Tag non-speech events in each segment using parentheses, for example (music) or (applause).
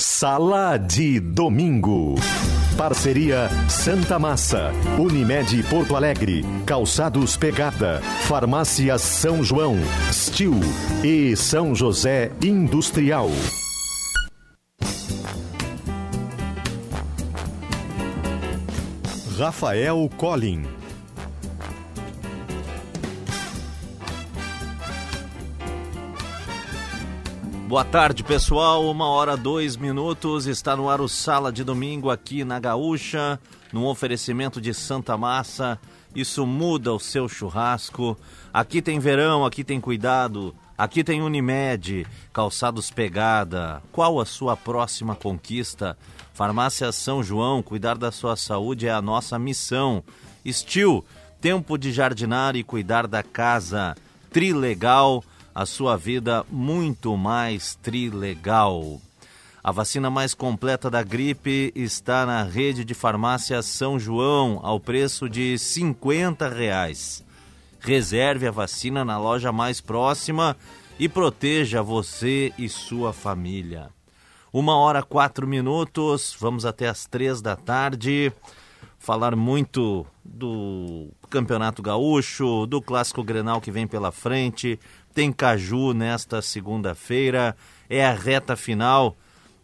Sala de Domingo. Parceria Santa Massa, Unimed Porto Alegre, Calçados Pegada, Farmácias São João, Stil e São José Industrial. Rafael Collin. Boa tarde, pessoal. Uma hora, dois minutos. Está no ar o Sala de Domingo aqui na Gaúcha, num oferecimento de Santa Massa. Isso muda o seu churrasco. Aqui tem verão, aqui tem cuidado. Aqui tem Unimed, calçados pegada. Qual a sua próxima conquista? Farmácia São João, cuidar da sua saúde é a nossa missão. Estil, tempo de jardinar e cuidar da casa. Trilegal a sua vida muito mais trilegal. A vacina mais completa da gripe está na rede de farmácia São João, ao preço de 50 reais. Reserve a vacina na loja mais próxima e proteja você e sua família. Uma hora quatro minutos, vamos até as três da tarde. Falar muito do Campeonato Gaúcho, do Clássico Grenal que vem pela frente, tem Caju nesta segunda-feira. É a reta final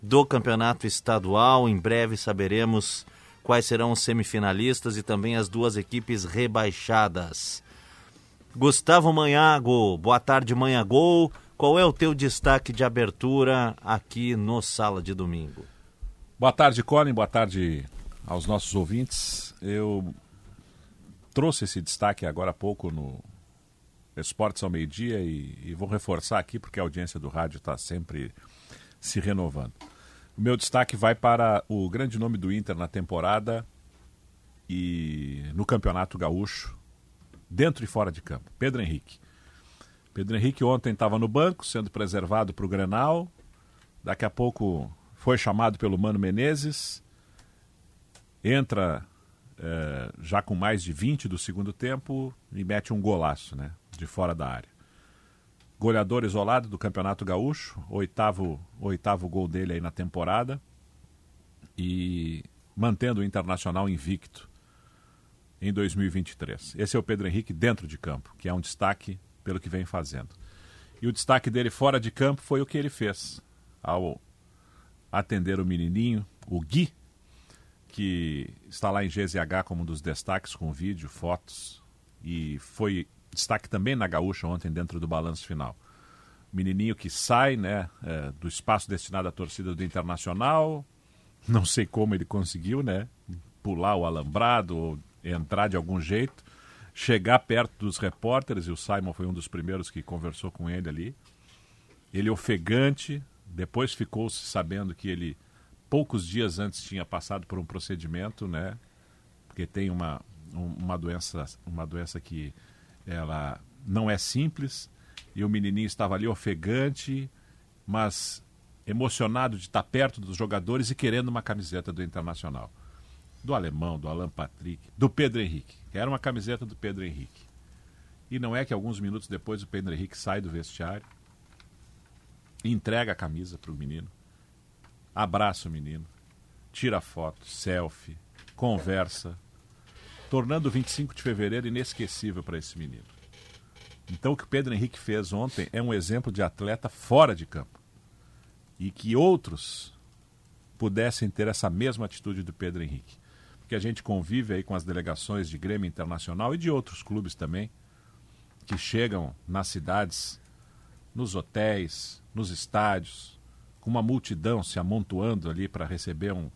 do campeonato estadual. Em breve saberemos quais serão os semifinalistas e também as duas equipes rebaixadas. Gustavo Manhago, boa tarde, Manhagol. Qual é o teu destaque de abertura aqui no Sala de Domingo? Boa tarde, Colin. Boa tarde aos nossos ouvintes. Eu trouxe esse destaque agora há pouco no, Esportes ao meio-dia e, e, vou reforçar aqui porque a audiência do rádio está sempre se renovando. O meu destaque vai para o grande nome do Inter na temporada e no Campeonato Gaúcho, dentro e fora de campo, Pedro Henrique. Pedro Henrique ontem estava no banco, sendo preservado para o Grenal. Daqui a pouco foi chamado pelo Mano Menezes. Entra é, já com mais de 20 do segundo tempo e mete um golaço, né? de fora da área. Goleador isolado do Campeonato Gaúcho, oitavo, oitavo gol dele aí na temporada e mantendo o Internacional invicto em 2023. Esse é o Pedro Henrique dentro de campo, que é um destaque pelo que vem fazendo. E o destaque dele fora de campo foi o que ele fez ao atender o menininho, o Gui, que está lá em GZH como um dos destaques com vídeo, fotos, e foi destaque também na Gaúcha ontem dentro do balanço final. Menininho que sai né, é, do espaço destinado à torcida do Internacional, não sei como ele conseguiu, né? Pular o alambrado ou entrar de algum jeito, chegar perto dos repórteres, e o Simon foi um dos primeiros que conversou com ele ali. Ele ofegante, depois ficou-se sabendo que ele poucos dias antes tinha passado por um procedimento, né? Porque tem uma, uma doença, uma doença que ela não é simples e o menininho estava ali ofegante, mas emocionado de estar perto dos jogadores e querendo uma camiseta do Internacional. Do alemão, do Alan Patrick, do Pedro Henrique. Era uma camiseta do Pedro Henrique. E não é que alguns minutos depois o Pedro Henrique sai do vestiário, entrega a camisa para o menino, abraça o menino, tira foto, selfie, conversa, tornando o 25 de fevereiro inesquecível para esse menino. Então, o que o Pedro Henrique fez ontem é um exemplo de atleta fora de campo. E que outros pudessem ter essa mesma atitude do Pedro Henrique. Porque a gente convive aí com as delegações de Grêmio Internacional e de outros clubes também, que chegam nas cidades, nos hotéis, nos estádios, com uma multidão se amontoando ali para receber um,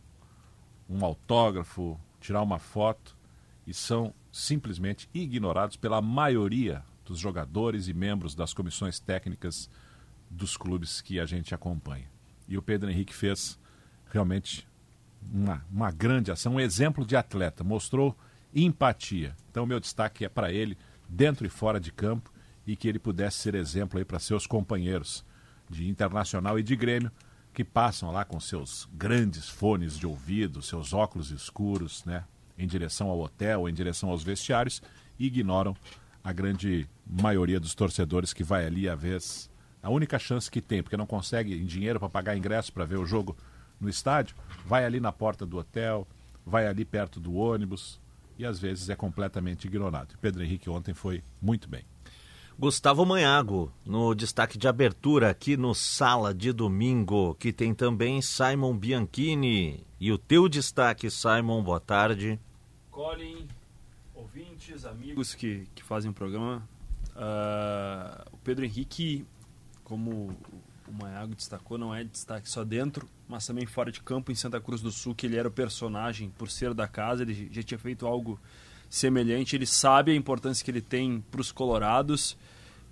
um autógrafo, tirar uma foto e são simplesmente ignorados pela maioria dos jogadores e membros das comissões técnicas dos clubes que a gente acompanha. E o Pedro Henrique fez realmente uma, uma grande ação, um exemplo de atleta, mostrou empatia. Então, meu destaque é para ele, dentro e fora de campo, e que ele pudesse ser exemplo aí para seus companheiros de Internacional e de Grêmio, que passam lá com seus grandes fones de ouvido, seus óculos escuros, né? em direção ao hotel, em direção aos vestiários, e ignoram a grande maioria dos torcedores que vai ali a vez. A única chance que tem, porque não consegue dinheiro para pagar ingresso para ver o jogo no estádio, vai ali na porta do hotel, vai ali perto do ônibus e às vezes é completamente ignorado. Pedro Henrique ontem foi muito bem. Gustavo Manhago, no destaque de abertura aqui no Sala de Domingo, que tem também Simon Bianchini. E o teu destaque, Simon, boa tarde. Colin, ouvintes, amigos que, que fazem o programa. Uh, o Pedro Henrique, como o Maiago destacou, não é destaque só dentro, mas também fora de campo em Santa Cruz do Sul, que ele era o personagem por ser da casa, ele já tinha feito algo semelhante, ele sabe a importância que ele tem para os colorados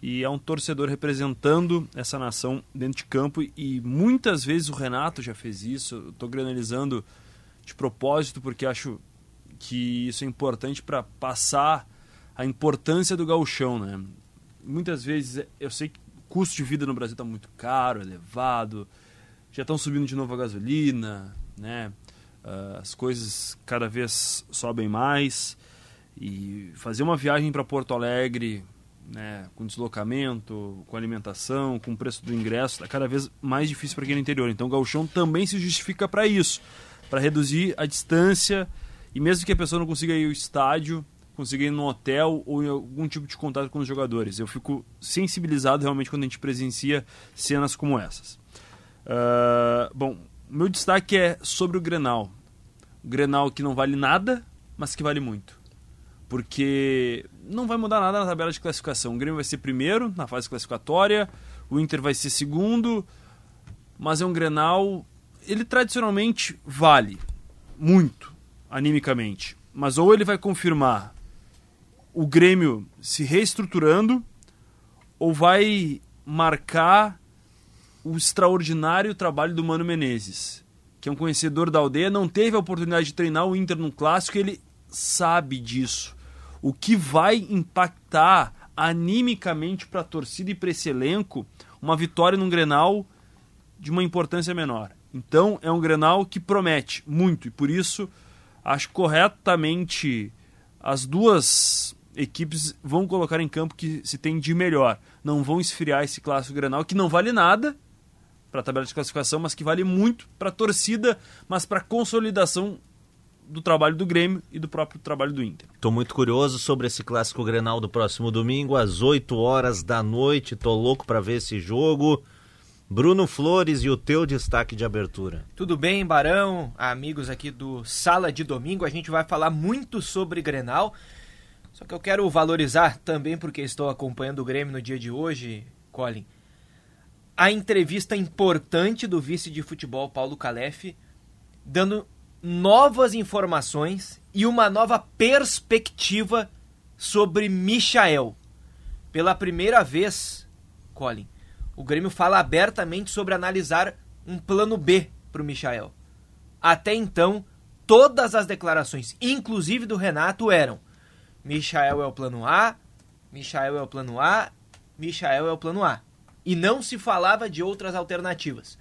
e é um torcedor representando essa nação dentro de campo e muitas vezes o Renato já fez isso, estou granalizando de propósito porque acho que isso é importante para passar a importância do gauchão, né? Muitas vezes eu sei que o custo de vida no Brasil está muito caro, elevado, já estão subindo de novo a gasolina, né? Uh, as coisas cada vez sobem mais e fazer uma viagem para Porto Alegre, né, com deslocamento, com alimentação, com o preço do ingresso, está cada vez mais difícil para quem é no interior. Então o gauchão também se justifica para isso, para reduzir a distância e mesmo que a pessoa não consiga ir ao estádio, consiga ir no hotel ou em algum tipo de contato com os jogadores. Eu fico sensibilizado realmente quando a gente presencia cenas como essas. Uh, bom, meu destaque é sobre o Grenal. O Grenal que não vale nada, mas que vale muito. Porque não vai mudar nada na tabela de classificação. O Grêmio vai ser primeiro na fase classificatória, o Inter vai ser segundo, mas é um Grenal. Ele tradicionalmente vale muito, animicamente. Mas ou ele vai confirmar o Grêmio se reestruturando, ou vai marcar o extraordinário trabalho do Mano Menezes, que é um conhecedor da aldeia, não teve a oportunidade de treinar o Inter no clássico, ele sabe disso o que vai impactar animicamente para a torcida e para esse elenco uma vitória num Grenal de uma importância menor. Então é um Grenal que promete muito e por isso acho corretamente as duas equipes vão colocar em campo que se tem de melhor. Não vão esfriar esse clássico Grenal que não vale nada para a tabela de classificação, mas que vale muito para a torcida, mas para a consolidação do trabalho do Grêmio e do próprio trabalho do Inter. Estou muito curioso sobre esse clássico Grenal do próximo domingo, às 8 horas da noite. Tô louco para ver esse jogo. Bruno Flores e o teu destaque de abertura. Tudo bem, Barão, amigos aqui do Sala de Domingo. A gente vai falar muito sobre Grenal. Só que eu quero valorizar também, porque estou acompanhando o Grêmio no dia de hoje, Colin, a entrevista importante do vice de futebol Paulo Calef, dando novas informações e uma nova perspectiva sobre Michael. Pela primeira vez, Colin, o Grêmio fala abertamente sobre analisar um plano B para o Michael. Até então, todas as declarações, inclusive do Renato, eram: Michael é o plano A, Michael é o plano A, Michael é o plano A. E não se falava de outras alternativas.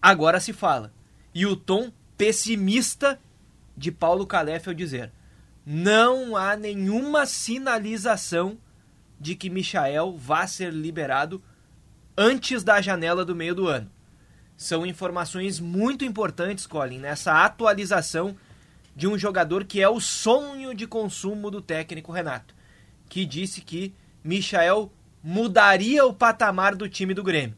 Agora se fala. E o tom pessimista de Paulo Calef ao dizer: não há nenhuma sinalização de que Michael vá ser liberado antes da janela do meio do ano. São informações muito importantes, Colin, nessa atualização de um jogador que é o sonho de consumo do técnico Renato, que disse que Michael mudaria o patamar do time do Grêmio.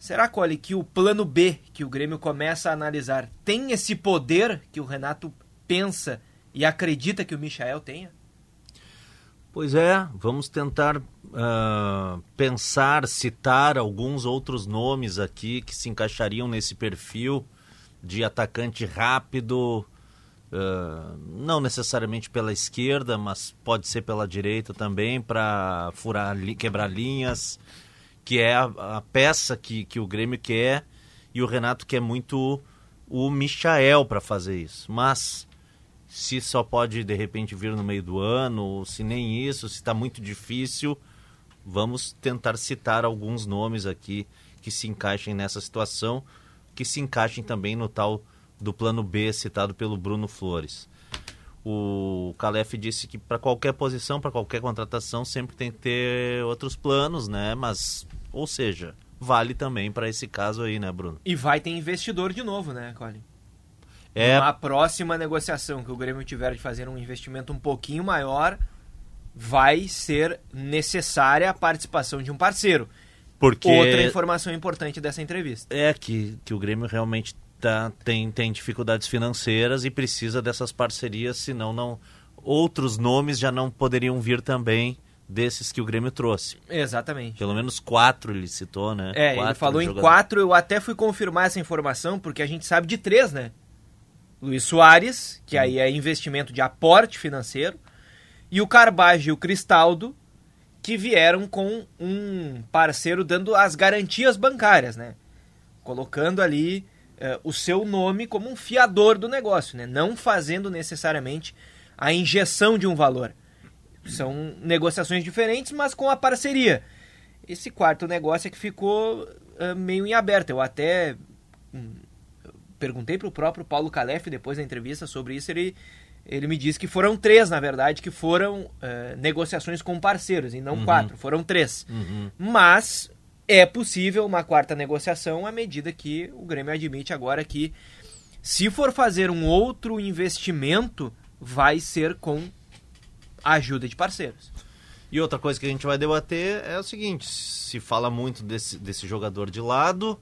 Será, Cole, que o plano B que o Grêmio começa a analisar tem esse poder que o Renato pensa e acredita que o Michael tenha? Pois é, vamos tentar uh, pensar, citar alguns outros nomes aqui que se encaixariam nesse perfil de atacante rápido, uh, não necessariamente pela esquerda, mas pode ser pela direita também, para furar, quebrar linhas que é a, a, peça que, que o Grêmio quer e o Renato quer muito o Michael para fazer isso. Mas se só pode de repente vir no meio do ano, se nem isso, se está muito difícil, vamos tentar citar alguns nomes aqui que se encaixem nessa situação, que se encaixem também no tal do plano B citado pelo Bruno Flores. O Calef disse que para qualquer posição, para qualquer contratação, sempre tem que ter outros planos, né? Mas ou seja, vale também para esse caso aí, né, Bruno? E vai ter investidor de novo, né, Colin? É, Na próxima negociação que o Grêmio tiver de fazer um investimento um pouquinho maior, vai ser necessária a participação de um parceiro. porque Outra informação importante dessa entrevista. é que, que o Grêmio realmente tá, tem, tem dificuldades financeiras e precisa dessas parcerias, senão não outros nomes já não poderiam vir também desses que o Grêmio trouxe. Exatamente. Pelo menos quatro ele citou, né? É, ele Quatro falou em jogadores. quatro, eu até fui confirmar essa informação, porque a gente sabe de três, né? Luiz Soares, que aí é investimento de aporte financeiro, e o Carbage e o Cristaldo, que vieram com um parceiro dando as garantias bancárias, né? Colocando ali eh, o seu nome como um fiador do negócio, né? Não fazendo necessariamente a injeção de um valor. São negociações diferentes, mas com a parceria. Esse quarto negócio é que ficou eh, meio em aberto. Eu até hum, perguntei para o próprio Paulo Calef depois da entrevista sobre isso. Ele, ele me disse que foram três, na verdade, que foram eh, negociações com parceiros e não quatro. Foram três. Uhum. Mas é possível uma quarta negociação à medida que o Grêmio admite agora que se for fazer um outro investimento, vai ser com a ajuda de parceiros. E outra coisa que a gente vai debater é o seguinte: se fala muito desse, desse jogador de lado,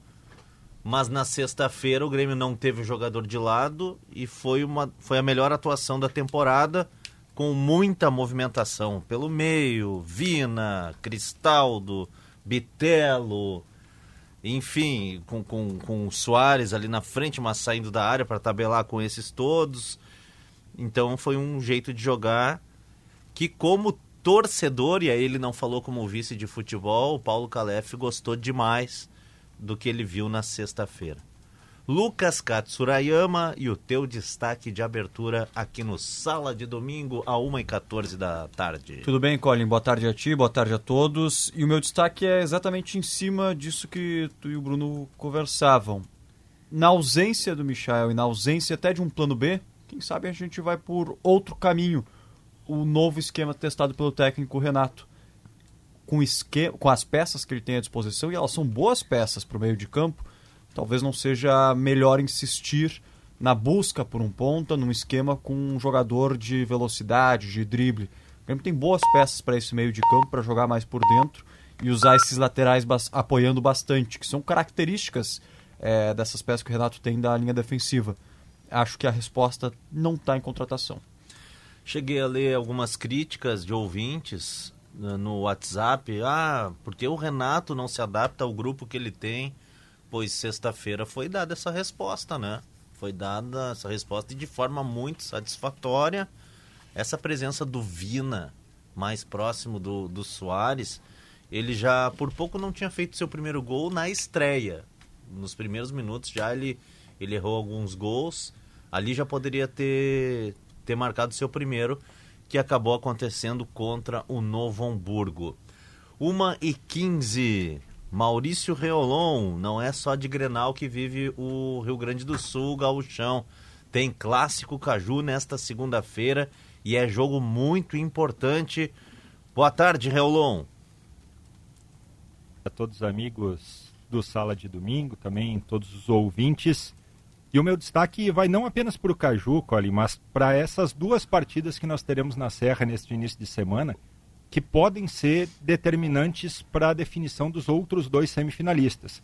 mas na sexta-feira o Grêmio não teve o jogador de lado e foi, uma, foi a melhor atuação da temporada, com muita movimentação pelo meio, Vina, Cristaldo, Bitelo, enfim, com, com, com o Soares ali na frente, mas saindo da área para tabelar com esses todos. Então foi um jeito de jogar que como torcedor, e aí ele não falou como vice de futebol, o Paulo Calef gostou demais do que ele viu na sexta-feira. Lucas Katsurayama e o teu destaque de abertura aqui no Sala de Domingo, a 1h14 da tarde. Tudo bem, Colin? Boa tarde a ti, boa tarde a todos. E o meu destaque é exatamente em cima disso que tu e o Bruno conversavam. Na ausência do Michel e na ausência até de um plano B, quem sabe a gente vai por outro caminho. O novo esquema testado pelo técnico Renato. Com, com as peças que ele tem à disposição, e elas são boas peças para o meio de campo, talvez não seja melhor insistir na busca por um ponta, num esquema com um jogador de velocidade, de drible. O Grêmio tem boas peças para esse meio de campo, para jogar mais por dentro e usar esses laterais bas apoiando bastante, que são características é, dessas peças que o Renato tem da linha defensiva. Acho que a resposta não está em contratação. Cheguei a ler algumas críticas de ouvintes né, no WhatsApp. Ah, porque o Renato não se adapta ao grupo que ele tem? Pois sexta-feira foi dada essa resposta, né? Foi dada essa resposta e de forma muito satisfatória. Essa presença do Vina mais próximo do, do Soares, ele já por pouco não tinha feito seu primeiro gol na estreia. Nos primeiros minutos já ele, ele errou alguns gols. Ali já poderia ter, ter marcado seu primeiro, que acabou acontecendo contra o Novo Hamburgo. 1 e 15. Maurício Reolon, não é só de Grenal que vive o Rio Grande do Sul, gauchão. Tem clássico Caju nesta segunda-feira e é jogo muito importante. Boa tarde, Reolon. A todos os amigos do Sala de Domingo, também todos os ouvintes. E o meu destaque vai não apenas para o Caju, Colin, mas para essas duas partidas que nós teremos na Serra neste início de semana, que podem ser determinantes para a definição dos outros dois semifinalistas.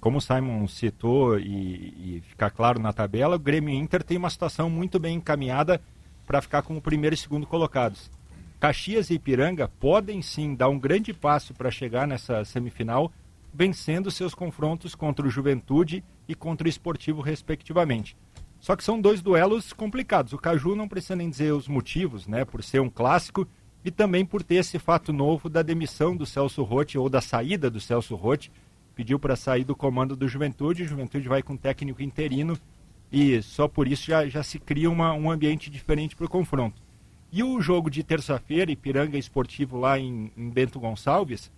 Como o Simon citou e, e ficar claro na tabela, o Grêmio e Inter tem uma situação muito bem encaminhada para ficar como primeiro e segundo colocados. Caxias e Ipiranga podem sim dar um grande passo para chegar nessa semifinal, vencendo seus confrontos contra o Juventude e contra o Esportivo, respectivamente. Só que são dois duelos complicados. O Caju não precisa nem dizer os motivos, né? Por ser um clássico e também por ter esse fato novo da demissão do Celso Rotti ou da saída do Celso Rotti. Pediu para sair do comando do Juventude, o Juventude vai com técnico interino e só por isso já, já se cria uma, um ambiente diferente para o confronto. E o jogo de terça-feira, Ipiranga Esportivo lá em, em Bento Gonçalves,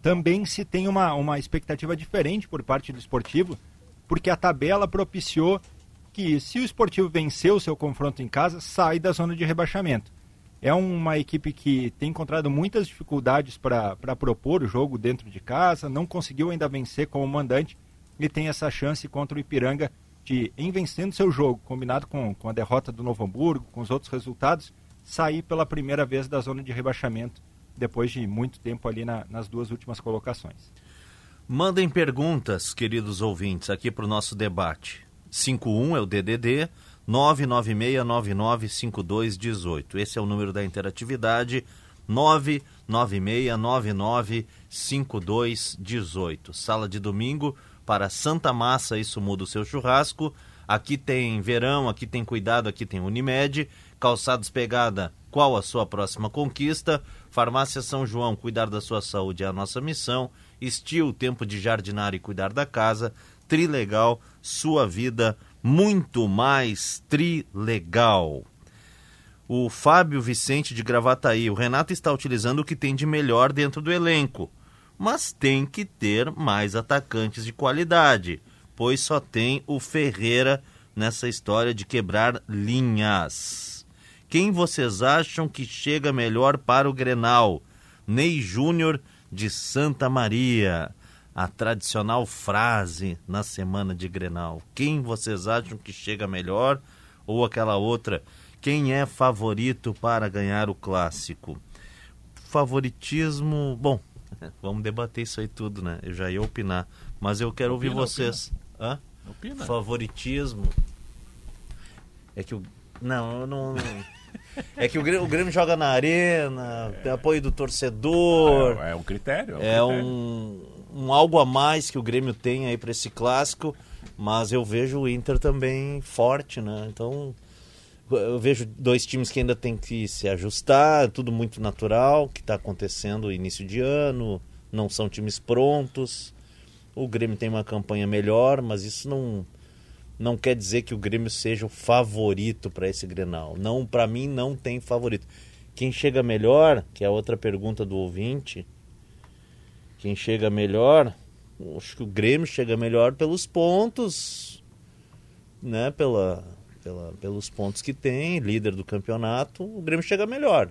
também se tem uma, uma expectativa diferente por parte do esportivo, porque a tabela propiciou que se o esportivo vencer o seu confronto em casa, sai da zona de rebaixamento. É uma equipe que tem encontrado muitas dificuldades para propor o jogo dentro de casa, não conseguiu ainda vencer como mandante e tem essa chance contra o Ipiranga de, em vencendo seu jogo, combinado com, com a derrota do Novo Hamburgo, com os outros resultados, sair pela primeira vez da zona de rebaixamento depois de muito tempo ali na, nas duas últimas colocações. Mandem perguntas, queridos ouvintes, aqui para o nosso debate. 51 é o DDD 996995218. Esse é o número da interatividade. 996995218. Sala de domingo para Santa Massa, isso muda o seu churrasco. Aqui tem verão, aqui tem cuidado, aqui tem Unimed. Calçados Pegada, qual a sua próxima conquista? Farmácia São João, cuidar da sua saúde é a nossa missão. Estil, tempo de jardinar e cuidar da casa. Trilegal, sua vida muito mais trilegal. O Fábio Vicente de Gravataí, o Renato está utilizando o que tem de melhor dentro do elenco, mas tem que ter mais atacantes de qualidade, pois só tem o Ferreira nessa história de quebrar linhas. Quem vocês acham que chega melhor para o Grenal? Ney Júnior de Santa Maria. A tradicional frase na semana de Grenal. Quem vocês acham que chega melhor? Ou aquela outra, quem é favorito para ganhar o clássico? Favoritismo, bom, (laughs) vamos debater isso aí tudo, né? Eu já ia opinar, mas eu quero Opina, ouvir vocês. Hã? Opina. Favoritismo. É que o. Não, eu não. (laughs) É que o Grêmio, o Grêmio joga na arena, tem apoio do torcedor. É, é um critério. É um, critério. um, um algo a mais que o Grêmio tem aí para esse clássico, mas eu vejo o Inter também forte, né? Então eu vejo dois times que ainda tem que se ajustar, tudo muito natural, que está acontecendo início de ano, não são times prontos. O Grêmio tem uma campanha melhor, mas isso não não quer dizer que o Grêmio seja o favorito para esse Grenal. Não, para mim não tem favorito. Quem chega melhor, que é a outra pergunta do ouvinte, quem chega melhor, acho que o Grêmio chega melhor pelos pontos, né? Pela, pela, pelos pontos que tem, líder do campeonato, o Grêmio chega melhor.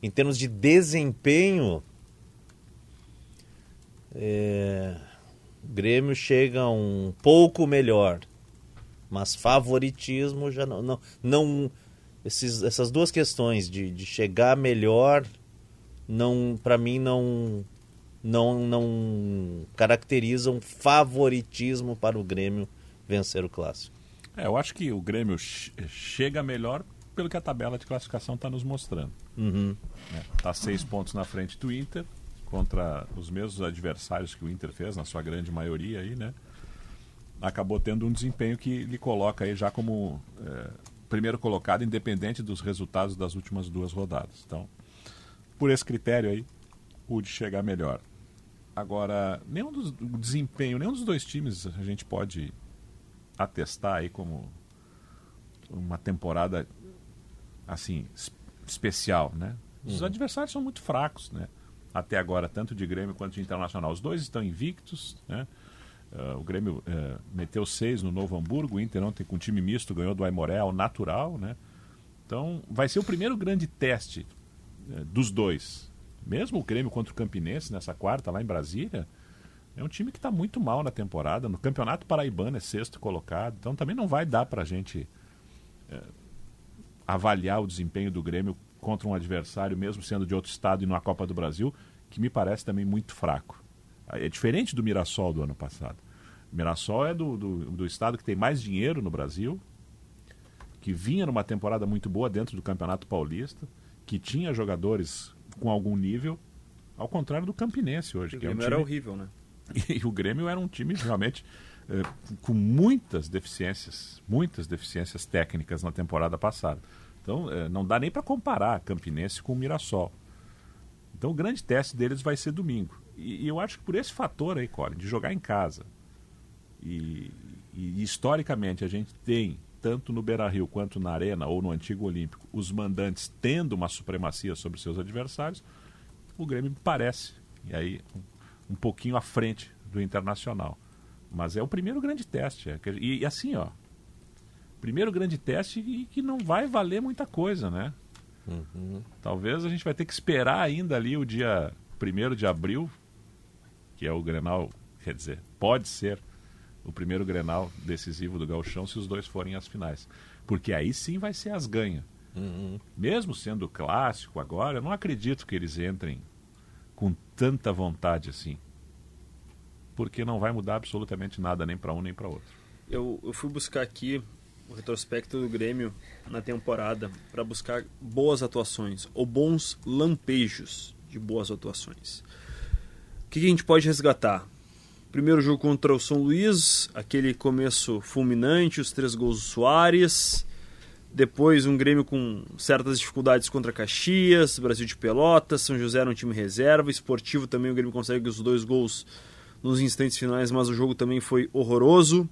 Em termos de desempenho, é, o Grêmio chega um pouco melhor, mas favoritismo já não, não, não esses, essas duas questões de, de chegar melhor, não, para mim não não, não caracterizam favoritismo para o Grêmio vencer o clássico. É, eu acho que o Grêmio che- chega melhor pelo que a tabela de classificação está nos mostrando. Uhum. Está seis pontos na frente do Inter, contra os mesmos adversários que o Inter fez, na sua grande maioria aí, né? Acabou tendo um desempenho que lhe coloca aí já como é, primeiro colocado, independente dos resultados das últimas duas rodadas. Então, por esse critério aí, o de chegar melhor. Agora, nenhum dos o desempenho, nenhum dos dois times a gente pode atestar aí como uma temporada assim es- especial, né? Os adversários são muito fracos, né? Até agora, tanto de Grêmio quanto de Internacional. Os dois estão invictos, né? Ah, o Grêmio eh, meteu seis no Novo Hamburgo, o Inter ontem com time misto ganhou do Aimoré ao natural, né? Então, vai ser o primeiro grande teste eh, dos dois. Mesmo o Grêmio contra o Campinense nessa quarta lá em Brasília, é um time que está muito mal na temporada. No Campeonato Paraibano é sexto colocado, então também não vai dar para a gente eh, avaliar o desempenho do Grêmio contra um adversário, mesmo sendo de outro estado e numa Copa do Brasil, que me parece também muito fraco. É diferente do Mirassol do ano passado. O Mirassol é do, do, do estado que tem mais dinheiro no Brasil, que vinha numa temporada muito boa dentro do Campeonato Paulista, que tinha jogadores com algum nível, ao contrário do Campinense hoje. O que é um Grêmio era time- horrível, né? (laughs) e o Grêmio era um time realmente eh, com muitas deficiências, muitas deficiências técnicas na temporada passada. Então eh, não dá nem para comparar Campinense com o Mirassol. Então o grande teste deles vai ser domingo. E, e eu acho que por esse fator aí, Colin, de jogar em casa, e, e historicamente a gente tem, tanto no Beira Rio quanto na Arena ou no Antigo Olímpico, os mandantes tendo uma supremacia sobre seus adversários, o Grêmio parece, e aí um, um pouquinho à frente do Internacional. Mas é o primeiro grande teste. é e, e assim, ó, primeiro grande teste e que não vai valer muita coisa, né? Talvez a gente vai ter que esperar ainda ali o dia 1 de abril, que é o Grenal, quer dizer, pode ser o primeiro Grenal decisivo do Gauchão se os dois forem às finais. Porque aí sim vai ser as ganhas. Mesmo sendo clássico agora, eu não acredito que eles entrem com tanta vontade assim. Porque não vai mudar absolutamente nada nem para um nem para outro. Eu, eu fui buscar aqui o retrospecto do Grêmio na temporada para buscar boas atuações ou bons lampejos de boas atuações. O que, que a gente pode resgatar? Primeiro jogo contra o São Luís, aquele começo fulminante, os três gols do Soares. Depois um Grêmio com certas dificuldades contra Caxias, Brasil de Pelotas, São José era um time reserva, esportivo também o Grêmio consegue os dois gols nos instantes finais, mas o jogo também foi horroroso.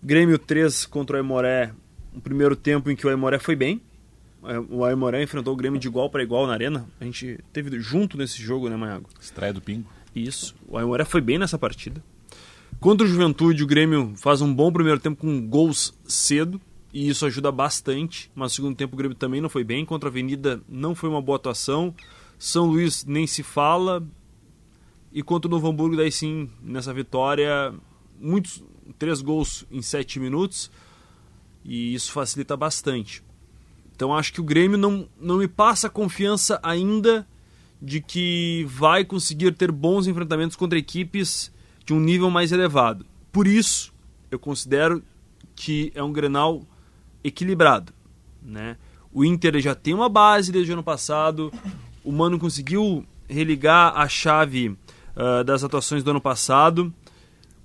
Grêmio 3 contra o Aimoré, um primeiro tempo em que o Aimoré foi bem. O Aimoré enfrentou o Grêmio de igual para igual na arena. A gente teve junto nesse jogo, né, Maiago? Estreia do Pingo. Isso. O Aimoré foi bem nessa partida. Contra o Juventude, o Grêmio faz um bom primeiro tempo com gols cedo. E isso ajuda bastante. Mas no segundo tempo o Grêmio também não foi bem. Contra a Avenida não foi uma boa atuação. São Luís nem se fala. E contra o Novo Hamburgo, daí sim, nessa vitória, muitos três gols em sete minutos. E isso facilita bastante. Então acho que o Grêmio não, não me passa confiança ainda de que vai conseguir ter bons enfrentamentos contra equipes de um nível mais elevado. Por isso, eu considero que é um Grenal equilibrado, né? O Inter já tem uma base desde o ano passado, o Mano conseguiu religar a chave uh, das atuações do ano passado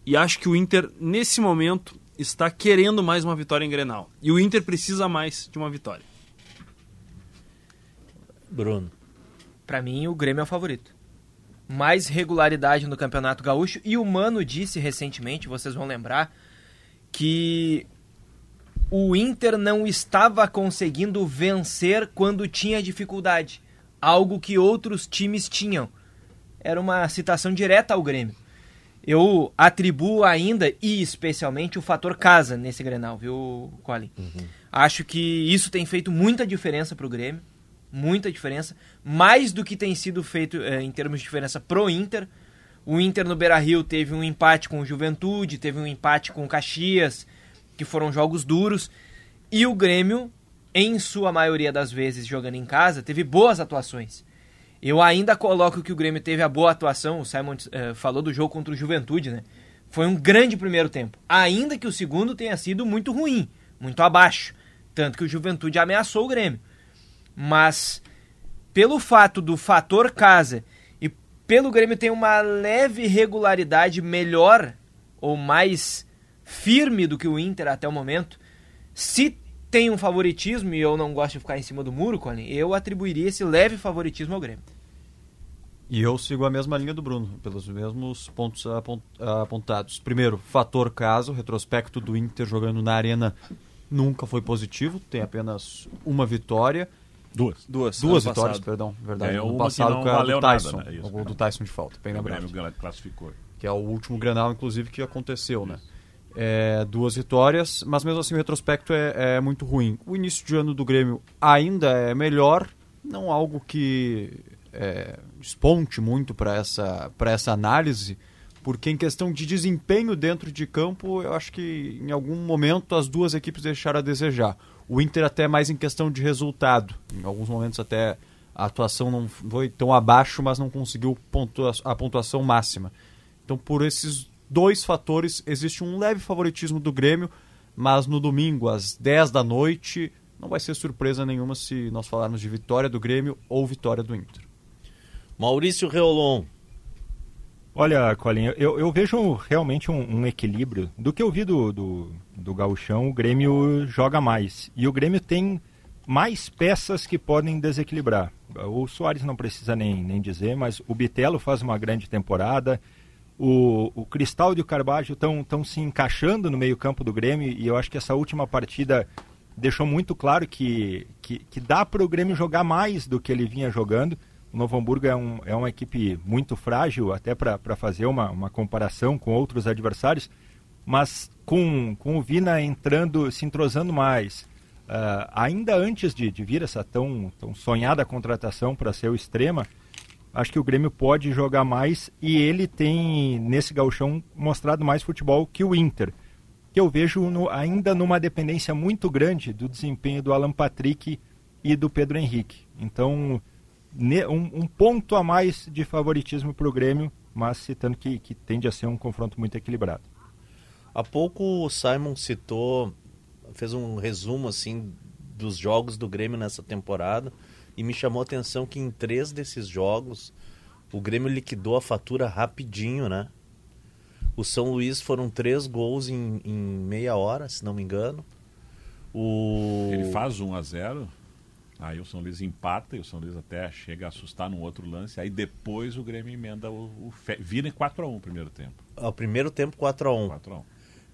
e acho que o Inter, nesse momento, está querendo mais uma vitória em Grenal. E o Inter precisa mais de uma vitória. Bruno. Para mim, o Grêmio é o favorito. Mais regularidade no Campeonato Gaúcho. E o Mano disse recentemente, vocês vão lembrar, que o Inter não estava conseguindo vencer quando tinha dificuldade. Algo que outros times tinham. Era uma citação direta ao Grêmio. Eu atribuo ainda e especialmente o fator casa nesse Grenal, viu, Colin? Uhum. Acho que isso tem feito muita diferença para o Grêmio muita diferença, mais do que tem sido feito é, em termos de diferença pro Inter. O Inter no Beira-Rio teve um empate com o Juventude, teve um empate com o Caxias, que foram jogos duros, e o Grêmio, em sua maioria das vezes jogando em casa, teve boas atuações. Eu ainda coloco que o Grêmio teve a boa atuação, o Simon uh, falou do jogo contra o Juventude, né? Foi um grande primeiro tempo, ainda que o segundo tenha sido muito ruim, muito abaixo, tanto que o Juventude ameaçou o Grêmio. Mas pelo fato do fator casa e pelo Grêmio ter uma leve regularidade melhor ou mais firme do que o Inter até o momento, se tem um favoritismo e eu não gosto de ficar em cima do muro, Colin, eu atribuiria esse leve favoritismo ao Grêmio. E eu sigo a mesma linha do Bruno, pelos mesmos pontos apontados. Primeiro, fator caso, retrospecto do Inter jogando na arena nunca foi positivo, tem apenas uma vitória. Duas. Duas. Duas vitórias, passado. perdão. Verdade. É, no passado com a do Tyson. Nada, né? Isso, o gol do Tyson de falta, bem lembrado. O Grêmio classificou. Que é o último Granal, inclusive, que aconteceu, né? É, duas vitórias, mas mesmo assim o retrospecto é, é, muito ruim. O início de ano do Grêmio ainda é melhor, não algo que é, esponte muito para essa, essa análise, porque em questão de desempenho dentro de campo, eu acho que em algum momento as duas equipes deixaram a desejar. O Inter até mais em questão de resultado. Em alguns momentos até a atuação não foi tão abaixo, mas não conseguiu pontua a pontuação máxima. Então, por esses dois fatores, existe um leve favoritismo do Grêmio, mas no domingo, às 10 da noite, não vai ser surpresa nenhuma se nós falarmos de vitória do Grêmio ou vitória do Inter. Maurício Reolon, Olha, Colin, eu, eu vejo realmente um, um, equilíbrio. Do que eu vi do, do, do gauchão, o Grêmio joga mais. E o Grêmio tem mais peças que podem desequilibrar. O Soares não precisa nem, nem dizer, mas o Bitelo faz uma grande temporada. O, o Cristal e o Carbajo estão se encaixando no meio campo do Grêmio e eu acho que essa última partida deixou muito claro que, que, que dá para o Grêmio jogar mais do que ele vinha jogando. O Novo Hamburgo é, um, é uma equipe muito frágil, até para fazer uma, uma comparação com outros adversários, mas com, com o Vina entrando, se entrosando mais, uh, ainda antes de, de, vir essa tão, tão sonhada contratação para ser o extrema, acho que o Grêmio pode jogar mais e ele tem, nesse gauchão, mostrado mais futebol que o Inter, que eu vejo no, ainda numa dependência muito grande do desempenho do Alan Patrick e do Pedro Henrique. Então, um, um, ponto a mais de favoritismo para o Grêmio, mas citando que, que tende a ser um confronto muito equilibrado. Há pouco o Simon citou, fez um resumo assim dos jogos do Grêmio nessa temporada e me chamou a atenção que em três desses jogos o Grêmio liquidou a fatura rapidinho, né? O São Luís foram três gols em, em meia hora, se não me engano. O... Ele faz 1 a 0 Aí o São Luís empata e o São Luís até chega a assustar num outro lance. Aí depois o Grêmio emenda o. o fe... Vira em 4x1 o primeiro tempo. O primeiro tempo 4x1. 4x1.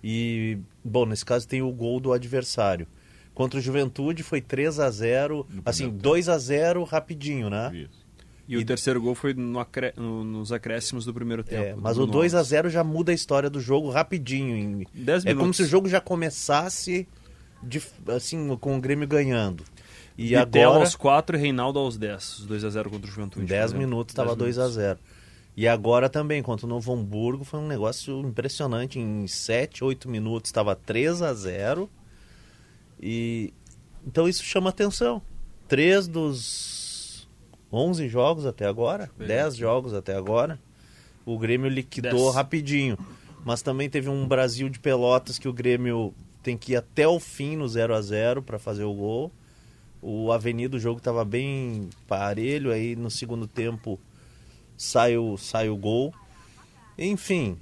E, bom, nesse caso tem o gol do adversário. Contra o Juventude foi 3 a 0 assim, 2 a 0 rapidinho, né? Isso. E, e, o terceiro gol foi no acré... no, nos acréscimos do primeiro tempo. É, mas o 2 a 0 já muda a história do jogo rapidinho. Em... 10 é como se o jogo já começasse de, assim, com o Grêmio ganhando. E Vitel agora aos 4 e Reinaldo aos 10. 2 a 0 contra o Juventude. 10 minutos estava 2 a 0. E agora também, contra o Novo Hamburgo, foi um negócio impressionante. Em 7, 8 minutos estava 3 a 0 E então isso chama atenção. Três dos 11 jogos até agora, 10 jogos até agora, o Grêmio liquidou Dez. rapidinho. Mas também teve um Brasil de Pelotas que o Grêmio tem que ir até o fim no 0 a 0 para fazer o gol. O Avenida, o jogo estava bem parelho, aí no segundo tempo sai o, sai o gol. Enfim,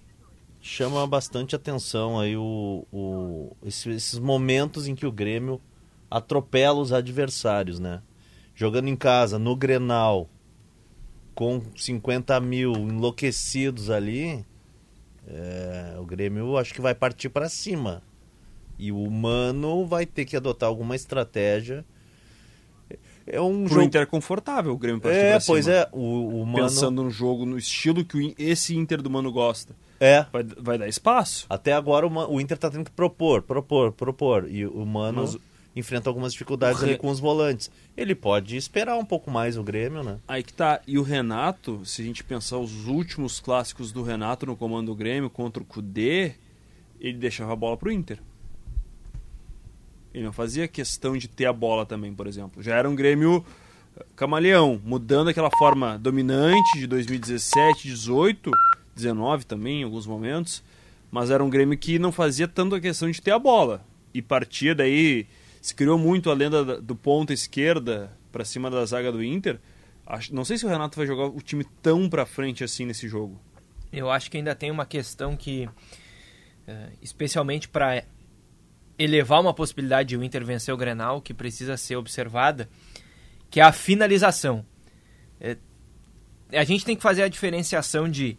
chama bastante atenção aí o, o, esses, momentos em que o Grêmio atropela os adversários, né? Jogando em casa, no Grenal, com 50 mil enlouquecidos ali, é, o Grêmio acho que vai partir para cima. E o Mano vai ter que adotar alguma estratégia é um Pro jogo... Inter é confortável o Grêmio partir É, pois é. O, o Mano... Pensando no jogo, no estilo que esse Inter do Mano gosta. É. Vai, vai dar espaço. Até agora o, o Inter tá tendo que propor, propor, propor. E o Mano Mas... enfrenta algumas dificuldades Re... ali com os volantes. Ele pode esperar um pouco mais o Grêmio, né? Aí que tá. E o Renato, se a gente pensar os últimos clássicos do Renato no comando do Grêmio contra o Cudê, ele deixava a bola pro Inter. Ele não fazia questão de ter a bola também, por exemplo. Já era um Grêmio eh, camaleão, mudando aquela forma dominante de 2017, 18, 19 também em alguns momentos, mas era um Grêmio que não fazia tanto a questão de ter a bola. E partia daí, se criou muito a lenda do ponta esquerda para cima da zaga do Inter. Não sei se o Renato vai jogar o time tão para frente assim nesse jogo. Eu acho que ainda tem uma questão que, eh, especialmente para elevar uma possibilidade de o Inter vencer o Grenal, que precisa ser observada, que é a finalização. É, a gente tem que fazer a diferenciação de,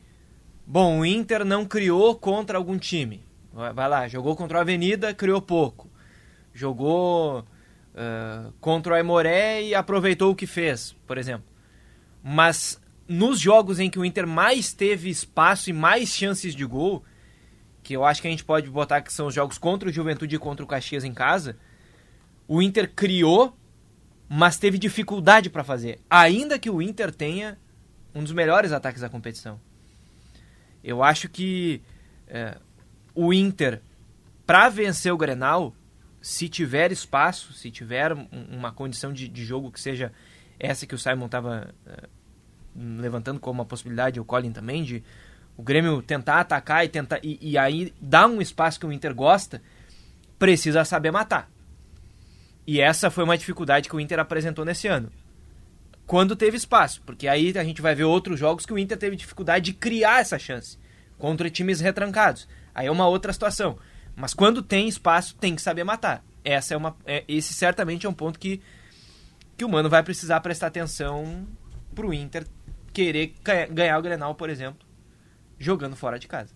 bom, o Inter não criou contra algum time. Vai lá, jogou contra o Avenida, criou pouco. Jogou uh, contra o Aimoré e aproveitou o que fez, por exemplo. Mas nos jogos em que o Inter mais teve espaço e mais chances de gol, que eu acho que a gente pode botar que são os jogos contra o Juventude e contra o Caxias em casa, o Inter criou, mas teve dificuldade para fazer. Ainda que o Inter tenha um dos melhores ataques da competição. Eu acho que é, o Inter, para vencer o Grenal, se tiver espaço, se tiver uma condição de, de jogo que seja essa que o Simon estava é, levantando como uma possibilidade, o Colin também, de o Grêmio tentar atacar e tentar e, e aí dar um espaço que o Inter gosta, precisa saber matar. E essa foi uma dificuldade que o Inter apresentou nesse ano. Quando teve espaço, porque aí a gente vai ver outros jogos que o Inter teve dificuldade de criar essa chance contra times retrancados. Aí é uma outra situação. Mas quando tem espaço, tem que saber matar. Essa é uma, é, esse certamente é um ponto que, que o Mano vai precisar prestar atenção pro Inter querer ganhar o Grenal, por exemplo, jogando fora de casa.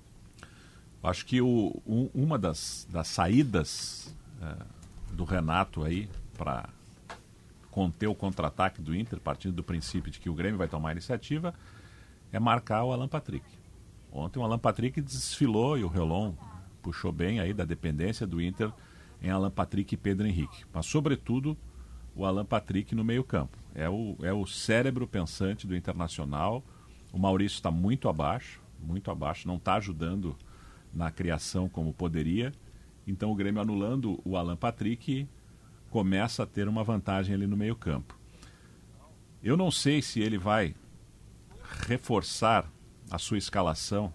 Acho que o, um, uma das, das saídas é, do Renato aí para conter o contra-ataque do Inter, partindo do princípio de que o Grêmio vai tomar a iniciativa, é marcar o Alan Patrick. Ontem o Alan Patrick desfilou e o Relon puxou bem aí da dependência do Inter em Alan Patrick e Pedro Henrique. Mas, sobretudo, o Alan Patrick no meio-campo. É o, é o cérebro pensante do Internacional. O Maurício está muito abaixo, muito abaixo, não está ajudando na criação como poderia. Então o Grêmio anulando o Alan Patrick começa a ter uma vantagem ali no meio-campo. Eu não sei se ele vai reforçar a sua escalação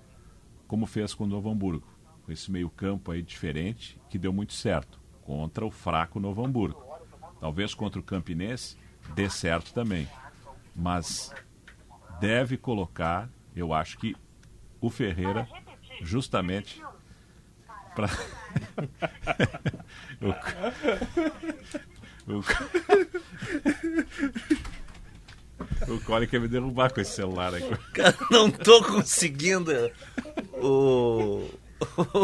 como fez com o Novo Hamburgo, com esse meio-campo aí diferente que deu muito certo contra o fraco Novo Hamburgo. Talvez contra o Campinense dê certo também. Mas deve colocar, eu acho que o Ferreira justamente para (laughs) o, o, o Cole quer me derrubar com esse celular aqui. Cara, não tô conseguindo. O,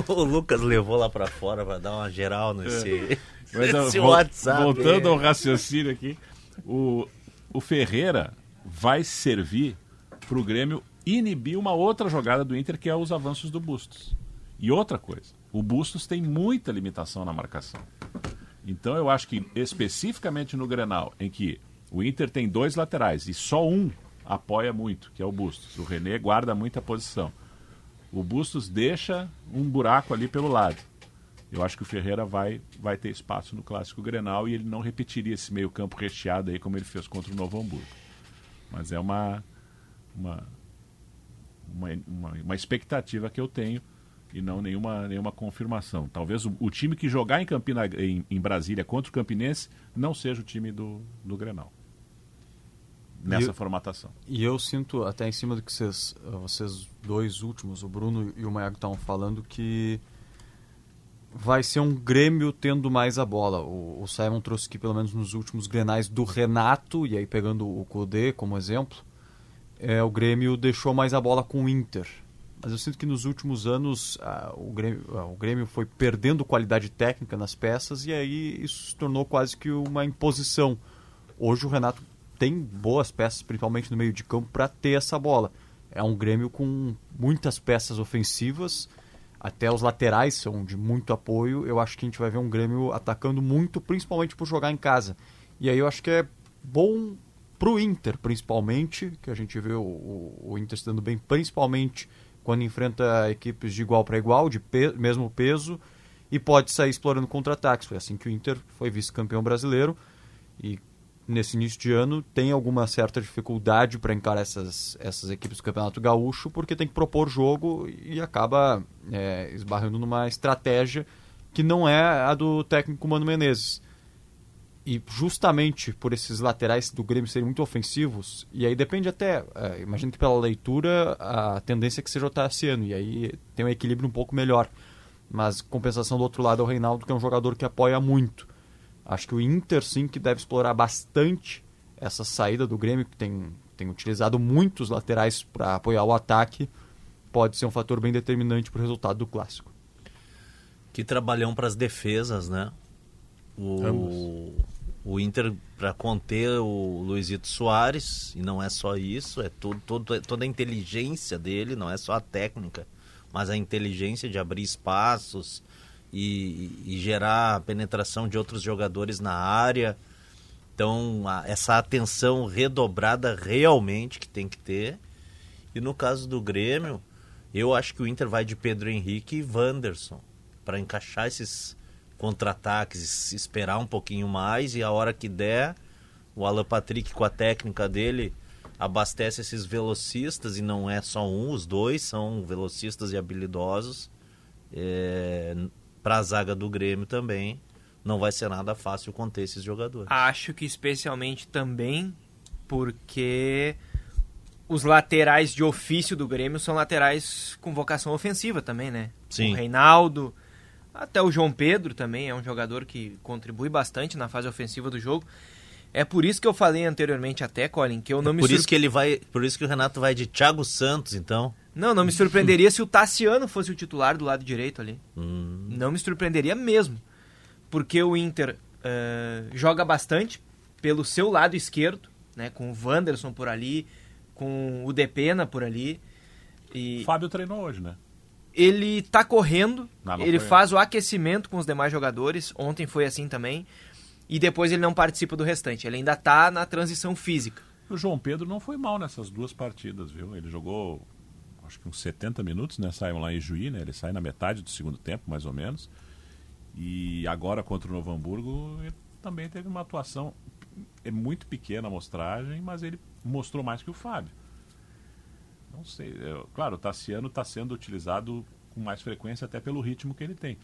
o Lucas levou lá pra fora pra dar uma geral nesse, Mas, ó, nesse vol- WhatsApp. Voltando ao raciocínio aqui, o, o Ferreira vai servir para o Grêmio inibir uma outra jogada do Inter, que é os avanços do Bustos. E outra coisa, o Bustos tem muita limitação na marcação. Então eu acho que especificamente no Grenal, em que o Inter tem dois laterais e só um apoia muito, que é o Bustos. O René guarda muita posição. O Bustos deixa um buraco ali pelo lado. Eu acho que o Ferreira vai, vai ter espaço no clássico Grenal e ele não repetiria esse meio-campo recheado aí como ele fez contra o Novo Hamburgo. Mas é uma uma, uma, uma, uma expectativa que eu tenho e não nenhuma, nenhuma confirmação. Talvez o, o time que jogar em, Campina, em, em Brasília contra o Campinense não seja o time do, do Grenal. Nessa E- formatação. E eu sinto, até em cima do que vocês, vocês dois últimos, o Bruno e o Maiago estavam falando, que vai ser um Grêmio tendo mais a bola. O, o Simon trouxe aqui, pelo menos nos últimos grenais, do Renato, e aí pegando o Codê como exemplo, é, o Grêmio deixou mais a bola com o Inter. Mas eu sinto que nos últimos anos o, Grêmio, o Grêmio foi perdendo qualidade técnica nas peças e aí isso se tornou quase que uma imposição. Hoje o Renato tem boas peças, principalmente no meio de campo, para ter essa bola. É um Grêmio com muitas peças ofensivas, até os laterais são de muito apoio. Eu acho que a gente vai ver um Grêmio atacando muito, principalmente por jogar em casa. E aí eu acho que é bom pro Inter, principalmente, que a gente vê o, o, o Inter se dando bem, principalmente quando enfrenta equipes de igual para igual, de pe mesmo peso, e pode sair explorando contra-ataques. Foi assim que o Inter foi vice-campeão brasileiro e nesse início de ano tem alguma certa dificuldade para encarar essas, essas equipes do Campeonato Gaúcho, porque tem que propor jogo e acaba é, esbarrando numa estratégia que não é a do técnico Mano Menezes. E justamente por esses laterais do Grêmio serem muito ofensivos, e aí depende até, é, imagino que pela leitura a tendência é que seja o Tassiano, e aí tem um equilíbrio um pouco melhor. Mas compensação do outro lado é o Reinaldo, que é um jogador que apoia muito. Acho que o Inter sim que deve explorar bastante essa saída do Grêmio, que tem, tem utilizado muitos laterais para apoiar o ataque, pode ser um fator bem determinante para o resultado do clássico. Que trabalham para as defesas, né? O, o Inter para conter o Luizito Soares, e não é só isso, é tudo, todo, toda a inteligência dele, não é só a técnica, mas a inteligência de abrir espaços e, e gerar a penetração de outros jogadores na área. Então, a- essa atenção redobrada realmente que tem que ter. E no caso do Grêmio, eu acho que o Inter vai de Pedro Henrique e Wanderson para encaixar esses contra-ataques, es- esperar um pouquinho mais e a hora que der, o Alan Patrick com a técnica dele abastece esses velocistas e não é só um, os dois são velocistas e habilidosos. para a zaga do Grêmio também não vai ser nada fácil conter esses jogadores. Acho que especialmente também porque os laterais de ofício do Grêmio são laterais com vocação ofensiva também, né? Sim. O Reinaldo, até o João Pedro também é um jogador que contribui bastante na fase ofensiva do jogo. É por isso que eu falei anteriormente até, Colin, que eu não me por sur- isso que ele vai, por isso que o Renato vai de Thiago Santos, então. Não, não me surpreenderia se o Tassiano fosse o titular do lado direito ali. Hum, Não me surpreenderia mesmo. Porque o Inter eh, joga bastante pelo seu lado esquerdo, né? Com o Wanderson por ali, com o Depena por ali. E Fábio treinou hoje, né? Ele tá correndo, Não, não ele foi- faz o aquecimento com os demais jogadores. Ontem foi assim também. E depois ele não participa do restante. Ele ainda tá na transição física. O João Pedro não foi mal nessas duas partidas, viu? Ele jogou acho que uns 70 minutos, né? Saiu lá em Juí, né? Ele sai na metade do segundo tempo, mais ou menos. E agora contra o Novo Hamburgo, ele também teve uma atuação é muito pequena a amostragem, mas ele mostrou mais que o Fábio. Não sei, eu- claro, o Tassiano está sendo utilizado com mais frequência até pelo ritmo que ele tem.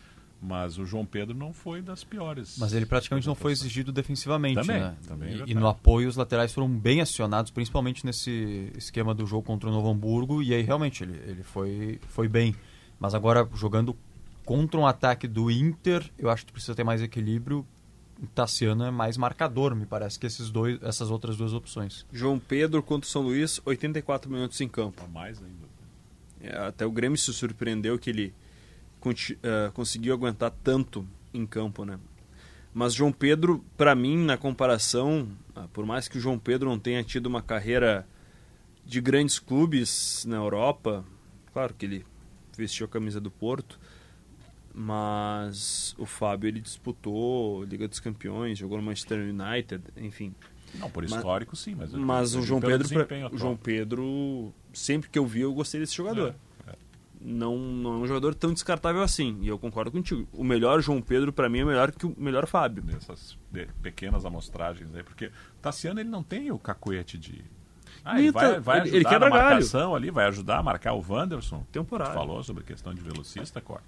Mas o João Pedro não foi das piores. Mas ele praticamente não foi exigido defensivamente, Também, né? também é e, e no apoio os laterais foram bem acionados, principalmente nesse esquema do jogo contra o Novo Hamburgo, e aí realmente ele, ele foi, foi bem. Mas agora jogando contra um ataque do Inter, eu acho que precisa ter mais equilíbrio. O Tassiano é mais marcador, me parece, que esses dois, essas outras duas opções. João Pedro contra o São Luís, 84 minutos em campo. A mais ainda. É, Até o Grêmio se surpreendeu que ele eh, conseguiu aguentar tanto em campo, né? Mas João Pedro, para mim, na comparação, ah, por mais que o João Pedro não tenha tido uma carreira de grandes clubes na Europa, claro que ele vestiu a camisa do Porto, mas o Fábio ele disputou Liga dos Campeões, jogou no Manchester United, enfim. Não, por Mas- histórico sim, mas, eu Mas digo o João Pedro, o. João Pedro, sempre que eu vi, eu gostei desse jogador. É, é. Não, não é um jogador tão descartável assim. E eu concordo contigo. O melhor João Pedro, pra mim, é melhor que o melhor Fábio. dessas de- pequenas amostragens aí, porque o Tassiano ele não tem o cacuete de. Ah, ele Eita, vai, vai ele- ajudar ele quebra na galho. marcação ali, vai ajudar a marcar o Wanderson. Temporário. Tu falou sobre a questão de velocista, Cor.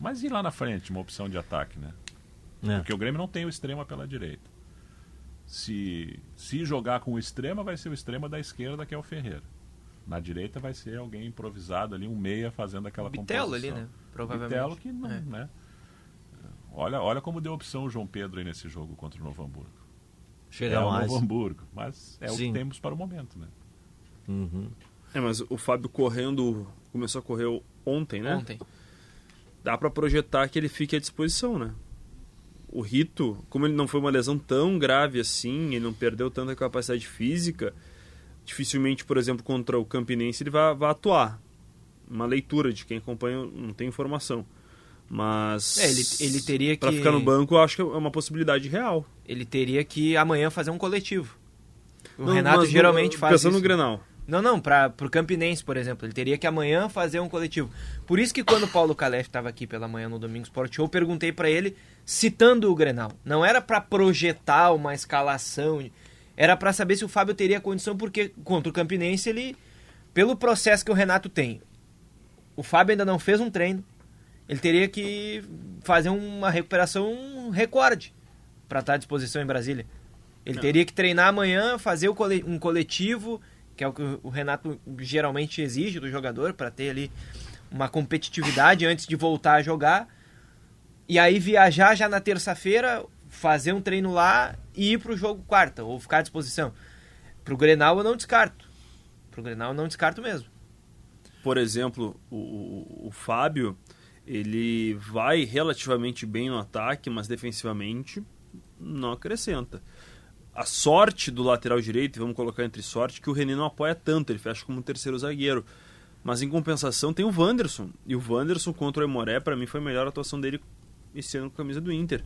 Mas e lá na frente, uma opção de ataque, né? É. Porque o Grêmio não tem o extrema pela direita. Se, se jogar com o extrema, vai ser o extrema da esquerda, que é o Ferreira. Na direita vai ser alguém improvisado ali, um meia fazendo aquela Bitelo ali, composição. né? Provavelmente. Bitelo que não, É. né? Olha, olha como deu opção o João Pedro aí nesse jogo contra o Novo Hamburgo. Chega é o mais. Novo Hamburgo, mas é o Sim. que temos para o momento, né? Uhum. É, mas o Fábio correndo, começou a correr ontem, né? Ontem. Dá pra projetar que ele fique à disposição, né? O Rito, como ele não foi uma lesão tão grave assim, ele não perdeu tanta capacidade física, dificilmente, por exemplo, contra o Campinense ele vai, vai atuar. Uma leitura de quem acompanha não tem informação. Mas É, ele, ele teria Pra que. ficar no banco, eu acho que é uma possibilidade real. Ele teria que amanhã fazer um coletivo. O Não, Renato geralmente faz Pensando isso. no Grenal. Não, não, para pro Campinense, por exemplo, ele teria que amanhã fazer um coletivo. Por isso que quando o Paulo Calef estava aqui pela manhã no Domingo Sport Show, eu perguntei para ele citando o Grenal. Não era para projetar uma escalação, era para saber se o Fábio teria condição porque contra o Campinense ele pelo processo que o Renato tem. O Fábio ainda não fez um treino. Ele teria que fazer uma recuperação recorde para estar à disposição em Brasília. Ele teria que treinar amanhã, fazer o um coletivo, que é o que o Renato geralmente exige do jogador, para ter ali uma competitividade antes de voltar a jogar. E aí viajar já na terça-feira, fazer um treino lá e ir para o jogo quarta, ou ficar à disposição. Para o Grenal eu não descarto. Para o Grenal eu não descarto mesmo. por exemplo, o, o, o Fábio, ele vai relativamente bem no ataque, mas defensivamente não acrescenta. A sorte do lateral direito, vamos colocar entre sorte, que o René não apoia tanto, ele fecha como terceiro zagueiro. Mas em compensação tem o Wanderson. E o Wanderson contra o Emoré, para mim, foi a melhor atuação dele esse ano com a camisa do Inter.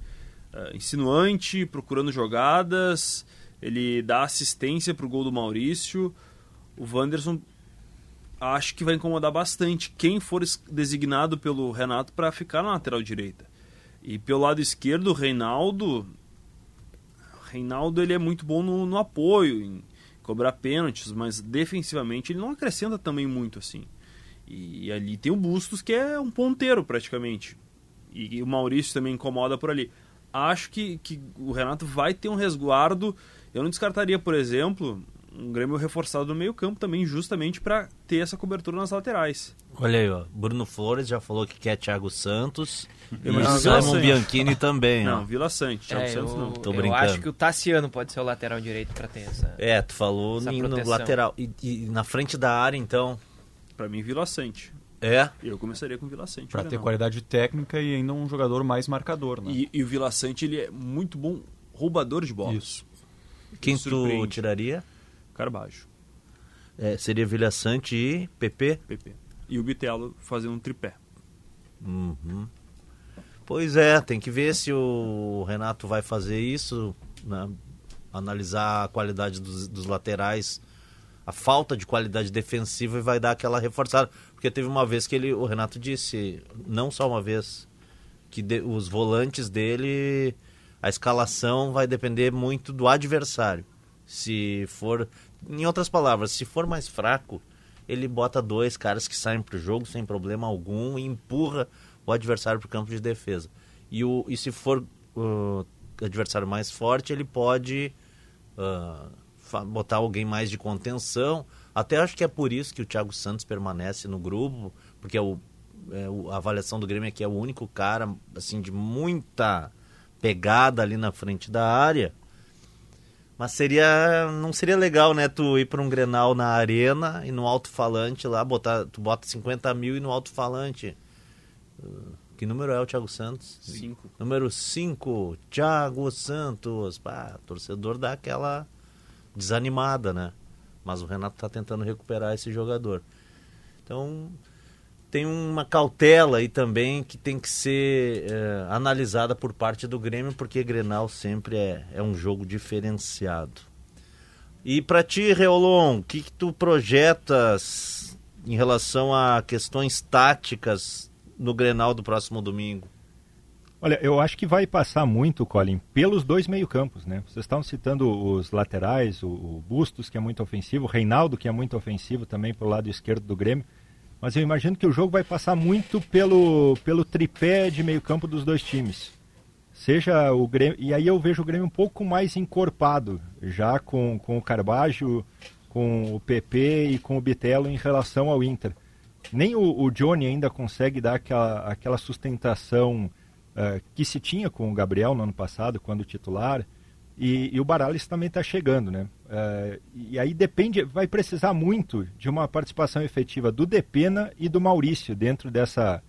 Ah, insinuante, procurando jogadas, ele dá assistência pro gol do Maurício. O Wanderson acho que vai incomodar bastante quem for es- designado pelo Renato para ficar na lateral direita. E pelo lado esquerdo, o Reinaldo. Reinaldo ele é muito bom no, no apoio, em cobrar pênaltis, mas defensivamente ele não acrescenta também muito assim. E, e ali tem o Bustos, que é um ponteiro praticamente. E, e o Maurício também incomoda por ali. Acho que, que o Renato vai ter um resguardo. Eu não descartaria, por exemplo, um Grêmio reforçado no meio-campo também, justamente para ter essa cobertura nas laterais. Olha aí, ó. Bruno Flores já falou que quer Thiago Santos. E Não, Vila Simon. Bianchini também, ó. Não, Vila Sante, Thiago É, Santos eu, não. Tô eu brincando. acho que o Tassiano pode ser o lateral direito para ter essa. É, tu falou no proteção. lateral. E, e na frente da área, então. Para mim, Vila Sante. É. Eu começaria com o Vila Sante. Para ter não. qualidade técnica e ainda um jogador mais marcador, né? E, e o Vila Sante, ele é muito bom roubador de bola. Isso. Quem tu tiraria? Carbajo, É, seria Vilha Sante e PP. PP. e o Bitelo fazendo um tripé. Uhum. Pois é, tem que ver se o Renato vai fazer isso, né? analisar a qualidade dos, dos laterais, a falta de qualidade defensiva e vai dar aquela reforçada. Porque teve uma vez que ele, o Renato disse, não só uma vez, que de, os volantes dele, a escalação vai depender muito do adversário. Se for, em outras palavras, se for mais fraco, ele bota dois caras que saem para o jogo sem problema algum e empurra o adversário para o campo de defesa. E, o, e se for o adversário mais forte, ele pode uh, botar alguém mais de contenção. Até acho que é por isso que o Thiago Santos permanece no grupo, porque é o, é, a avaliação do Grêmio é que é o único cara assim de muita pegada ali na frente da área. Mas seria. Não seria legal, né? Tu ir para um Grenal na arena e no alto-falante lá, botar. Tu bota 50 mil e no alto-falante. Que número é o Thiago Santos? Cinco. Número 5, Thiago Santos. Pá, torcedor dá aquela desanimada, né? Mas o Renato tá tentando recuperar esse jogador. Então, tem uma cautela aí também que tem que ser é, analisada por parte do Grêmio, porque Grenal sempre é, é um jogo diferenciado. E para ti, Reolon, o que, que tu projetas em relação a questões táticas no Grenal do próximo domingo? Olha, eu acho que vai passar muito, Colin, pelos dois meio-campos, né? Vocês estavam citando os laterais, o, o Bustos, que é muito ofensivo, o Reinaldo, que é muito ofensivo também pelo lado esquerdo do Grêmio. Mas eu imagino que o jogo vai passar muito pelo, pelo tripé de meio-campo dos dois times. Seja o Grêmio. E aí eu vejo o Grêmio um pouco mais encorpado, já com, com o Carbajo, com o PP e com o Bitelo em relação ao Inter. Nem o, o Johnny ainda consegue dar aquela, aquela sustentação uh, que se tinha com o Gabriel no ano passado, quando titular. E, e o Barales também está chegando, né? Uh, e aí depende, vai precisar muito de uma participação efetiva do Depena e do Maurício dentro dessa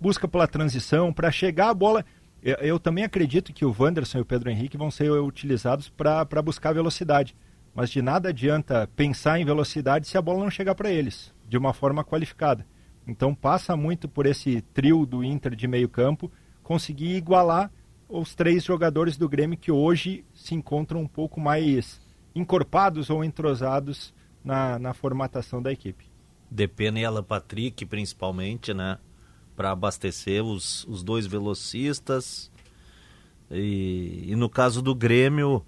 busca pela transição para chegar a bola. Eu, eu, também acredito que o Wanderson e o Pedro Henrique vão ser utilizados para buscar velocidade. Mas de nada adianta pensar em velocidade se a bola não chegar para eles de uma forma qualificada. Então passa muito por esse trio do Inter de meio campo conseguir igualar os três jogadores do Grêmio que hoje se encontram um pouco mais encorpados ou entrosados na, na formatação da equipe. Depena e Alan Patrick, principalmente, né? Para abastecer os, os dois velocistas. E, e no caso do Grêmio,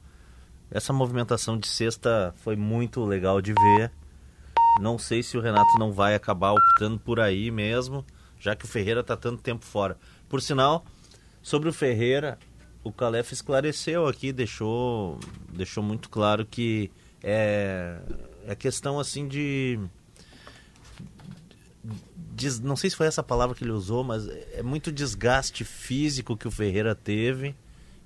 essa movimentação de sexta foi muito legal de ver. Não sei se o Renato não vai acabar optando por aí mesmo, já que o Ferreira está tanto tempo fora. Por sinal, Sobre o Ferreira, o Calef esclareceu aqui, deixou, deixou muito claro que é, é questão assim de, de, Não sei se foi essa palavra que ele usou, mas é muito desgaste físico que o Ferreira teve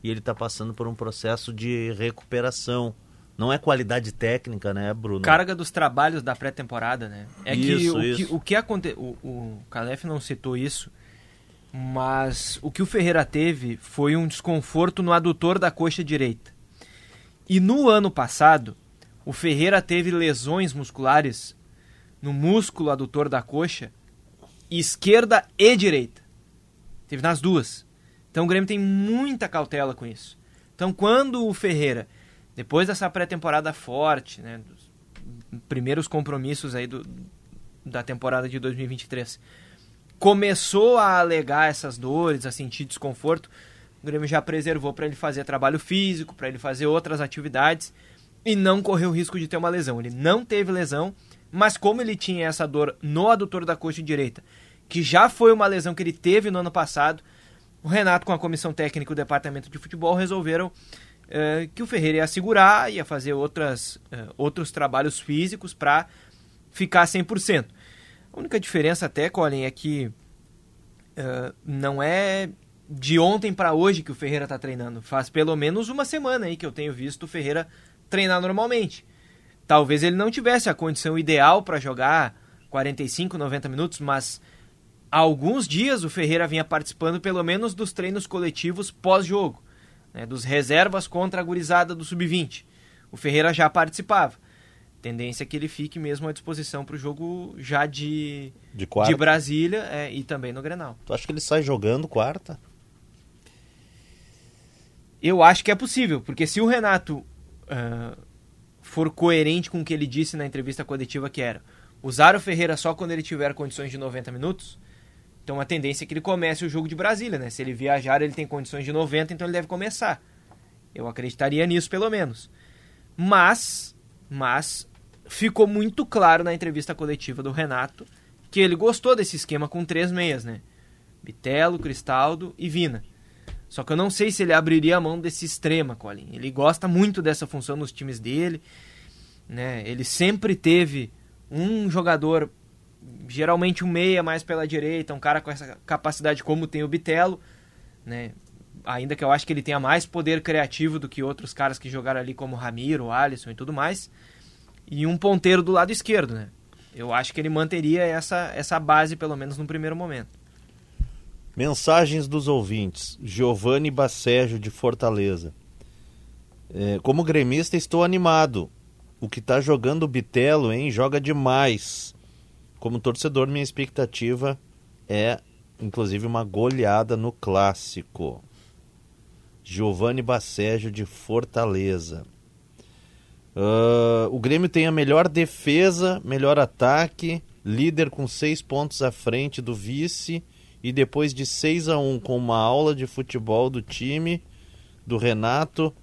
e ele está passando por um processo de recuperação. Não é qualidade técnica, né, Bruno? Carga dos trabalhos da pré-temporada, né? É isso, que o, isso. que o que aconteceu. O, o Calef não citou isso, mas o que o Ferreira teve foi um desconforto no adutor da coxa direita. E no ano passado, o Ferreira teve lesões musculares no músculo adutor da coxa esquerda e direita. Teve nas duas. Então o Grêmio tem muita cautela com isso. Então quando o Ferreira, depois dessa pré-temporada forte, né, dos primeiros compromissos aí do, da temporada de 2023, começou a alegar essas dores, a sentir desconforto, o Grêmio já preservou para ele fazer trabalho físico, para ele fazer outras atividades e não correu o risco de ter uma lesão. Ele não teve lesão, mas como ele tinha essa dor no adutor da coxa direita, que já foi uma lesão que ele teve no ano passado, o Renato, com a comissão técnica e o departamento de futebol, resolveram eh, que o Ferreira ia segurar, ia fazer outras, eh, outros trabalhos físicos para ficar 100%. A única diferença até, Colin, é que uh, não é de ontem para hoje que o Ferreira está treinando. Faz pelo menos uma semana aí que eu tenho visto o Ferreira treinar normalmente. Talvez ele não tivesse a condição ideal para jogar 45, 90 minutos, mas há alguns dias o Ferreira vinha participando pelo menos dos treinos coletivos pós-jogo, né, dos reservas contra a gurizada do sub-20. O Ferreira já participava. Tendência é que ele fique mesmo à disposição para o jogo já de, De quarta. de Brasília é, e também no Grenal. Tu acha que ele sai jogando quarta? Eu acho que é possível, porque se o Renato ah, for coerente com o que ele disse na entrevista coletiva que era usar o Ferreira só quando ele tiver condições de 90 minutos, então a tendência é que ele comece o jogo de Brasília, né? Se ele viajar, ele tem condições de 90, então ele deve começar. Eu acreditaria nisso, pelo menos. Mas, mas ficou muito claro na entrevista coletiva do Renato que ele gostou desse esquema com três meias, né? Bitelo, Cristaldo e Vina. Só que eu não sei se ele abriria a mão desse extrema, Colin. Ele gosta muito dessa função nos times dele, né? Ele sempre teve um jogador, geralmente um meia mais pela direita, um cara com essa capacidade como tem o Bitelo, né? Ainda que eu acho que ele tenha mais poder criativo do que outros caras que jogaram ali como Ramiro, Alisson e tudo mais. E um ponteiro do lado esquerdo, né? Eu acho que ele manteria essa, essa base, pelo menos no primeiro momento. Mensagens dos ouvintes. Giovanni Bacejo, de Fortaleza. É, como gremista, estou animado. O que tá jogando o Bitelo, hein? Joga demais. Como torcedor, minha expectativa é, inclusive, uma goleada no clássico. Giovanni Bacejo, de Fortaleza. Ah, o Grêmio tem a melhor defesa, melhor ataque, líder com seis pontos à frente do vice e depois de 6 a 1 com uma aula de futebol do time do Renato,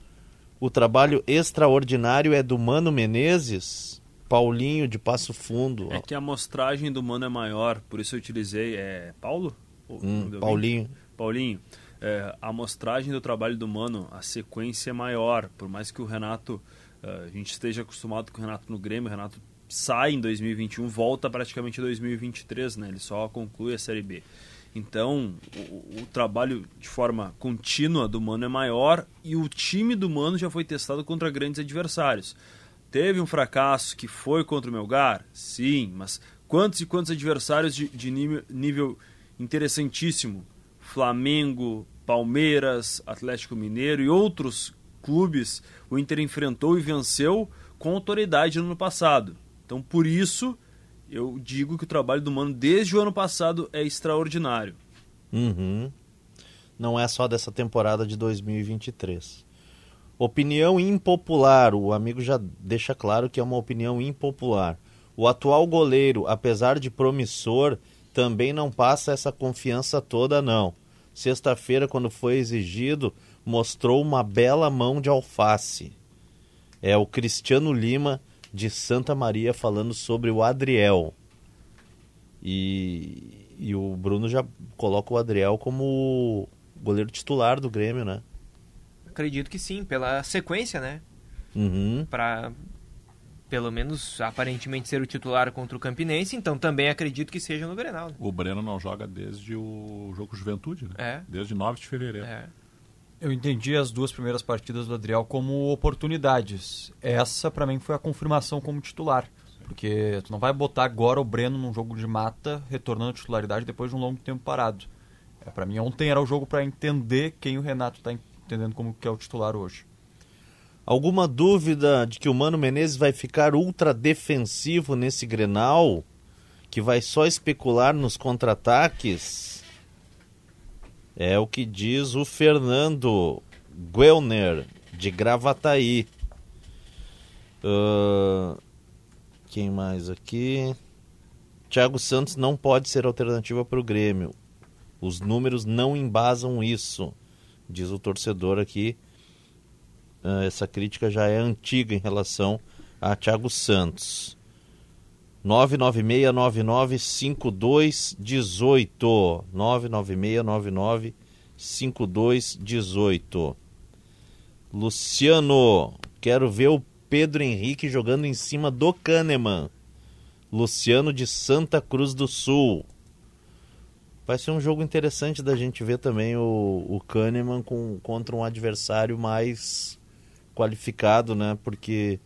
o trabalho extraordinário é do Mano Menezes, Paulinho de Passo Fundo. É que a amostragem do Mano é maior, por isso eu utilizei. É Paulo? Hum, Paulinho. Paulinho. É, a amostragem do trabalho do Mano, a sequência é maior. Por mais que o Renato, é, a gente esteja acostumado com o Renato no Grêmio, o Renato sai em 2021, volta praticamente em 2023, né? Ele só conclui a Série B. Então, o, o trabalho de forma contínua do Mano é maior e o time do Mano já foi testado contra grandes adversários. Teve um fracasso que foi contra o Melgar? Sim, mas quantos e quantos adversários de, de nível, nível interessantíssimo? Flamengo, Palmeiras, Atlético Mineiro e outros clubes o Inter enfrentou e venceu com autoridade no ano passado. Então, por isso, eu digo que o trabalho do Mano desde o ano passado é extraordinário. Uhum. Não é só dessa temporada de 2023. Opinião impopular. O amigo já deixa claro que é uma opinião impopular. O atual goleiro, apesar de promissor, também não passa essa confiança toda, não. Sexta-feira, quando foi exigido, mostrou uma bela mão de alface. É o Cristiano Lima, de Santa Maria, falando sobre o Adriel. E, e o Bruno já coloca o Adriel como goleiro titular do Grêmio, né? Acredito que sim, pela sequência, né? Uhum. Para pelo menos aparentemente ser o titular contra o Campinense, então também acredito que seja no Grenal. né? O Breno não joga desde o jogo Juventude, né? É. Desde 9 de fevereiro. É. Eu entendi as duas primeiras partidas do Adriel como oportunidades. Essa, pra mim, foi a confirmação como titular. Porque tu não vai botar agora o Breno num jogo de mata, retornando à titularidade depois de um longo tempo parado. É, para mim, ontem era o jogo pra entender quem o Renato tá entendendo como que é o titular hoje. Alguma dúvida de que o Mano Menezes vai ficar ultra defensivo nesse Grenal? Que vai só especular nos contra-ataques? É o que diz o Fernando Guelner, de Gravataí. Ahn, quem mais aqui? Thiago Santos não pode ser alternativa para o Grêmio. Os números não embasam isso, diz o torcedor aqui. Ah, essa crítica já é antiga em relação a Thiago Santos. 996995218. 996995218. Luciano, quero ver o Pedro Henrique jogando em cima do Kahneman. Luciano de Santa Cruz do Sul. Vai ser um jogo interessante da gente ver também o, o Kahneman com, contra um adversário mais qualificado, né? Porque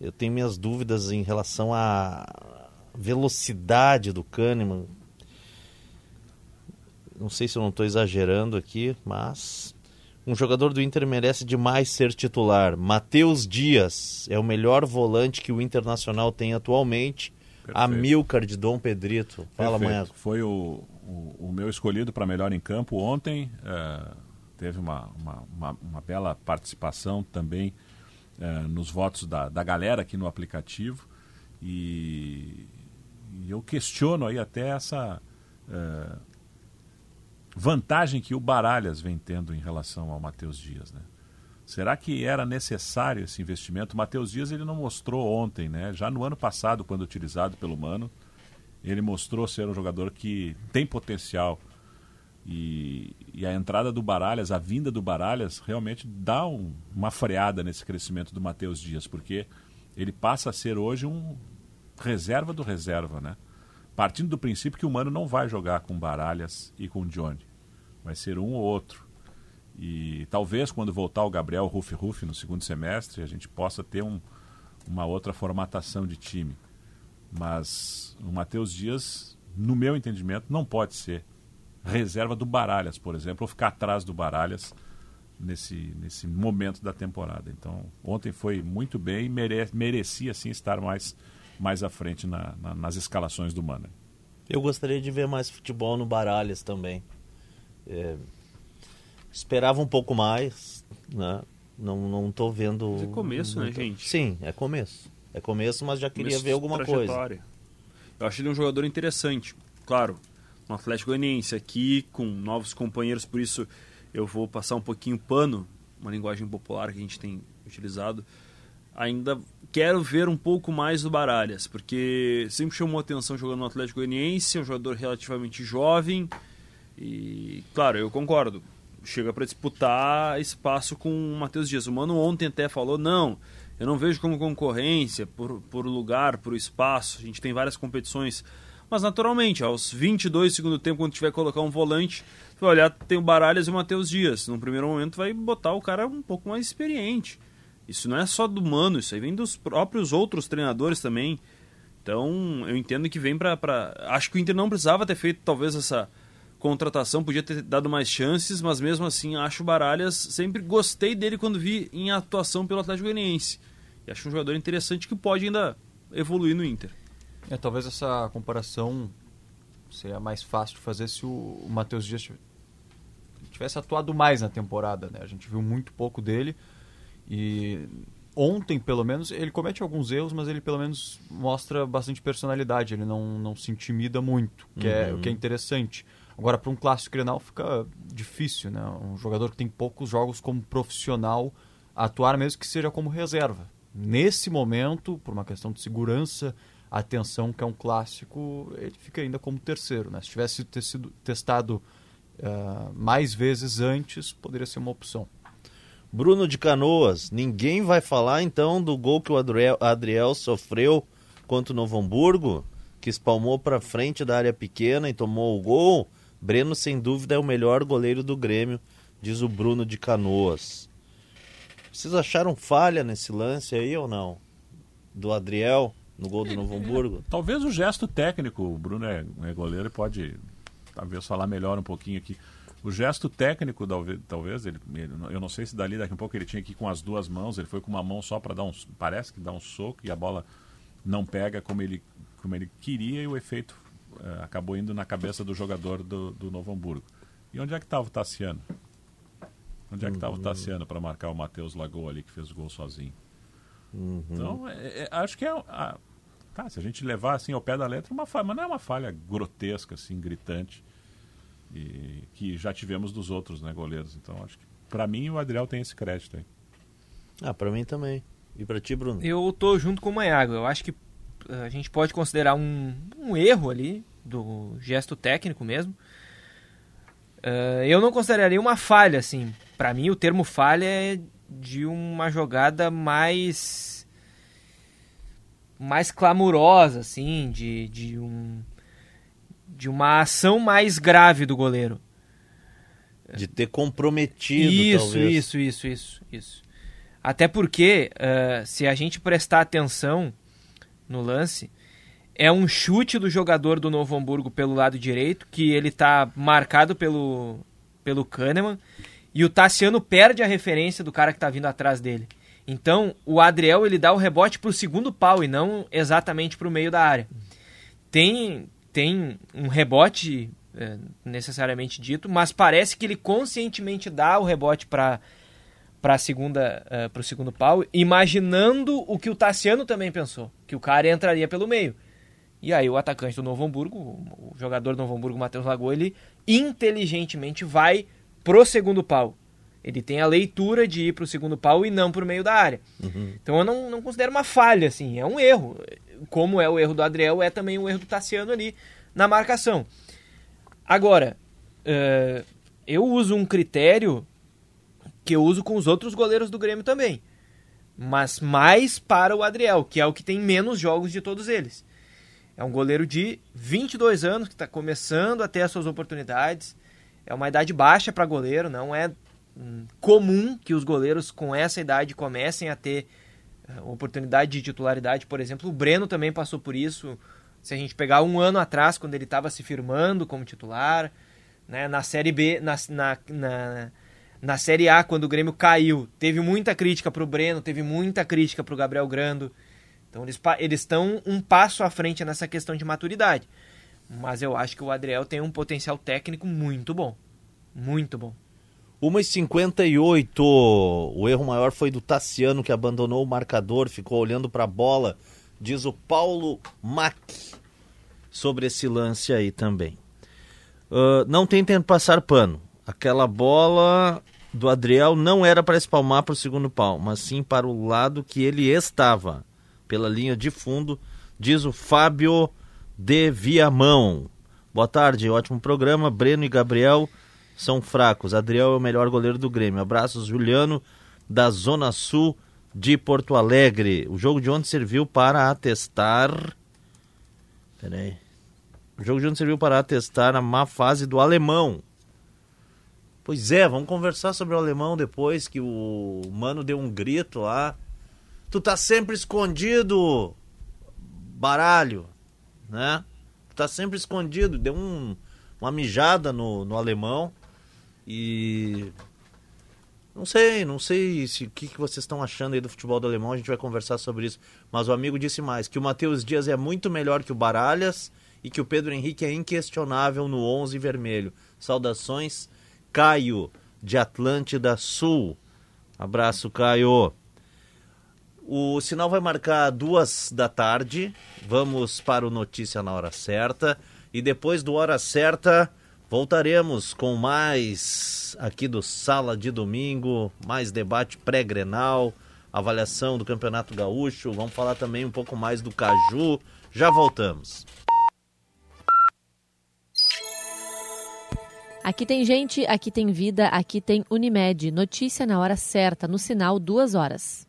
eu tenho minhas dúvidas em relação à velocidade do Kahneman. Não sei se eu não estou exagerando aqui, mas Um jogador do Inter merece demais ser titular. Matheus Dias é o melhor volante que o Internacional tem atualmente. Perfeito. Amilcar de Dom Pedrito. Fala. Manhago. Foi o, o, o meu escolhido para melhor em campo ontem. eh, teve uma, uma, uma, uma bela participação também eh, nos votos da, da galera aqui no aplicativo. E, e eu questiono aí até essa eh, vantagem que o Baralhas vem tendo em relação ao Matheus Dias, né? Será que era necessário esse investimento? O Matheus Dias ele não mostrou ontem, né? Já no ano passado, quando utilizado pelo Mano, ele mostrou ser um jogador que tem potencial. E, e a entrada do Baralhas, a vinda do Baralhas, realmente dá um- uma freada nesse crescimento do Matheus Dias, porque ele passa a ser hoje um reserva do reserva, né? Partindo do princípio que o Mano não vai jogar com Baralhas e com Johnny. Vai ser um ou outro. E talvez quando voltar o Gabriel Ruff Ruff no segundo semestre, a gente possa ter um, uma outra formatação de time. Mas o Matheus Dias, no meu entendimento, não pode ser reserva do Baralhas, por exemplo, ou ficar atrás do Baralhas nesse, nesse momento da temporada. Então, ontem foi muito bem e mere, merecia sim estar mais, mais à frente na- na- nas escalações do Mano. Eu gostaria de ver mais futebol no Baralhas também. É, esperava um pouco mais, né? Não, não tô vendo. Mas é começo, né, gente? Sim, é começo. É começo, mas já queria Começo ver alguma coisa. trajetória. Eu acho ele um jogador interessante. Claro, no Atlético Goianiense aqui, com novos companheiros, por isso eu vou passar um pouquinho pano, uma linguagem popular que a gente tem utilizado. Ainda quero ver um pouco mais do Baralhas, porque sempre chamou atenção jogando no Atlético Goianiense, é um jogador relativamente jovem e, claro, eu concordo. Chega para disputar espaço com o Matheus Dias. O Mano ontem até falou: não, eu não vejo como concorrência por, por lugar, por espaço. A gente tem várias competições. Mas naturalmente, aos 22 do segundo tempo, quando tiver que colocar um volante, vai olhar, tem o Baralhas e o Matheus Dias. No primeiro momento, vai botar o cara um pouco mais experiente. Isso não é só do Mano, isso aí vem dos próprios outros treinadores também. Então, eu entendo que vem pra, pra. Acho que o Inter não precisava ter feito talvez essa contratação, podia ter dado mais chances, mas mesmo assim acho o Baralhas. Sempre gostei dele quando vi em atuação pelo Atlético Goianiense. E acho um jogador interessante que pode ainda evoluir no Inter. É, talvez essa comparação seria mais fácil de fazer se o, Matheus Dias tiv- tivesse atuado mais na temporada, né? A gente viu muito pouco dele e ontem, pelo menos, ele comete alguns erros, mas ele pelo menos mostra bastante personalidade, ele não, não se intimida muito, que é, o que é interessante. Agora, para um clássico Grenal fica difícil, né? Um jogador que tem poucos jogos como profissional atuar mesmo que seja como reserva. Nesse momento, por uma questão de segurança, atenção que é um clássico, ele fica ainda como terceiro, né? Se tivesse ter sido testado ah, mais vezes antes, poderia ser uma opção. Bruno de Canoas, ninguém vai falar então do gol que o Adriel, Adriel sofreu contra o Novo Hamburgo, que espalmou para frente da área pequena e tomou o gol. Breno, sem dúvida, é o melhor goleiro do Grêmio, diz o Bruno de Canoas. Vocês acharam falha nesse lance aí ou não? Do Adriel no gol do Novo Hamburgo? Talvez o gesto técnico, o Bruno é, é goleiro e pode talvez falar melhor um pouquinho aqui. O gesto técnico, talvez, talvez ele, ele- eu não sei se dali daqui a pouco ele tinha que ir com as duas mãos, ele foi com uma mão só para dar um, parece que dá um soco e a bola não pega como ele, como ele queria e o efeito eh, acabou indo na cabeça do jogador do, do Novo Hamburgo. E onde é que estava o Tassiano? Onde é que estava o Tassiano para marcar o Matheus Lagoa ali que fez o gol sozinho? Então, é- é- acho que é. a- tá, se a gente levar assim ao pé da letra, uma falha, mas não é uma falha grotesca, assim, gritante, e que já tivemos dos outros né, goleiros. Então, acho que, para mim, o Adriel tem esse crédito aí. Ah, para mim também. E para ti, Bruno? Eu tô junto com o Maiago. Eu acho que eh, a gente pode considerar um, um erro ali do gesto técnico mesmo. Eh, eu não consideraria uma falha, assim. Pra mim, o termo falha é de uma jogada mais mais clamorosa, assim, de, de um de uma ação mais grave do goleiro. De ter comprometido, Isso, talvez. isso, isso, isso, isso. Até porque, eh, se a gente prestar atenção no lance, é um chute do jogador do Novo Hamburgo pelo lado direito, que ele tá marcado pelo, pelo Kahneman, E o Tassiano perde a referência do cara que tá vindo atrás dele. Então, o Adriel ele dá o rebote pro segundo pau e não exatamente pro meio da área. Tem, tem um rebote é, necessariamente dito, mas parece que ele conscientemente dá o rebote para para segunda uh, pro segundo pau, imaginando o que o Tassiano também pensou, que o cara entraria pelo meio. E aí o atacante do Novo Hamburgo, o jogador do Novo Hamburgo, Matheus Lagoa, ele inteligentemente vai pro segundo pau. Ele tem a leitura de ir pro segundo pau e não pro meio da área. Uhum. Então eu não, não considero uma falha, assim, é um erro. Como é o erro do Adriel, é também o erro do Tassiano ali na marcação. Agora, uh, eu uso um critério que eu uso com os outros goleiros do Grêmio também. Mas mais para o Adriel, que é o que tem menos jogos de todos eles. É um goleiro de 22 anos que está começando a ter as suas oportunidades. É uma idade baixa para goleiro, não é hum, comum que os goleiros com essa idade comecem a ter uh, oportunidade de titularidade. Por exemplo, o Breno também passou por isso. Se a gente pegar um ano atrás, quando ele estava se firmando como titular, né, na Série B, na, na, na na Série A, quando o Grêmio caiu, teve muita crítica para o Breno, teve muita crítica para o Gabriel Grando. Então eles estão um passo à frente nessa questão de maturidade. Mas eu acho que o Adriel tem um potencial técnico muito bom. Muito bom. 1h58. O erro maior foi do Tassiano, que abandonou o marcador, ficou olhando para a bola. Diz o Paulo Mack sobre esse lance aí também. Uh, não tentem passar pano. Aquela bola do Adriel não era para espalmar para o segundo pau, mas sim para o lado que ele estava, pela linha de fundo, diz o Fábio de Viamão. Boa tarde, ótimo programa. Breno e Gabriel são fracos. Adriel é o melhor goleiro do Grêmio. Abraços, Juliano, da Zona Sul de Porto Alegre. O jogo de ontem serviu para atestar. Peraí. O jogo de ontem serviu para atestar a má fase do alemão. Pois é, vamos conversar sobre o alemão depois que o mano deu um grito lá. Tu tá sempre escondido, baralho, né? Tá sempre escondido. Deu um, uma mijada no, no alemão e não sei, não sei se o que, que vocês estão achando aí do futebol do alemão, a gente vai conversar sobre isso. Mas o amigo disse mais, que o Matheus Dias é muito melhor que o Baralhas e que o Pedro Henrique é inquestionável no 11 vermelho. Saudações, Caio, de Atlântida Sul. Abraço, Caio. O sinal vai marcar duas da tarde. Vamos para o Notícia na Hora Certa. E depois do Hora Certa, voltaremos com mais aqui do Sala de Domingo, mais debate pré-grenal, avaliação do Campeonato Gaúcho. Vamos falar também um pouco mais do Caju. Já voltamos. Aqui tem gente, aqui tem vida, aqui tem Unimed. Notícia na hora certa, no sinal duas horas.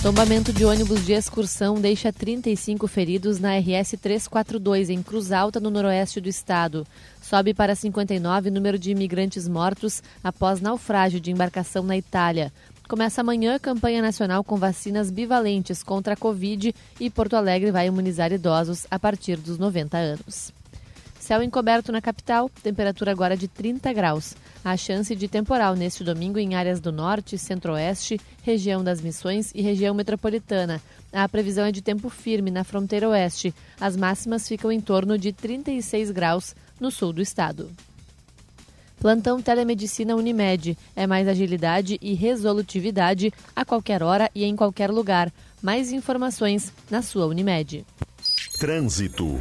Tombamento de ônibus de excursão deixa 35 feridos na RS 342 em Cruz Alta, no noroeste do estado. Sobe para 59 o número de imigrantes mortos após naufrágio de embarcação na Itália. Começa amanhã a campanha nacional com vacinas bivalentes contra a Covid e Porto Alegre vai imunizar idosos a partir dos 90 anos. Céu encoberto na capital, temperatura agora de 30 graus. Há chance de temporal neste domingo em áreas do norte, centro-oeste, região das Missões e região metropolitana. A previsão é de tempo firme na fronteira oeste. As máximas ficam em torno de 36 graus no sul do estado. Plantão Telemedicina Unimed. É mais agilidade e resolutividade a qualquer hora e em qualquer lugar. Mais informações na sua Unimed. Trânsito.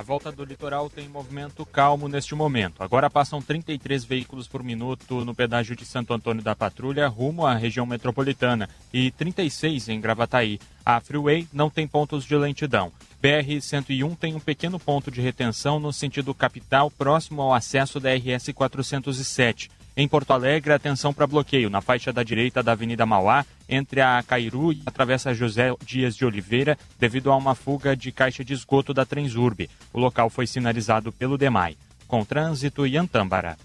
A volta do litoral tem movimento calmo neste momento. Agora passam 33 veículos por minuto no pedágio de Santo Antônio da Patrulha, rumo à região metropolitana, e 36 em Gravataí. A Freeway não tem pontos de lentidão. BR-101 tem um pequeno ponto de retenção no sentido capital, próximo ao acesso da RS 407. Em Porto Alegre, atenção para bloqueio na faixa da direita da Avenida Mauá, entre a Cairu e a Travessa José Dias de Oliveira, devido a uma fuga de caixa de esgoto da Transurb. O local foi sinalizado pelo DEMAI. Com trânsito e Antâmbara.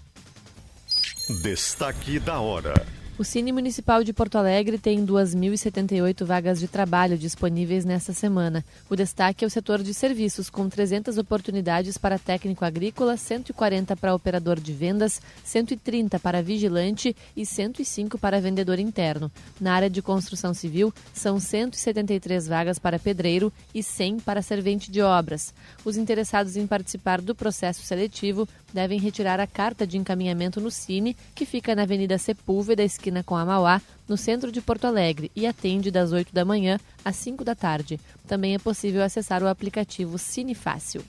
Destaque da hora. O Cine Municipal de Porto Alegre tem 2.078 vagas de trabalho disponíveis nesta semana. O destaque é o setor de serviços, com 300 oportunidades para técnico agrícola, 140 para operador de vendas, 130 para vigilante e 105 para vendedor interno. Na área de construção civil, são 173 vagas para pedreiro e 100 para servente de obras. Os interessados em participar do processo seletivo devem retirar a carta de encaminhamento no Cine, que fica na Avenida Sepúlveda, esquina com a Mauá, no centro de Porto Alegre, e atende das 8 da manhã às 5 da tarde. Também é possível acessar o aplicativo Cine Fácil.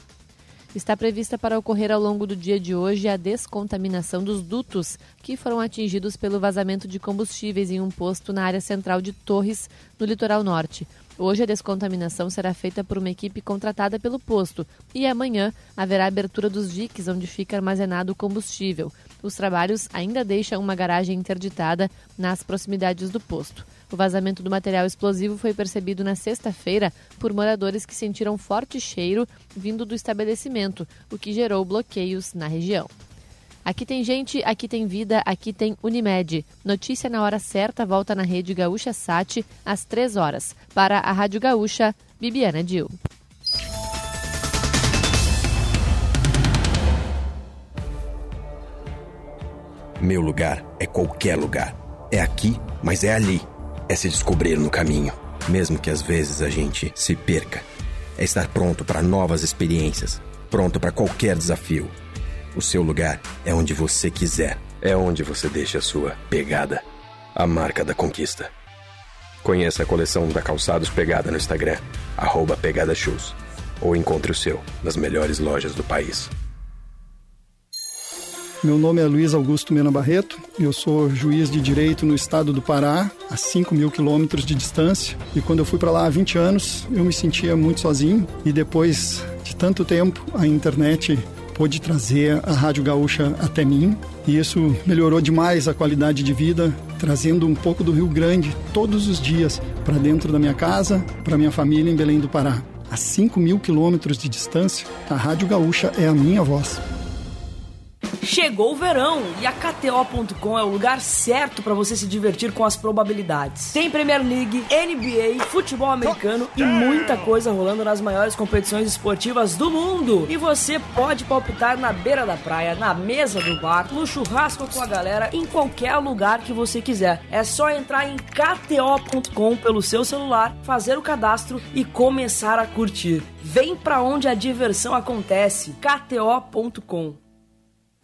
Está prevista para ocorrer ao longo do dia de hoje a descontaminação dos dutos que foram atingidos pelo vazamento de combustíveis em um posto na área central de Torres, no litoral norte. Hoje a descontaminação será feita por uma equipe contratada pelo posto e amanhã haverá abertura dos diques onde fica armazenado o combustível. Os trabalhos ainda deixam uma garagem interditada nas proximidades do posto. O vazamento do material explosivo foi percebido na sexta-feira por moradores que sentiram forte cheiro vindo do estabelecimento, o que gerou bloqueios na região. Aqui tem gente, aqui tem vida, aqui tem Unimed. Notícia na hora certa volta na rede Gaúcha Sat às 3 horas. Para a Rádio Gaúcha, Bibiana Dil. Meu lugar é qualquer lugar. É aqui, mas é ali. É se descobrir no caminho, mesmo que às vezes a gente se perca. É estar pronto para novas experiências, pronto para qualquer desafio. O seu lugar é onde você quiser. É onde você deixa a sua pegada. A marca da conquista. Conheça a coleção da Calçados Pegada no Instagram, arroba Pegada Shoes. Ou encontre o seu nas melhores lojas do país. Meu nome é Luiz Augusto Mena Barreto, eu sou juiz de direito no estado do Pará, a 5 mil quilômetros de distância. E quando eu fui para lá há 20 anos, eu me sentia muito sozinho. E depois de tanto tempo, a internet pôde trazer a Rádio Gaúcha até mim. E isso melhorou demais a qualidade de vida, trazendo um pouco do Rio Grande todos os dias para dentro da minha casa, para minha família em Belém do Pará. A 5 mil quilômetros de distância, a Rádio Gaúcha é a minha voz. Chegou o verão e a KTO.com é o lugar certo para você se divertir com as probabilidades. Tem Premier League, NBA, futebol americano e muita coisa rolando nas maiores competições esportivas do mundo. E você pode palpitar na beira da praia, na mesa do bar, no churrasco com a galera, em qualquer lugar que você quiser. É só entrar em KTO.com pelo seu celular, fazer o cadastro e começar a curtir. Vem pra onde a diversão acontece. KTO.com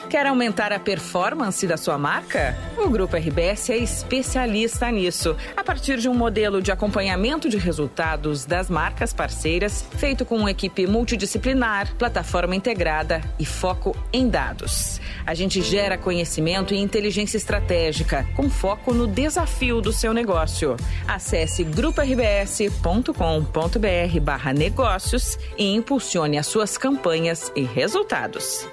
Quer aumentar a performance da sua marca? O Grupo RBS é especialista nisso. A partir de um modelo de acompanhamento de resultados das marcas parceiras, feito com uma equipe multidisciplinar, plataforma integrada e foco em dados. A gente gera conhecimento e inteligência estratégica, com foco no desafio do seu negócio. Acesse gruporbs.com.br barra negócios e impulsione as suas campanhas e resultados.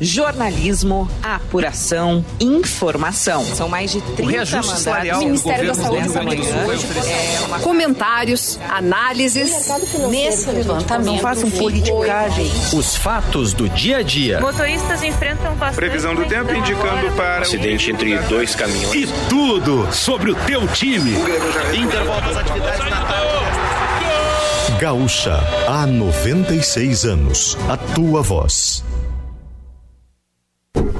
Jornalismo, apuração, informação. São mais de 30 o mandatos. salarial do Ministério da Saúde do hoje é uma... Comentários, análises nesse levantamento. Não façam politicagem. Os fatos do dia a dia. Motoristas enfrentam bastante. Previsão do tempo indicando para. Acidente entre dois caminhões. E tudo sobre o teu time. Intervalo das atividades. Gaúcha, há 96 anos. A tua voz.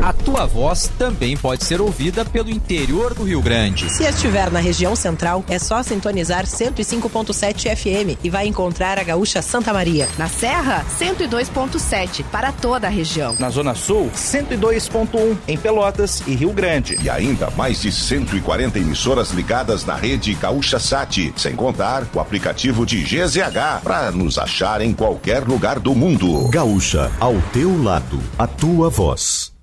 A tua voz também pode ser ouvida pelo interior do Rio Grande. Se estiver na região central, é só sintonizar 105.7 FM e vai encontrar a Gaúcha Santa Maria. Na Serra, 102.7 para toda a região. Na Zona Sul, 102.1 em Pelotas e Rio Grande. E ainda mais de 140 emissoras ligadas na rede Gaúcha Sat, sem contar o aplicativo de GZH para nos achar em qualquer lugar do mundo. Gaúcha, ao teu lado, a tua voz.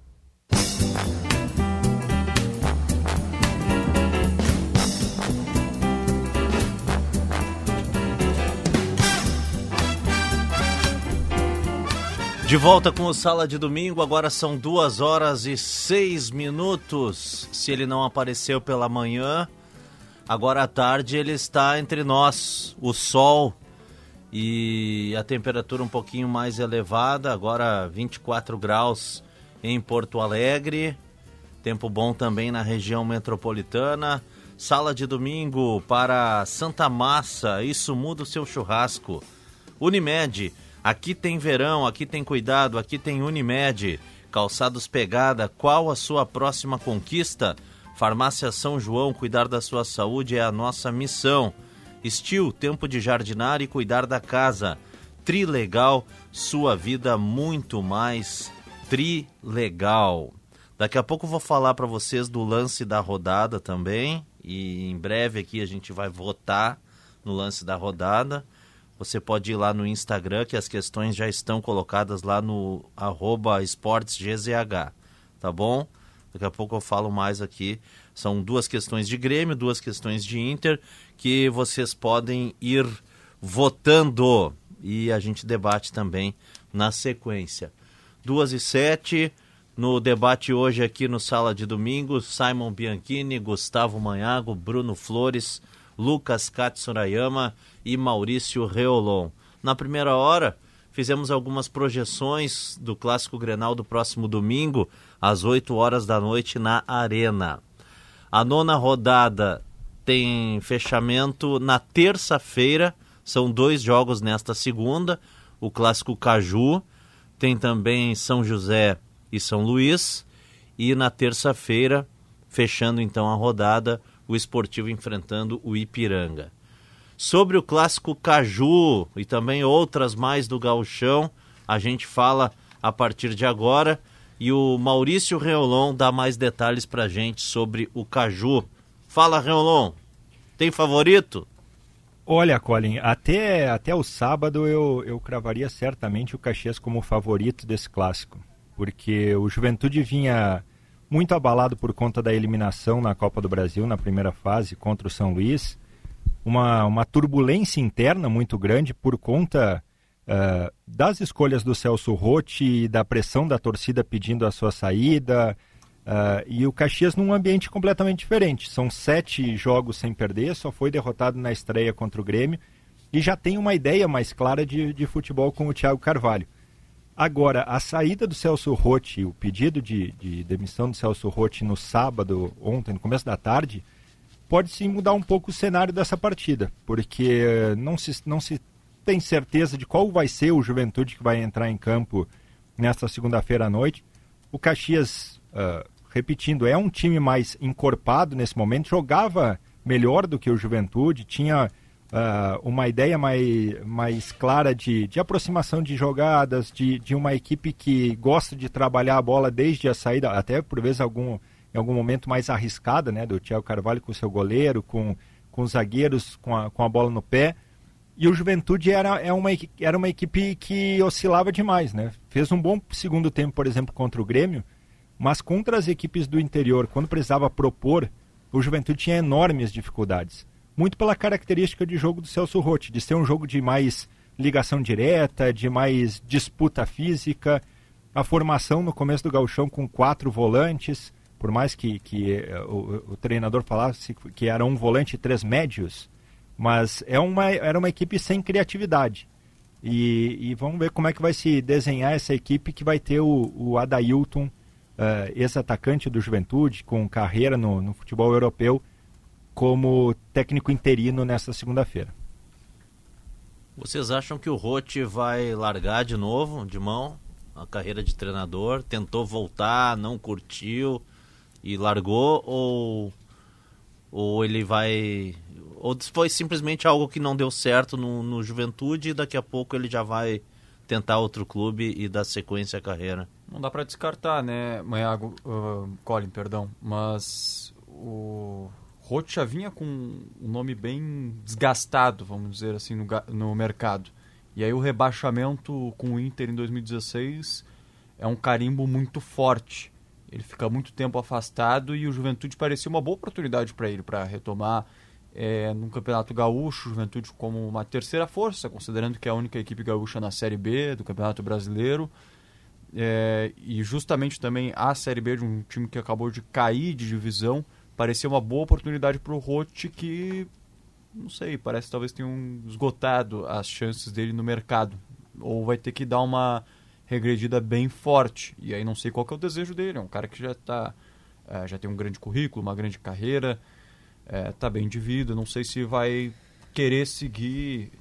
De volta com o Sala de Domingo, agora são duas horas e seis minutos. Se ele não apareceu pela manhã, agora à tarde ele está entre nós. O sol e a temperatura um pouquinho mais elevada, agora 24 graus em Porto Alegre. Tempo bom também na região metropolitana. Sala de domingo para Santa Massa, isso muda o seu churrasco. Unimed, aqui tem verão, aqui tem cuidado, aqui tem Unimed. Calçados Pegada, qual a sua próxima conquista? Farmácia São João, cuidar da sua saúde é a nossa missão. Estil, tempo de jardinar e cuidar da casa. Trilegal, sua vida muito mais trilegal. Daqui a pouco eu vou falar para vocês do lance da rodada também. E em breve aqui a gente vai votar no lance da rodada. Você pode ir lá no Instagram, que as questões já estão colocadas lá no esportesgzh, tá bom? Daqui a pouco eu falo mais aqui. São duas questões de Grêmio, duas questões de Inter, que vocês podem ir votando. E a gente debate também na sequência. Duas e sete, no debate hoje aqui no Sala de Domingo, Simon Bianchini, Gustavo Manhago, Bruno Flores, Lucas Katsurayama e Maurício Reolon. Na primeira hora, fizemos algumas projeções do Clássico Grenal do próximo domingo, às 8 horas da noite, na Arena. A nona rodada tem fechamento na terça-feira, são dois jogos nesta segunda, o Clássico Caju, tem também São José e São Luís, e na terça-feira, fechando então a rodada, o Esportivo enfrentando o Ipiranga. Sobre o clássico Caju e também outras mais do Gauchão, a gente fala a partir de agora e o Maurício Reolon dá mais detalhes pra gente sobre o Caju. Fala, Reolon. Tem favorito? Olha, Colin, até, até o sábado eu, eu cravaria certamente o Caxias como favorito desse clássico, porque o Juventude vinha muito abalado por conta da eliminação na Copa do Brasil na primeira fase contra o São Luís, uma, uma turbulência interna muito grande por conta uh, das escolhas do Celso Rotti e da pressão da torcida pedindo a sua saída, uh, e o Caxias num ambiente completamente diferente. São sete jogos sem perder, só foi derrotado na estreia contra o Grêmio, e já tem uma ideia mais clara de, de futebol com o Thiago Carvalho. Agora, a saída do Celso Rotti, o pedido de, de demissão do Celso Rotti no sábado, ontem, no começo da tarde, pode sim mudar um pouco o cenário dessa partida, porque não se, não se tem certeza de qual vai ser o Juventude que vai entrar em campo nesta segunda-feira à noite. O Caxias, uh, repetindo, é um time mais encorpado nesse momento, jogava melhor do que o Juventude, tinha uh, uma ideia mais, mais clara de, de aproximação de jogadas, de, de uma equipe que gosta de trabalhar a bola desde a saída, até por vezes algum, em algum momento mais arriscada, né, do Thiago Carvalho com seu goleiro, com, com os zagueiros com a, com a bola no pé. E o Juventude era, é uma, era uma equipe que oscilava demais, né? Fez um bom segundo tempo, por exemplo, contra o Grêmio, mas contra as equipes do interior, quando precisava propor, o Juventude tinha enormes dificuldades muito pela característica de jogo do Celso Rotti, de ser um jogo de mais ligação direta, de mais disputa física, a formação no começo do gauchão com quatro volantes, por mais que, que eh, o, o, treinador falasse que era um volante e três médios, mas é uma, era uma equipe sem criatividade. E, e, vamos ver como é que vai se desenhar essa equipe que vai ter o, o Adailton, uh, ex-atacante do Juventude, com carreira no, no futebol europeu, como técnico interino nesta segunda-feira. Vocês acham que o Rote vai largar de novo, de mão, a carreira de treinador? Tentou voltar, não curtiu e largou? Ou, ou ele vai. Ou foi simplesmente algo que não deu certo no, no Juventude e daqui a pouco ele já vai tentar outro clube e dar sequência à carreira? Não dá para descartar, né, Maiago, uh, Colin, perdão, mas o Roth já vinha com um nome bem desgastado, vamos dizer assim, no, no mercado. E aí o rebaixamento com o Inter em 2016 é um carimbo muito forte. Ele fica muito tempo afastado e o Juventude parecia uma boa oportunidade para ele, para retomar é, no Campeonato Gaúcho, Juventude como uma terceira força, considerando que é a única equipe gaúcha na Série B do Campeonato Brasileiro. É, e justamente também a Série B de um time que acabou de cair de divisão parecia uma boa oportunidade para o Roth que, não sei, parece que talvez tenham esgotado as chances dele no mercado. Ou vai ter que dar uma regredida bem forte. E aí não sei qual é o desejo dele. É um cara que já uh, é, já tem um grande currículo, uma grande carreira, está bem de vida, não sei se vai querer seguir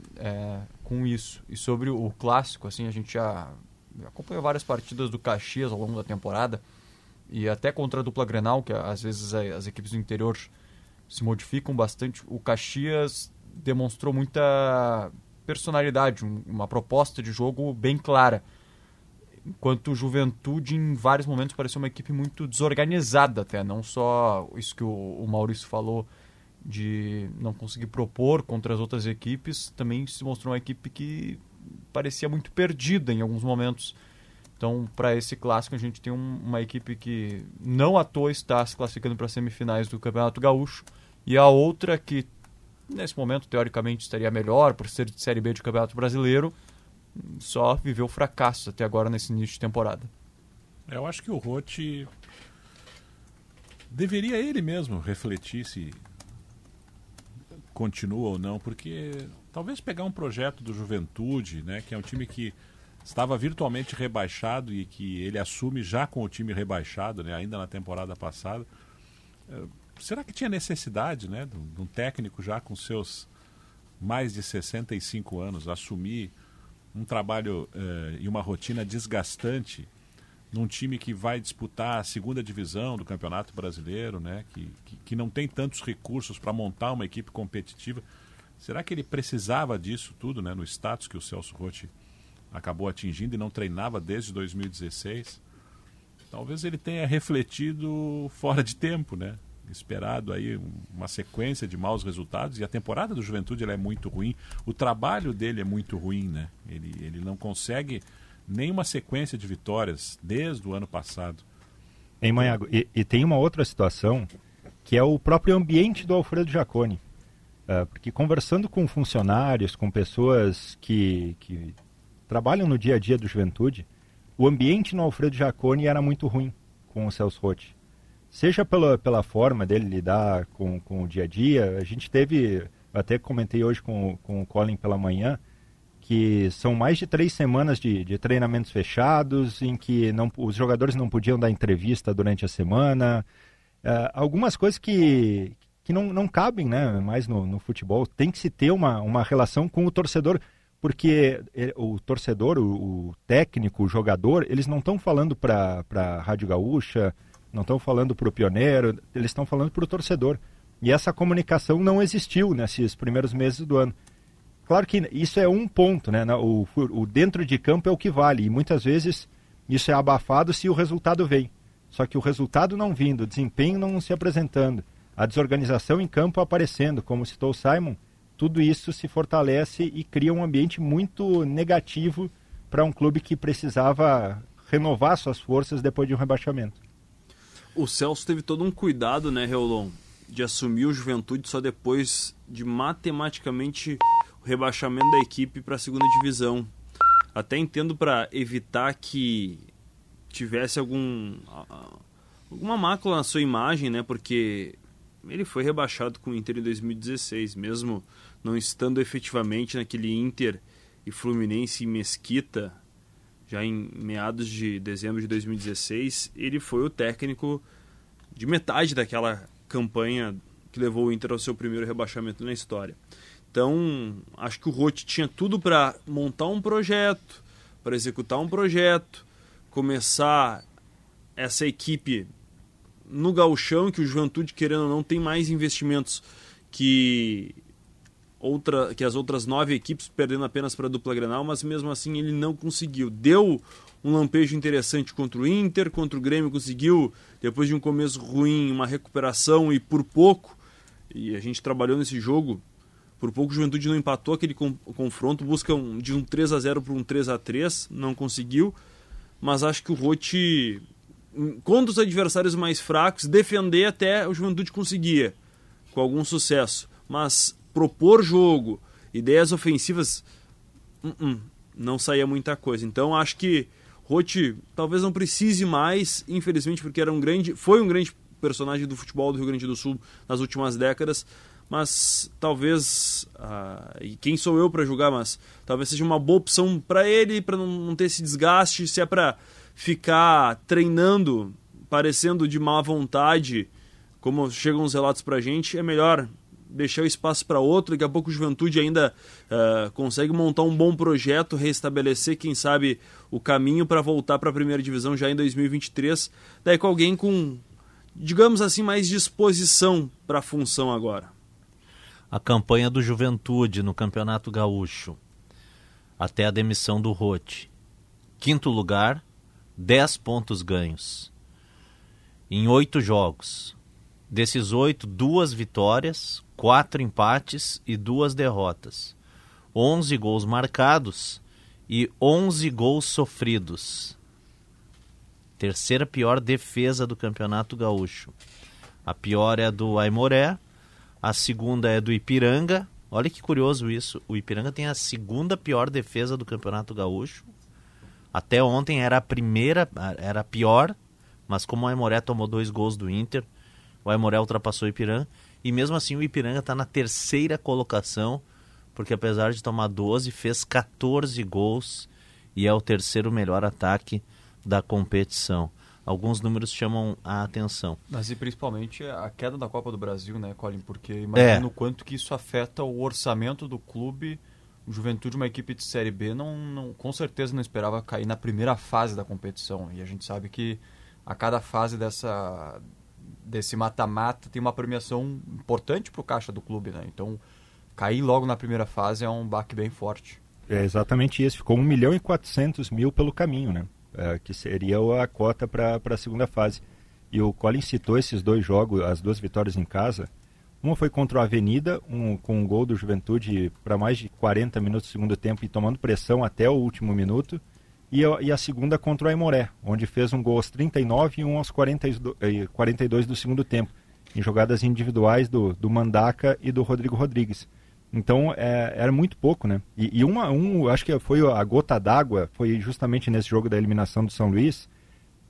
com isso. E sobre o clássico, assim, a gente já acompanhou várias partidas do Caxias ao longo da temporada e até contra a dupla Grenal, que às vezes as equipes do interior se modificam bastante. O Caxias demonstrou muita personalidade, uma proposta de jogo bem clara. Enquanto o Juventude, em vários momentos, pareceu uma equipe muito desorganizada até. Não só isso que o, Maurício falou de não conseguir propor contra as outras equipes, também se mostrou uma equipe que parecia muito perdida em alguns momentos. Então, para esse clássico, a gente tem um, uma equipe que não à toa está se classificando para as semifinais do Campeonato Gaúcho e a outra que, nesse momento, teoricamente estaria melhor por ser de Série B do Campeonato Brasileiro, só viveu fracassos até agora nesse início de temporada. Eu acho que o Rote deveria ele mesmo refletir se continua ou não, porque talvez pegar um projeto do Juventude, né, que é um time que estava virtualmente rebaixado e que ele assume já com o time rebaixado, né, ainda na temporada passada. Eh, será que tinha necessidade né, de um técnico já com seus mais de 65 anos assumir um trabalho eh, e uma rotina desgastante num time que vai disputar a segunda divisão do Campeonato Brasileiro, né, que, que, que não tem tantos recursos para montar uma equipe competitiva? Será que ele precisava disso tudo, né, no status que o Celso Rotti acabou atingindo e não treinava desde 2016. Talvez ele tenha refletido fora de tempo, né? Esperado aí uma sequência de maus resultados e a temporada do Juventude é muito ruim. O trabalho dele é muito ruim, né? Ele, ele não consegue nenhuma sequência de vitórias desde o ano passado. Em Manhago, e, e, tem uma outra situação que é o próprio ambiente do Alfredo Jaconi. Uh, porque conversando com funcionários, com pessoas que, que trabalham no dia a dia do Juventude, o ambiente no Alfredo Jaconi era muito ruim com o Celso Rotti. Seja pela, pela forma dele lidar com, com o dia a dia, a gente teve, até comentei hoje com, com o Colin pela manhã, que são mais de três semanas de, de treinamentos fechados, em que não, os jogadores não podiam dar entrevista durante a semana. Uh, algumas coisas que, que não, não cabem né, mais no, no futebol. Tem que se ter uma, uma relação com o torcedor porque o torcedor, o, técnico, o jogador, eles não estão falando para a Rádio Gaúcha, não estão falando para o pioneiro, eles estão falando para o torcedor. E essa comunicação não existiu nesses primeiros meses do ano. Claro que isso é um ponto, né? O, o dentro de campo é o que vale, e muitas vezes isso é abafado se o resultado vem. Só que o resultado não vindo, o desempenho não se apresentando, a desorganização em campo aparecendo, como citou o Simon, tudo isso se fortalece e cria um ambiente muito negativo para um clube que precisava renovar suas forças depois de um rebaixamento. O Celso teve todo um cuidado, né, Reolon, de assumir o Juventude só depois de matematicamente o rebaixamento da equipe para a segunda divisão. Até entendo para evitar que tivesse algum alguma mácula na sua imagem, né? Porque ele foi rebaixado com o Inter em 2016, mesmo não estando efetivamente naquele Inter e Fluminense e Mesquita, já em meados de dezembro de 2016, ele foi o técnico de metade daquela campanha que levou o Inter ao seu primeiro rebaixamento na história. Então, acho que o Rotti tinha tudo para montar um projeto, para executar um projeto, começar essa equipe no gauchão, que o Juventude, querendo ou não, tem mais investimentos que outra, que as outras nove equipes, perdendo apenas para a dupla Grenal, mas mesmo assim ele não conseguiu. Deu um lampejo interessante contra o Inter, contra o Grêmio conseguiu, depois de um começo ruim, uma recuperação e por pouco, e a gente trabalhou nesse jogo, por pouco o Juventude não empatou aquele confronto, busca um, de um 3 a 0 para um 3 a 3 não conseguiu, mas acho que o Rote, contra os adversários mais fracos, defender até o Juventude conseguia, com algum sucesso. Mas propor jogo, ideias ofensivas, uh -uh, não saía muita coisa. Então acho que Rote talvez não precise mais, infelizmente, porque era um grande, foi um grande personagem do futebol do Rio Grande do Sul nas últimas décadas, mas talvez uh, e quem sou eu para julgar, mas talvez seja uma boa opção para ele, para não, não, ter esse desgaste, se é para ficar treinando parecendo de má vontade, como chegam os relatos pra gente, é melhor deixar o espaço para outro. Daqui a pouco o Juventude ainda uh, consegue montar um bom projeto, restabelecer, quem sabe, o caminho para voltar para a primeira divisão já em 2023. Daí com alguém com, digamos assim, mais disposição para a função agora. A campanha do Juventude no Campeonato Gaúcho, até a demissão do Rote. Quinto lugar, 10 pontos ganhos. Em oito jogos. Desses oito, duas vitórias, quatro empates e duas derrotas. 11 gols marcados e 11 gols sofridos. Terceira pior defesa do Campeonato Gaúcho. A pior é a do Aimoré, a segunda é do Ipiranga. Olha que curioso isso. O Ipiranga tem a segunda pior defesa do Campeonato Gaúcho. Até ontem era a primeira, era a pior, mas como o Aimoré tomou dois gols do Inter, o Aimoré ultrapassou o Ipiranga. E mesmo assim o Ipiranga está na terceira colocação, porque apesar de tomar 12, fez 14 gols e é o terceiro melhor ataque da competição. Alguns números chamam a atenção. Mas e principalmente a queda da Copa do Brasil, né, Colin? Porque imagina é. o quanto que isso afeta o orçamento do clube. O Juventude, uma equipe de Série B, não, não, com certeza não esperava cair na primeira fase da competição. E a gente sabe que a cada fase dessa, desse mata-mata tem uma premiação importante para o caixa do clube, né? Então, cair logo na primeira fase é um baque bem forte. É exatamente isso. Ficou 1 milhão e 400 mil pelo caminho, né? É, que seria a cota para a segunda fase. E o Colin citou esses dois jogos, as duas vitórias em casa. Uma foi contra o Avenida, um, com um gol do Juventude para mais de 40 minutos do segundo tempo e tomando pressão até o último minuto e a, e a segunda contra o Aimoré, onde fez um gol aos 39 e um aos 42, 42 do segundo tempo, em jogadas individuais do, do Mandaca e do Rodrigo Rodrigues. Então é, era muito pouco, né? E, e uma, um, acho que foi a gota d'água, foi justamente nesse jogo da eliminação do São Luís,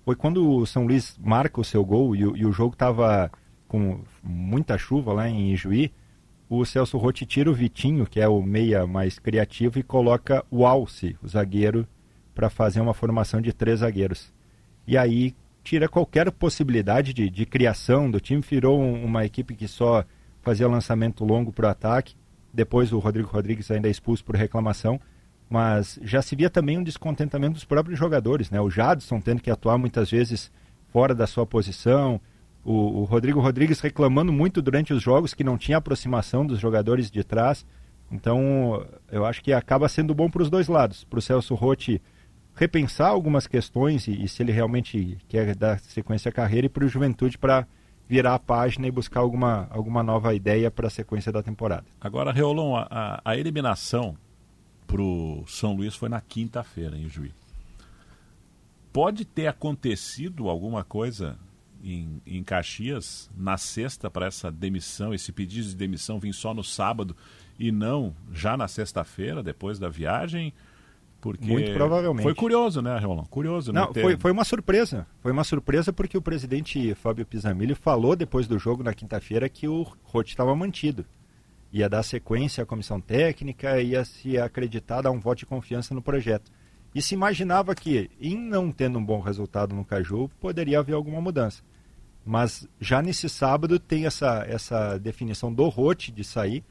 foi quando o São Luís marca o seu gol e, e o jogo estava com muita chuva lá em Ijuí, o Celso Rotti tira o Vitinho, que é o meia mais criativo, e coloca o Alce, o zagueiro para fazer uma formação de três zagueiros. E aí tira qualquer possibilidade de, de criação do time, virou um, uma equipe que só fazia lançamento longo para o ataque. Depois o Rodrigo Rodrigues ainda é expulso por reclamação. Mas já se via também um descontentamento dos próprios jogadores, né? O Jadson tendo que atuar muitas vezes fora da sua posição, o, o, Rodrigo Rodrigues reclamando muito durante os jogos que não tinha aproximação dos jogadores de trás. Então, eu acho que acaba sendo bom para os dois lados. Para o Celso Rotti repensar algumas questões e, e, se ele realmente quer dar sequência à carreira e para o Juventude para virar a página e buscar alguma, alguma nova ideia para a sequência da temporada. Agora, Reolon, a, a eliminação para o São Luís foi na quinta-feira, em Juiz. Pode ter acontecido alguma coisa em, em Caxias na sexta para essa demissão, esse pedido de demissão vir só no sábado e não já na sexta-feira, depois da viagem? Porque Muito provavelmente. Foi curioso, né, Rolão? Curioso, né? Não, ter... foi, foi uma surpresa. Foi uma surpresa porque o presidente Fábio Pisamilli falou depois do jogo na quinta-feira que o Rote estava mantido. Ia dar sequência à comissão técnica, ia se acreditar, dar um voto de confiança no projeto. E se imaginava que, em não tendo um bom resultado no Caju, poderia haver alguma mudança. Mas já nesse sábado tem essa, essa definição do Rote de sair.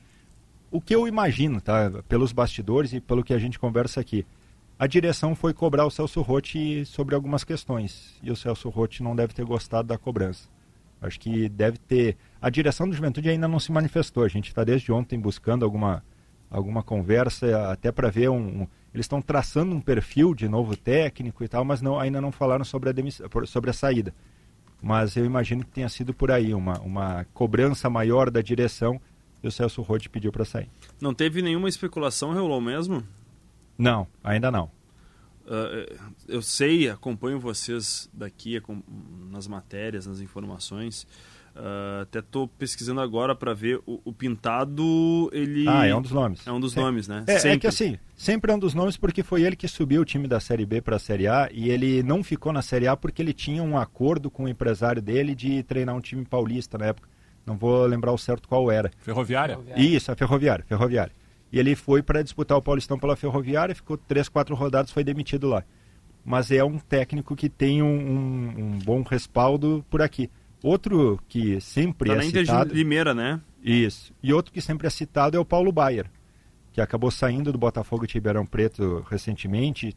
O que eu imagino, tá? Pelos bastidores e pelo que a gente conversa aqui a direção foi cobrar o Celso Rotti sobre algumas questões. E o Celso Rotti não deve ter gostado da cobrança. Acho que deve ter. A direção do Juventude ainda não se manifestou. A gente está desde ontem buscando alguma, alguma conversa, até para ver um. um... Eles estão traçando um perfil de novo técnico e tal, mas não, ainda não falaram sobre a, demiss... sobre a saída. Mas eu imagino que tenha sido por aí, uma, uma cobrança maior da direção e o Celso Rotti pediu para sair. Não teve nenhuma especulação, Reulou mesmo? Não, ainda não. Uh, eu sei, acompanho vocês daqui nas matérias, nas informações. Uh, até estou pesquisando agora para ver o, o, Pintado. Ele ah, é um dos nomes. É um dos é, nomes, né? É, é, que assim, sempre é um dos nomes porque foi ele que subiu o time da Série B para a Série A e ele não ficou na Série A porque ele tinha um acordo com o empresário dele de treinar um time paulista na época. Não vou lembrar o certo qual era. Ferroviária? Isso, a Ferroviária, Ferroviária. E ele foi para disputar o Paulistão pela Ferroviária, ficou três, quatro rodadas, foi demitido lá. mas é um técnico que tem um, um, um bom respaldo por aqui. Outro que sempre Tá é na Inter de citado... Limeira, né? Isso. E outro que sempre é citado é o Paulo Baier, que acabou saindo do Botafogo de Ribeirão Preto recentemente,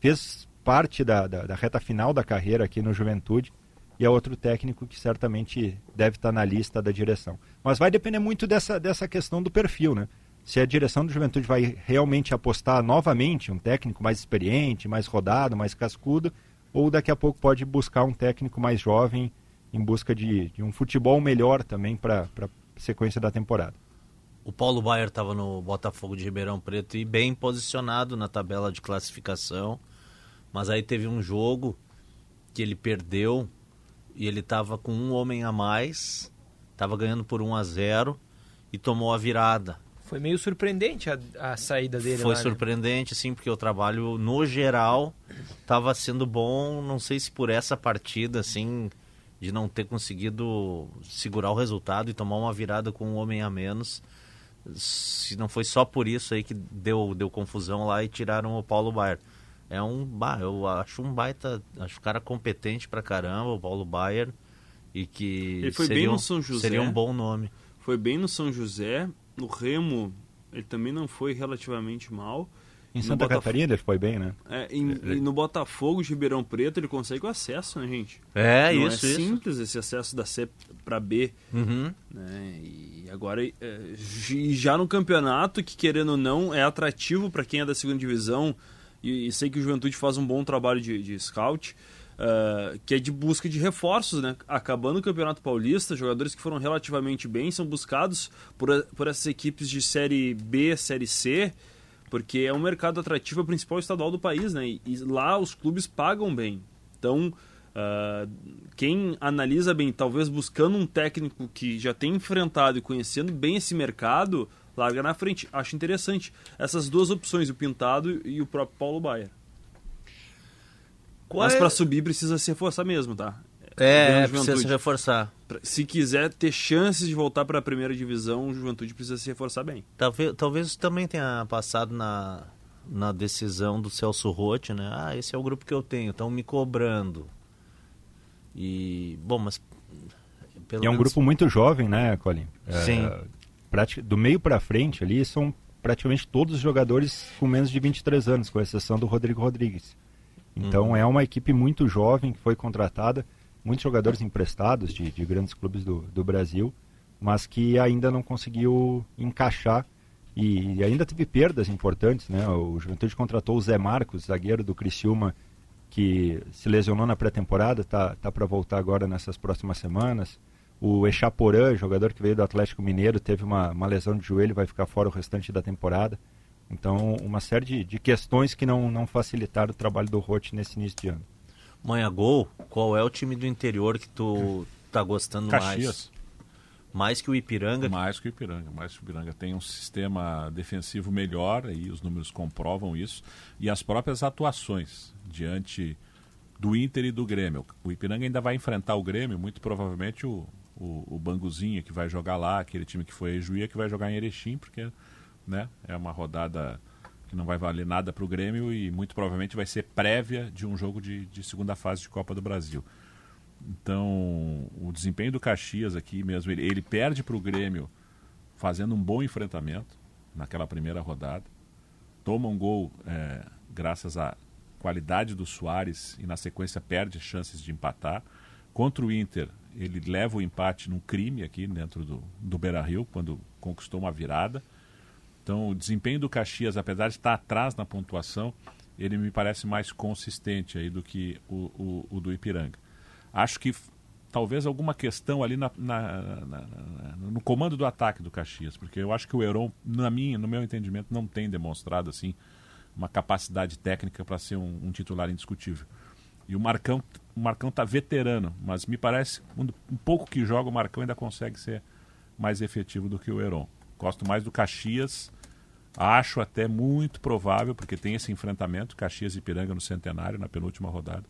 fez parte da, da, da reta final da carreira aqui no Juventude, e é outro técnico que certamente deve estar na lista da direção. Mas vai depender muito dessa, dessa questão do perfil, né? Se a direção do Juventude vai realmente apostar novamente um técnico mais experiente, mais rodado, mais cascudo, ou daqui a pouco pode buscar um técnico mais jovem em busca de, de um futebol melhor também para a sequência da temporada. O Paulo Baier estava no Botafogo de Ribeirão Preto e bem posicionado na tabela de classificação, mas aí teve um jogo que ele perdeu e ele estava com um homem a mais, estava ganhando por 1 a 0 e tomou a virada. Foi meio surpreendente a, a saída dele Foi lá, né? surpreendente, sim, porque o trabalho, no geral, estava sendo bom. Não sei se por essa partida, assim, de não ter conseguido segurar o resultado e tomar uma virada com um homem a menos. Se não foi só por isso aí que deu, deu confusão lá e tiraram o Paulo Baier. É um, bah, eu acho um baita, acho um cara competente pra caramba, o Paulo Baier, e que Ele foi seria, bem no São José. seria um bom nome. Foi bem no São José. No Remo, ele também não foi relativamente mal. Em Santa Botaf- Catarina ele foi bem, né? É, em- e no Botafogo de Ribeirão Preto ele consegue o acesso, né, gente? É, Não isso, é isso. simples esse acesso da C para B. Uhum. Né? E agora, é, já no campeonato, que querendo ou não, é atrativo para quem é da segunda divisão, e, e sei que o Juventude faz um bom trabalho de, de scout, ah, que é de busca de reforços, né? Acabando o Campeonato Paulista, jogadores que foram relativamente bem são buscados por, por essas equipes de Série B, Série C, porque é um mercado atrativo, é o principal estadual do país, né? E, e lá os clubes pagam bem. Então, ah, quem analisa bem, talvez buscando um técnico que já tem enfrentado e conhecendo bem esse mercado, larga na frente. Acho interessante essas duas opções, o Pintado e o próprio Paulo Baier. Qual Mas é- para subir precisa se reforçar mesmo, tá? É, Grande precisa se reforçar. Se quiser ter chances de voltar para a primeira divisão, o Juventude precisa se reforçar bem. Talvez, talvez também tenha passado na, na decisão do Celso Rotti, né? Ah, esse é o grupo que eu tenho, estão me cobrando. E, bom, mas... pelo E é um menos- grupo muito jovem, né, Colin? É, Sim. prati- do meio para frente ali são praticamente todos os jogadores com menos de 23 anos, com exceção do Rodrigo Rodrigues. Então Uhum. é uma equipe muito jovem que foi contratada, muitos jogadores emprestados de, de grandes clubes do, do Brasil, mas que ainda não conseguiu encaixar e, e ainda teve perdas importantes, né? O Juventude contratou o Zé Marcos, zagueiro do Criciúma, que se lesionou na pré-temporada, tá, tá para voltar agora nessas próximas semanas. O Echaporã, jogador que veio do Atlético Mineiro, teve uma, uma lesão de joelho, vai ficar fora o restante da temporada. Então, uma série de, de questões que não, não facilitaram o trabalho do Rote nesse início de ano. Manha Gol, qual é o time do interior que tu tá gostando Caxias. mais? Mais que o Ipiranga? Mais que o Ipiranga. Mais que o Ipiranga tem um sistema defensivo melhor, aí os números comprovam isso. E as próprias atuações diante do Inter e do Grêmio. O Ipiranga ainda vai enfrentar o Grêmio, muito provavelmente o, o, o Banguzinho que vai jogar lá, aquele time que foi Juía que vai jogar em Erechim, porque né, é uma rodada que não vai valer nada para o Grêmio e muito provavelmente vai ser prévia de um jogo de, de segunda fase de Copa do Brasil. Então, o desempenho do Caxias aqui mesmo, ele, ele perde para o Grêmio fazendo um bom enfrentamento naquela primeira rodada. Toma um gol é, graças à qualidade do Soares e na sequência perde chances de empatar. Contra o Inter, ele leva o empate num crime aqui dentro do, do Beira Rio, quando conquistou uma virada. Então, o desempenho do Caxias, apesar de estar atrás na pontuação, ele me parece mais consistente aí do que o, o, o do Ipiranga. Acho que talvez alguma questão ali na, na- na- no comando do ataque do Caxias, porque eu acho que o Heron, na minha, no meu entendimento, não tem demonstrado assim uma capacidade técnica para ser um, um titular indiscutível. E o Marcão, o Marcão tá veterano, mas me parece um, um pouco que joga o Marcão ainda consegue ser mais efetivo do que o Heron. Gosto mais do Caxias. Acho até muito provável, porque tem esse enfrentamento, Caxias e Ipiranga no centenário, na penúltima rodada,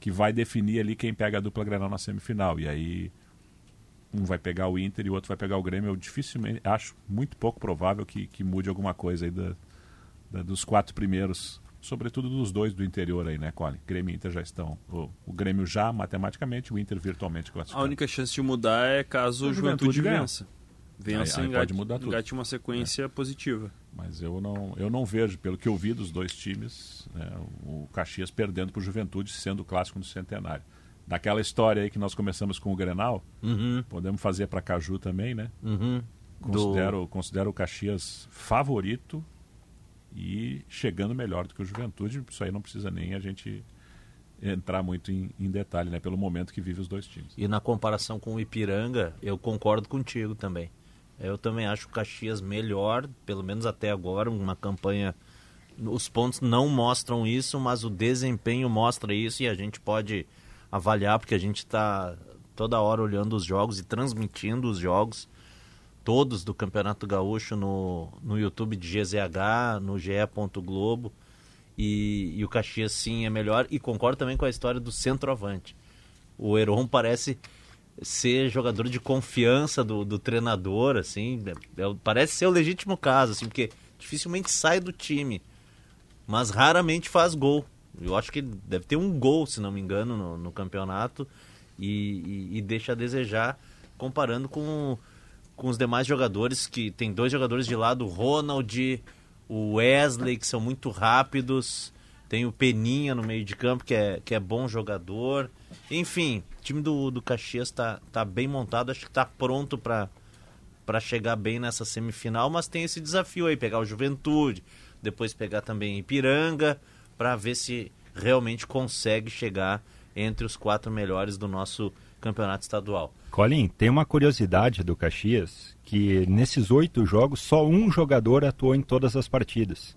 que vai definir ali quem pega a dupla Grenal na semifinal. E aí um vai pegar o Inter e o outro vai pegar o Grêmio. Eu dificilmente, acho muito pouco provável que, que mude alguma coisa aí da, da- dos quatro primeiros sobretudo dos dois do interior aí, né, Colin? Grêmio e Inter já estão. O, o Grêmio já matematicamente, o Inter virtualmente A classificado. única chance de mudar é caso A o Juventude Juventude vença. Vença Aí- aí engate, pode mudar tudo. engate uma sequência positiva. Mas eu não, eu não vejo, pelo que eu vi dos dois times, né, o Caxias perdendo para o Juventude, sendo o clássico no centenário. Daquela história aí que nós começamos com o Grenal, Uhum. podemos fazer para Caju também, né? Uhum. Considero, considero o Caxias favorito e chegando melhor do que o Juventude. Isso aí não precisa nem a gente entrar muito em, em detalhe, né? Pelo momento que vive os dois times. E na comparação com o Ipiranga, eu concordo contigo também. Eu também acho o Caxias melhor, pelo menos até agora, uma campanha. Os pontos não mostram isso, mas o desempenho mostra isso e a gente pode avaliar, porque a gente está toda hora olhando os jogos e transmitindo os jogos, todos do Campeonato Gaúcho no, no YouTube de GZH, no GE. Globo. E, e o Caxias sim é melhor. E concordo também com a história do centroavante. O Heron parece ser jogador de confiança do, do treinador, assim. é- é- parece ser o legítimo caso, assim, porque dificilmente sai do time, mas raramente faz gol. Eu acho que deve ter um gol, se não me engano, no, no campeonato e, e- e deixa a desejar comparando com, com os demais jogadores que tem dois jogadores de lado, o Ronald, o Wesley, que são muito rápidos. Tem o Peninha no meio de campo, que é, que é bom jogador. Enfim, time do, do Caxias tá, tá bem montado, acho que tá pronto para para chegar bem nessa semifinal, mas tem esse desafio aí, pegar o Juventude, depois pegar também Ipiranga, para ver se realmente consegue chegar entre os quatro melhores do nosso campeonato estadual. Colin, tem uma curiosidade do Caxias, que nesses oito jogos só um jogador atuou em todas as partidas.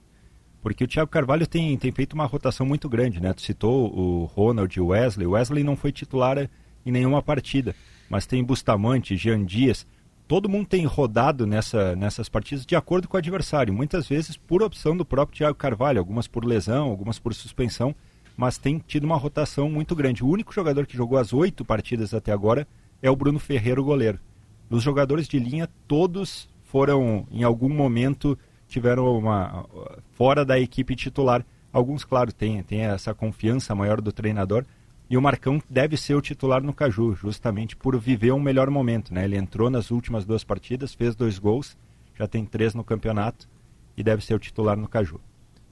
Porque o Thiago Carvalho tem, tem feito uma rotação muito grande, né? Tu citou o Ronald e o Wesley. O Wesley não foi titular em nenhuma partida, mas tem Bustamante, Jean Dias. Todo mundo tem rodado nessa, nessas partidas de acordo com o adversário, muitas vezes por opção do próprio Thiago Carvalho, algumas por lesão, algumas por suspensão, mas tem tido uma rotação muito grande. O único jogador que jogou as oito partidas até agora é o Bruno Ferreira, o goleiro. Os jogadores de linha, todos foram, em algum momento, tiveram uma. fora da equipe titular. Alguns, claro, têm, têm essa confiança maior do treinador. E o Marcão deve ser o titular no Caju, justamente por viver um melhor momento. Né? Ele entrou nas últimas duas partidas, fez dois gols, já tem três no campeonato e deve ser o titular no Caju.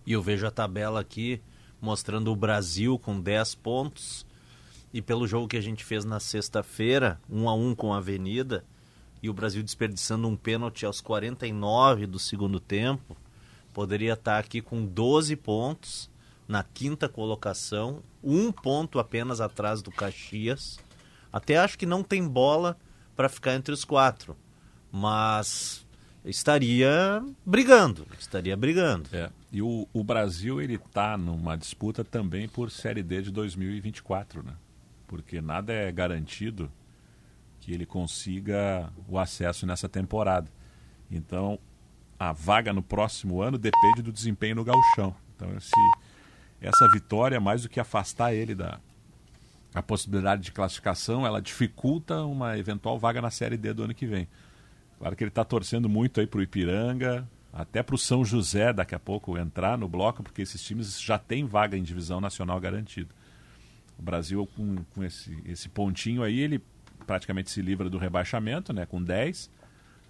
E eu vejo a tabela aqui mostrando o Brasil com 10 pontos. E pelo jogo que a gente fez na sexta-feira, 1 a 1 com a Avenida, e o Brasil desperdiçando um pênalti aos 49 do segundo tempo, poderia estar aqui com 12 pontos na quinta colocação, um ponto apenas atrás do Caxias. Até acho que não tem bola para ficar entre os quatro, mas estaria brigando, estaria brigando. É. E o, o Brasil ele está numa disputa também por Série D de 2024, né? Porque nada é garantido que ele consiga o acesso nessa temporada. Então, a vaga no próximo ano depende do desempenho no gauchão. Então, esse, essa vitória, mais do que afastar ele da a possibilidade de classificação, ela dificulta uma eventual vaga na Série D do ano que vem. Claro que ele está torcendo muito aí para o Ipiranga, até para o São José daqui a pouco entrar no bloco, porque esses times já têm vaga em divisão nacional garantida. O Brasil, com, com esse, esse pontinho aí, ele praticamente se livra do rebaixamento, né, com 10,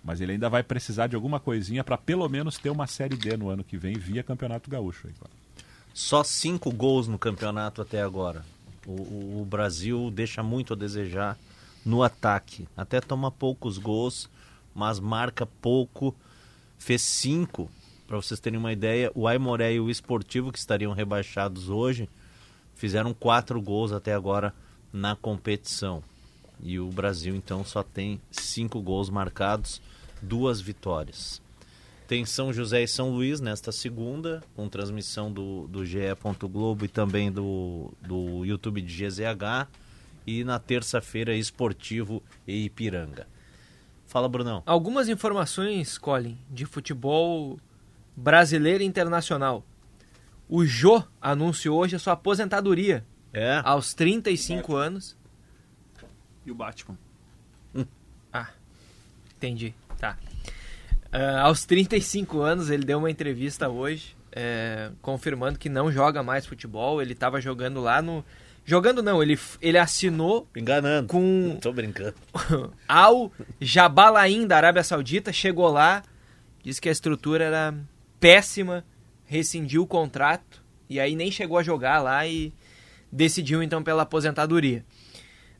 mas ele ainda vai precisar de alguma coisinha para pelo menos ter uma Série D no ano que vem via Campeonato Gaúcho. Aí. Só cinco gols no campeonato até agora. O, o- o Brasil deixa muito a desejar no ataque. Até toma poucos gols, mas marca pouco. Fez cinco. Para vocês terem uma ideia, o Aimoré e o Esportivo, que estariam rebaixados hoje, fizeram quatro gols até agora na competição. E o Brasil, então, só tem cinco gols marcados, duas vitórias. Tem São José e São Luís nesta segunda, com transmissão do, do GE. Globo e também do, do YouTube de GZH. E na terça-feira, Esportivo e Ipiranga. Fala, Brunão. Algumas informações, Colin, de futebol brasileiro e internacional. O Jô anunciou hoje a sua aposentadoria. É? Aos 35 anos. E o Batman? Ah, entendi. Tá. Ah, aos 35 anos, ele deu uma entrevista hoje é, confirmando que não joga mais futebol. Ele estava jogando lá no. Jogando não, ele, ele assinou. Enganando. Com. (laughs) Tô brincando. (laughs) Al Jabalain da Arábia Saudita. Chegou lá, disse que a estrutura era péssima, rescindiu o contrato. E aí nem chegou a jogar lá e decidiu então pela aposentadoria.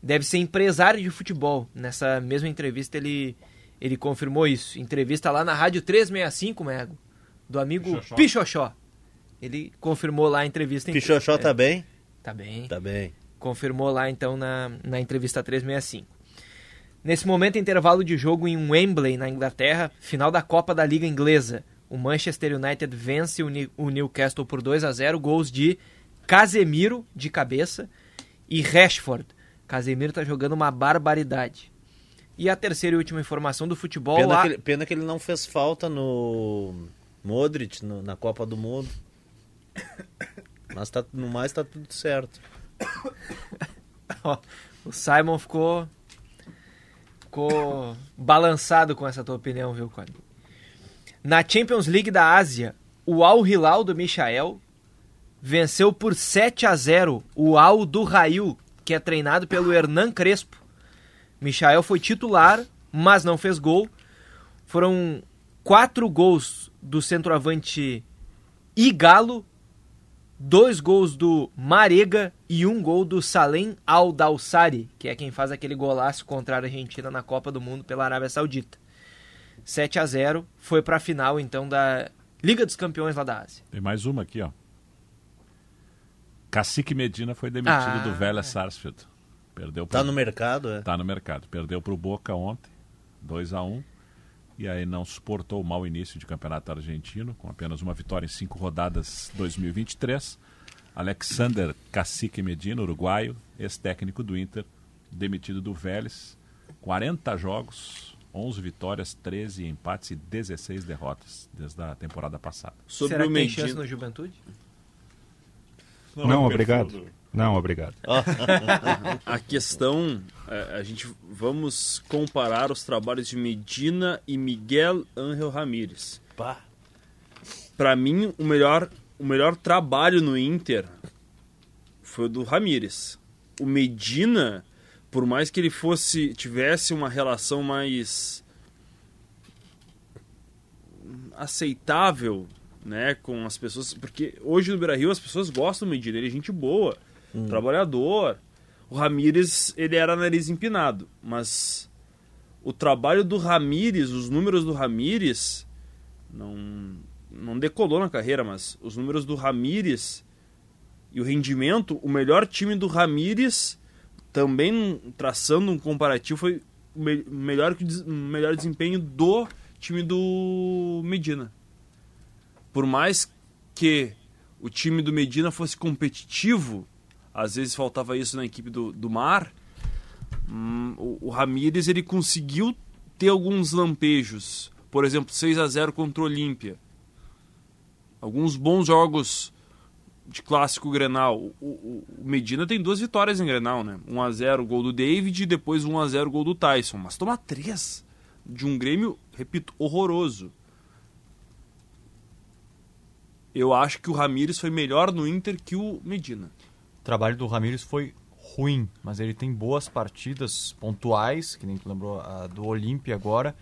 Deve ser empresário de futebol. Nessa mesma entrevista ele, ele confirmou isso. Entrevista lá na Rádio 365, Mego do amigo Pichoxó. Pichoxó. Ele confirmou lá a entrevista. Pichoxó tá é, bem? Tá bem. Tá bem. Confirmou lá então na, na entrevista 365. Nesse momento, intervalo de jogo em Wembley, na Inglaterra, final da Copa da Liga Inglesa. O Manchester United vence o Newcastle por 2 a 0 gols de Casemiro, de cabeça, e Rashford. Casemiro tá jogando uma barbaridade. E a terceira e última informação do futebol pena, lá... que, ele, pena que ele não fez falta no Modric no, na Copa do Mundo. Mas tá, no mais tá tudo certo. (coughs) o Simon ficou ficou balançado com essa tua opinião, viu, Cody? Na Champions League da Ásia, o Al Hilal do Michael venceu por 7 a 0 o Al do Rail, que é treinado pelo Hernan Crespo. Michael foi titular, mas não fez gol. Foram quatro gols do centroavante Igalo, dois gols do Marega e um gol do Salem Al-Dawsari, que é quem faz aquele golaço contra a Argentina na Copa do Mundo pela Arábia Saudita. 7 a 0 foi para a final então da Liga dos Campeões lá da Ásia. Tem mais uma aqui, ó. Cacique Medina foi demitido ah. do Vélez Sarsfield. Perdeu pro... Tá no mercado, é? Tá no mercado. Perdeu pro Boca ontem, 2 a 1 e aí não suportou o mau início de campeonato argentino, com apenas uma vitória em cinco rodadas 2023. Alexander Cacique Medina, uruguaio, ex-técnico do Inter, demitido do Vélez. 40 jogos, 11 vitórias, 13 empates e 16 derrotas desde a temporada passada. Sobre Será que tem chance no Juventude? Não, não obrigado. Não, obrigado. (laughs) a questão, é, a gente vamos comparar os trabalhos de Medina e Miguel Ángel Ramírez. Para mim, o melhor, o melhor trabalho no Inter foi o do Ramírez. O Medina, por mais que ele fosse tivesse uma relação mais aceitável, né, com as pessoas, porque hoje no Brasil as pessoas gostam do Medina, ele é gente boa hum. trabalhador. O Ramires, ele era nariz empinado, mas o trabalho do Ramires, os números do Ramires não não decolou na carreira, mas os números do Ramires e o rendimento, o melhor time do Ramires também traçando um comparativo foi melhor melhor desempenho do time do Medina. Por mais que o time do Medina fosse competitivo, às vezes faltava isso na equipe do, do Mar. Hum, o, o Ramírez ele conseguiu ter alguns lampejos. Por exemplo, 6 a 0 contra o Olímpia. Alguns bons jogos de clássico Grenal. O, Medina tem duas vitórias em Grenal, né? 1 a 0 gol do David e depois 1 a 0 gol do Tyson. Mas toma três de um Grêmio, repito, horroroso. Eu acho que o Ramires foi melhor no Inter que o Medina. O trabalho do Ramires foi ruim, mas ele tem boas partidas pontuais, que nem tu lembrou a do Olímpia agora,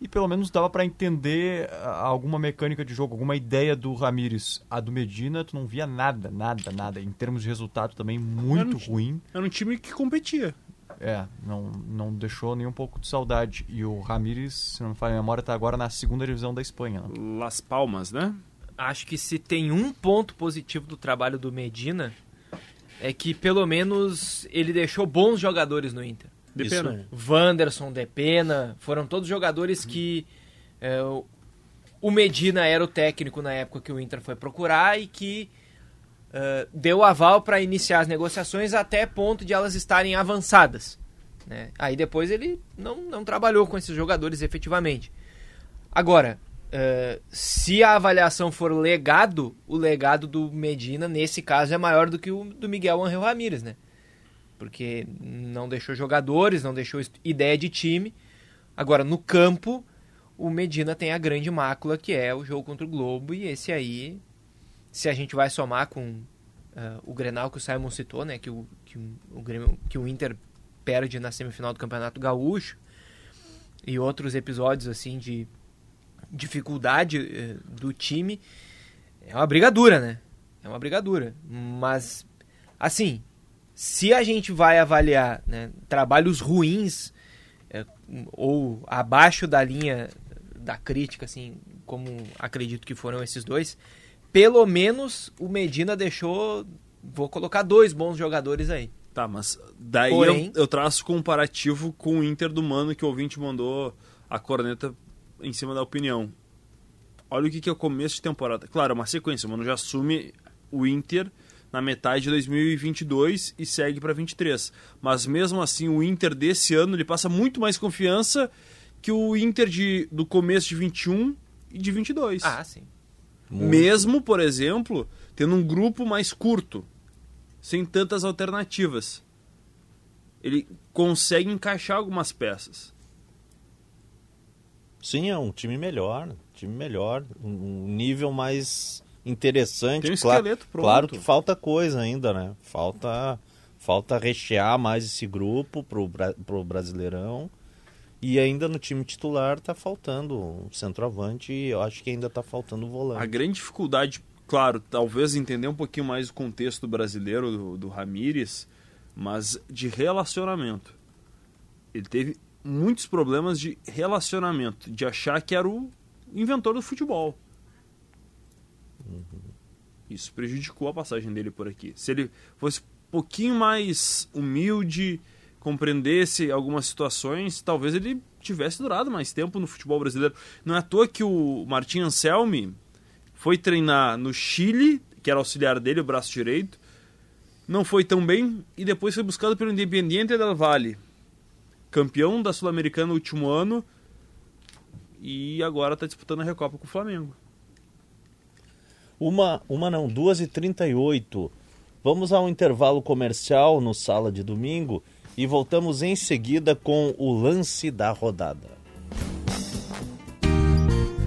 e pelo menos dava para entender alguma mecânica de jogo, alguma ideia do Ramires. A do Medina, tu não via nada, nada, nada. Em termos de resultado também muito era um, ruim. Era um time que competia. É, não, não deixou nem um pouco de saudade. E o Ramires, se não me falha a memória, está agora na segunda divisão da Espanha. Né? Las Palmas, né? Acho que se tem um ponto positivo do trabalho do Medina, é que pelo menos ele deixou bons jogadores no Inter. De Isso. pena. Wanderson, De Pena, foram todos jogadores que é, o Medina era o técnico na época que o Inter foi procurar e que uh, deu aval para iniciar as negociações até ponto de elas estarem avançadas. Né? Aí depois ele não, não trabalhou com esses jogadores efetivamente. Agora, Uh, se a avaliação for legado, o legado do Medina, nesse caso, é maior do que o do Miguel Angel Ramírez, né? Porque não deixou jogadores, não deixou ideia de time. Agora, no campo, o Medina tem a grande mácula, que é o jogo contra o Globo, e esse aí se a gente vai somar com uh, o Grenal que o Simon citou, né? Que o, que o, Grêmio, que o Inter perde na semifinal do Campeonato Gaúcho e outros episódios assim de dificuldade uh, do time, é uma briga dura, né? É uma briga dura. Mas, assim, se a gente vai avaliar né, trabalhos ruins é, ou abaixo da linha da crítica, assim, como acredito que foram esses dois, pelo menos o Medina deixou, vou colocar dois bons jogadores aí. Tá, mas daí Porém- eu, eu traço comparativo com o Inter do Mano que o ouvinte mandou a corneta em cima da opinião. Olha o que, que é o começo de temporada. Claro, é uma sequência. O Mano já assume o Inter na metade de 2022 e segue para 23. Mas mesmo assim, o Inter desse ano ele passa muito mais confiança que o Inter de, do começo de 21 e de 22. Ah, sim. Mesmo, por exemplo, tendo um grupo mais curto, sem tantas alternativas. Ele consegue encaixar algumas peças. Sim, é um time melhor, time melhor, um nível mais interessante. Tem um claro, esqueleto pronto. claro que falta coisa ainda, né? Falta, falta rechear mais esse grupo pro, pro Brasileirão. E ainda no time titular tá faltando um centroavante e eu acho que ainda tá faltando o volante. A grande dificuldade, claro, talvez entender um pouquinho mais o contexto brasileiro do, do Ramires, mas de relacionamento. Ele teve muitos problemas de relacionamento, de achar que era o inventor do futebol. Isso prejudicou a passagem dele por aqui. Se ele fosse um pouquinho mais humilde, compreendesse algumas situações, talvez ele tivesse durado mais tempo no futebol brasileiro. Não é à toa que o Martin Anselmi foi treinar no Chile, que era auxiliar dele, o braço direito, não foi tão bem e depois foi buscado pelo Independiente del Valle, campeão da Sul-Americana no último ano e agora está disputando a Recopa com o Flamengo. Uma, uma não, duas e trinta e oito. Vamos a um intervalo comercial no Sala de Domingo e voltamos em seguida com o lance da rodada.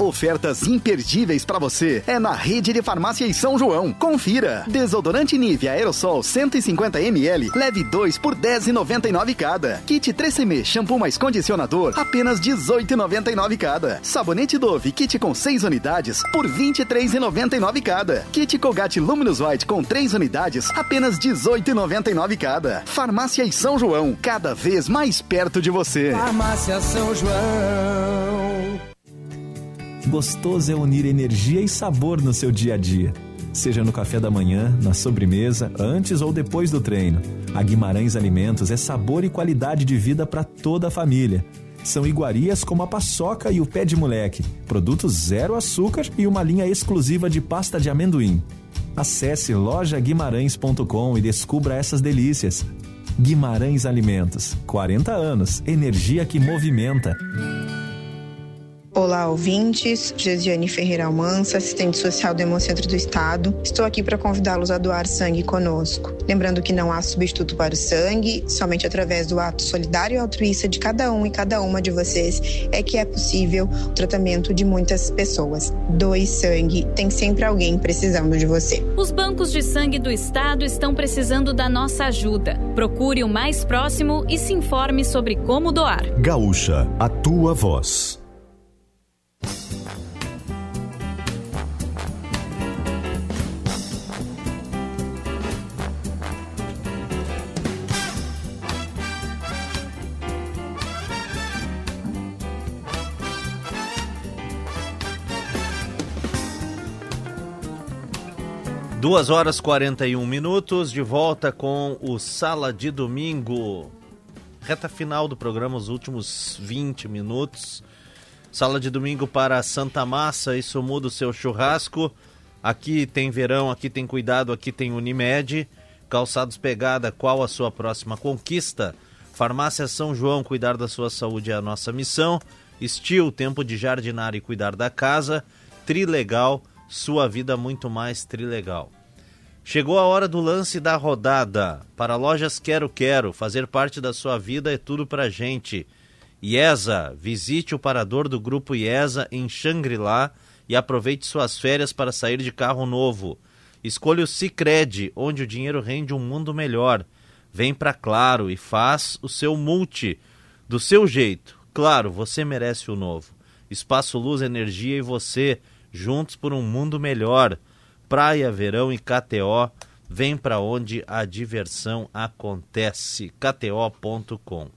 Ofertas imperdíveis pra você é na rede de farmácias São João. Confira. Desodorante Nivea Aerosol 150 ml, leve 2 por 10,99 cada. Kit 3CM shampoo mais condicionador, apenas 18,99 cada. Sabonete Dove kit com 6 unidades por 23,99 cada. Kit Colgate Luminous White com 3 unidades, apenas 18,99 cada. Farmácias São João, cada vez mais perto de você. Farmácia São João. Gostoso é unir energia e sabor no seu dia a dia. Seja no café da manhã, na sobremesa, antes ou depois do treino. A Guimarães Alimentos é sabor e qualidade de vida para toda a família. São iguarias como a paçoca e o pé de moleque, produtos zero açúcar e uma linha exclusiva de pasta de amendoim. Acesse lojaguimarães.com e descubra essas delícias. Guimarães Alimentos, 40 anos, energia que movimenta. Olá, ouvintes. Gesiane Ferreira Almança, assistente social do Hemocentro do Estado. Estou aqui para convidá-los a doar sangue conosco. Lembrando que não há substituto para o sangue, somente através do ato solidário e altruísta de cada um e cada uma de vocês é que é possível o tratamento de muitas pessoas. Doe sangue, tem sempre alguém precisando de você. Os bancos de sangue do estado estão precisando da nossa ajuda. Procure o mais próximo e se informe sobre como doar. Gaúcha, a tua voz. Duas horas 41 minutos, de volta com o Sala de Domingo. Reta final do programa, os últimos 20 minutos. Sala de Domingo para Santa Massa, isso muda o seu churrasco. Aqui tem verão, aqui tem cuidado, aqui tem Unimed. Calçados Pegada, qual a sua próxima conquista? Farmácia São João, cuidar da sua saúde é a nossa missão. Estil, tempo de jardinar e cuidar da casa. Trilegal, sua vida muito mais trilegal. Chegou a hora do lance da rodada. Para lojas Quero Quero, fazer parte da sua vida é tudo pra gente. IESA, visite o parador do grupo IESA em Xangri-Lá e aproveite suas férias para sair de carro novo. Escolha o Cicred, onde o dinheiro rende um mundo melhor. Vem pra Claro e faz o seu multi do seu jeito. Claro, você merece o novo. Espaço Luz, Energia e você, juntos por um mundo melhor. Praia, verão e KTO, vem para onde a diversão acontece. KTO.com.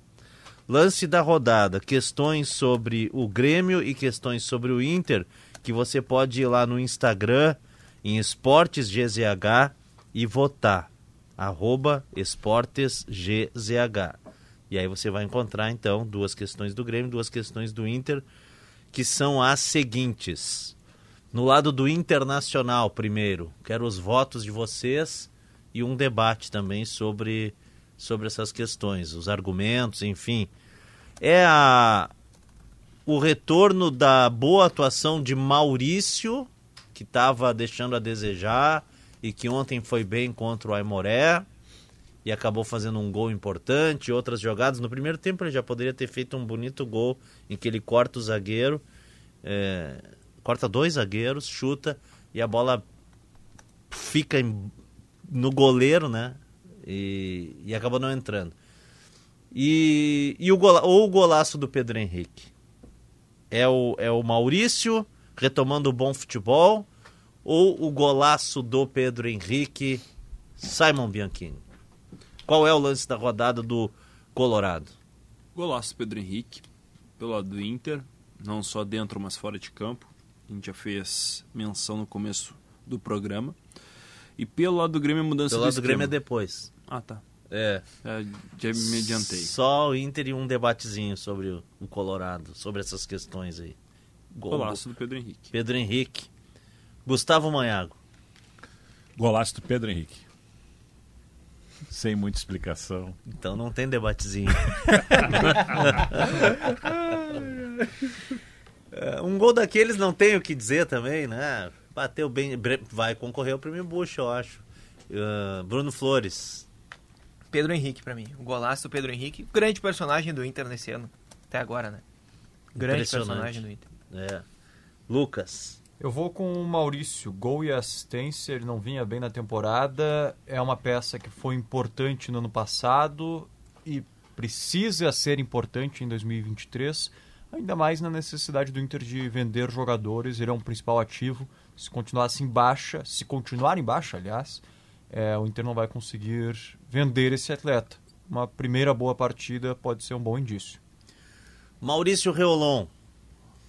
Lance da rodada, questões sobre o Grêmio e questões sobre o Inter, que você pode ir lá no Instagram, em Esportes GZH e votar. Arroba Esportes GZH. E aí você vai encontrar então duas questões do Grêmio, duas questões do Inter, que são as seguintes. No lado do Internacional, primeiro, quero os votos de vocês e um debate também sobre, sobre essas questões, os argumentos, enfim. É a, o retorno da boa atuação de Maurício que estava deixando a desejar e que ontem foi bem contra o Aimoré e acabou fazendo um gol importante, outras jogadas. No primeiro tempo ele já poderia ter feito um bonito gol em que ele corta o zagueiro, é, corta dois zagueiros, chuta e a bola fica em, no goleiro, né? E, e acabou não entrando. E, e o gola, ou o golaço do Pedro Henrique. É o, é o Maurício retomando o bom futebol ou o golaço do Pedro Henrique, Simon Bianchini? Qual é o lance da rodada do Colorado? Golaço Pedro Henrique, pelo lado do Inter, não só dentro, mas fora de campo. A gente já fez menção no começo do programa. E pelo lado do Grêmio, a mudança pelo do lado do Grêmio é depois. Ah, tá. É. é. Já me adiantei. Só o Inter e um debatezinho sobre o, o Colorado, sobre essas questões aí. Gol- Golaço do Pedro Henrique. Pedro Henrique. Gustavo Manhago. Golaço do Pedro Henrique. Sem muita explicação. Então não tem debatezinho. (laughs) (laughs) É, um gol daqueles não tem o que dizer também, né? Bateu bem. Vai concorrer ao prêmio Bush, eu acho. Ah, Bruno Flores. Pedro Henrique pra mim. O golaço do Pedro Henrique. Grande personagem do Inter nesse ano. Até agora, né? Grande personagem do Inter. É. Lucas. Eu vou com o Maurício, gol e assistência, ele não vinha bem na temporada, é uma peça que foi importante no ano passado e precisa ser importante em 2023, ainda mais na necessidade do Inter de vender jogadores, ele é um principal ativo, se continuar assim baixa, se continuar em baixa, aliás, é, o Inter não vai conseguir vender esse atleta. Uma primeira boa partida pode ser um bom indício. Maurício Reolon.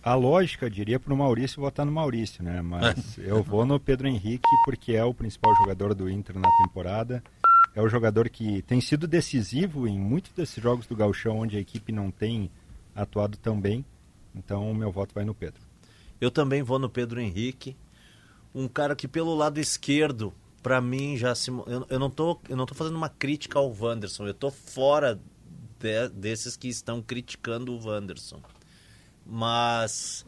A lógica diria para o Maurício votar no Maurício, né? Mas (laughs) eu vou no Pedro Henrique porque é o principal jogador do Inter na temporada. É o jogador que tem sido decisivo em muitos desses jogos do Gauchão onde a equipe não tem atuado tão bem. Então meu voto vai no Pedro. Eu também vou no Pedro Henrique. Um cara que pelo lado esquerdo, pra mim já se eu, eu não tô eu não tô fazendo uma crítica ao Wanderson, eu tô fora de- desses que estão criticando o Wanderson. Mas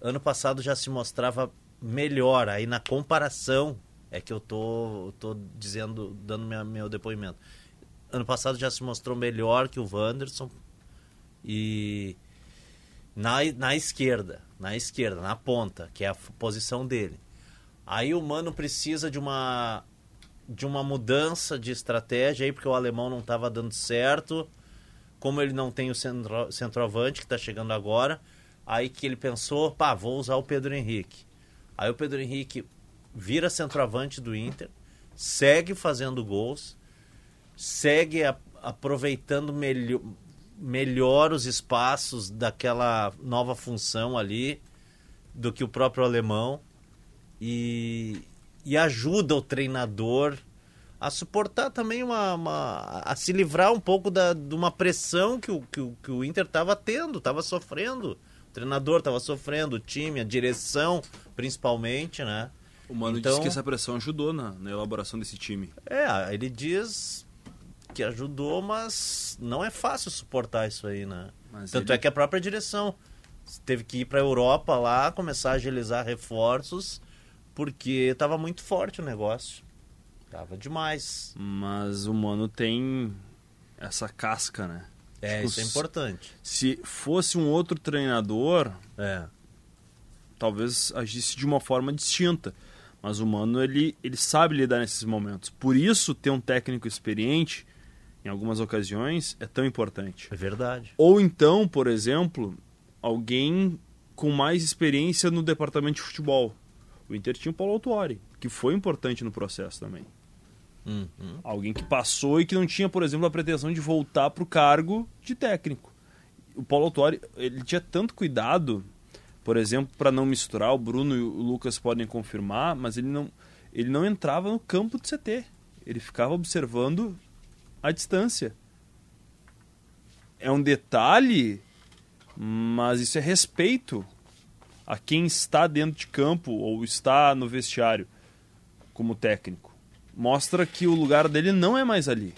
ano passado já se mostrava melhor aí na comparação é que eu tô tô dizendo dando minha, meu depoimento. Ano passado já se mostrou melhor que o Wanderson e na, na esquerda, na esquerda, na ponta, que é a posição dele. Aí o Mano precisa de uma de uma mudança de estratégia aí, porque o alemão não estava dando certo. Como ele não tem o centro, centroavante que está chegando agora, aí que ele pensou, pá, vou usar o Pedro Henrique. Aí o Pedro Henrique vira centroavante do Inter, segue fazendo gols, segue a- aproveitando melhor, melhor os espaços daquela nova função ali do que o próprio alemão e, e ajuda o treinador a suportar também uma, uma- a se livrar um pouco da, de uma pressão que o, que o, que o Inter estava tendo, estava sofrendo. O treinador estava sofrendo, o time, a direção principalmente, né? O Mano Então- disse que essa pressão ajudou na, na elaboração desse time. É, ele diz que ajudou, mas não é fácil suportar isso aí, né? Mas Tanto ele- é que a própria direção teve que ir pra Europa lá, começar a agilizar reforços, porque tava muito forte o negócio. Tava demais. Mas o Mano tem essa casca, né? É, Tipo, isso é importante. Se fosse um outro treinador, É. talvez agisse de uma forma distinta. Mas o Mano, ele, ele sabe lidar nesses momentos. Por isso, ter um técnico experiente, em algumas ocasiões, é tão importante. É verdade. Ou então, por exemplo, alguém com mais experiência no departamento de futebol. O Inter tinha o Paulo Autuori, que foi importante no processo também. Uhum. Alguém que passou e que não tinha, por exemplo, a pretensão de voltar para o cargo de técnico. O Paulo Autuori, ele tinha tanto cuidado, por exemplo, para não misturar, o Bruno e o Lucas podem confirmar, mas ele não, ele não entrava no campo do CT. Ele ficava observando a distância. É um detalhe, mas isso é respeito a quem está dentro de campo ou está no vestiário como técnico. Mostra que o lugar dele não é mais ali.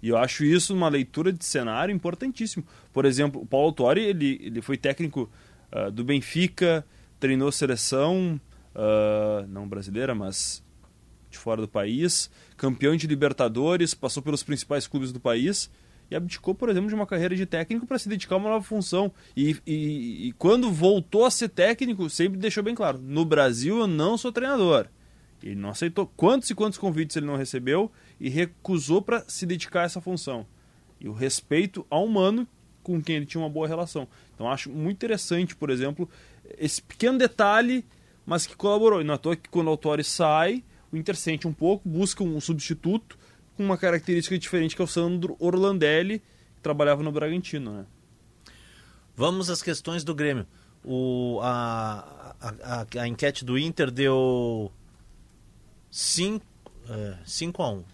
E eu acho isso uma leitura de cenário importantíssimo. Por exemplo, o Paulo Autori, ele, ele foi técnico ah, do Benfica, treinou seleção, ah, não brasileira, mas de fora do país, campeão de Libertadores, passou pelos principais clubes do país e abdicou, por exemplo, de uma carreira de técnico para se dedicar a uma nova função. E, e, e quando voltou a ser técnico, sempre deixou bem claro: no Brasil eu não sou treinador. Ele não aceitou quantos e quantos convites ele não recebeu e recusou para se dedicar a essa função. E o respeito ao humano com quem ele tinha uma boa relação. Então acho muito interessante, por exemplo, esse pequeno detalhe, mas que colaborou. E não é à toa que quando o Autori sai, o Inter sente um pouco, busca um substituto com uma característica diferente que é o Sandro Orlandelli, que trabalhava no Bragantino. Né? Vamos às questões do Grêmio. O, a, a, a, a enquete do Inter deu 5 a 1.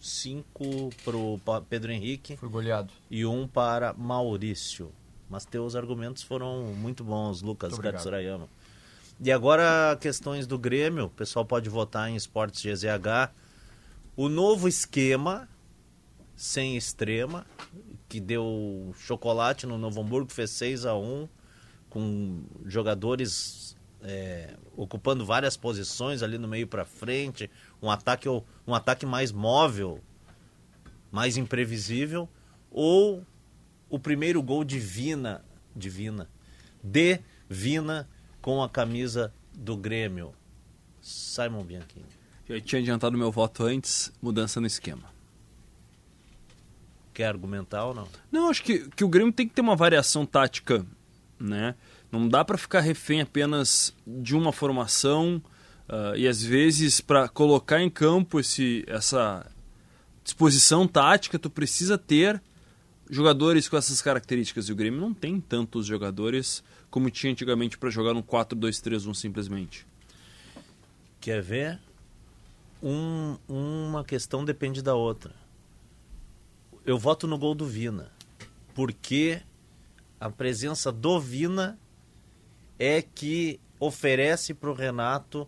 5 pro Pa- Pedro Henrique. Foi goleado. E um para Maurício. Mas teus argumentos foram muito bons, Lucas Muito obrigado. E agora, questões do Grêmio. O pessoal pode votar em Esportes GZH. O novo esquema, sem extrema, que deu chocolate no Novo Hamburgo, fez 6 a 1 com jogadores é, ocupando várias posições ali no meio para frente, um ataque um ataque mais móvel, mais imprevisível, ou o primeiro gol de Vina, Divina, de Vina com a camisa do Grêmio. Simon Bianchini. Já tinha adiantado meu voto antes, mudança no esquema. Quer argumentar ou não? Não, acho que, que o Grêmio tem que ter uma variação tática, né? Não dá para ficar refém apenas de uma formação ah, e às vezes para colocar em campo esse, essa disposição tática tu precisa ter jogadores com essas características e o Grêmio não tem tantos jogadores como tinha antigamente para jogar no 4-2-3-1 simplesmente. Quer ver? Um, uma questão depende da outra. Eu voto no gol do Vina. Porque a presença do Vina é que oferece para o Renato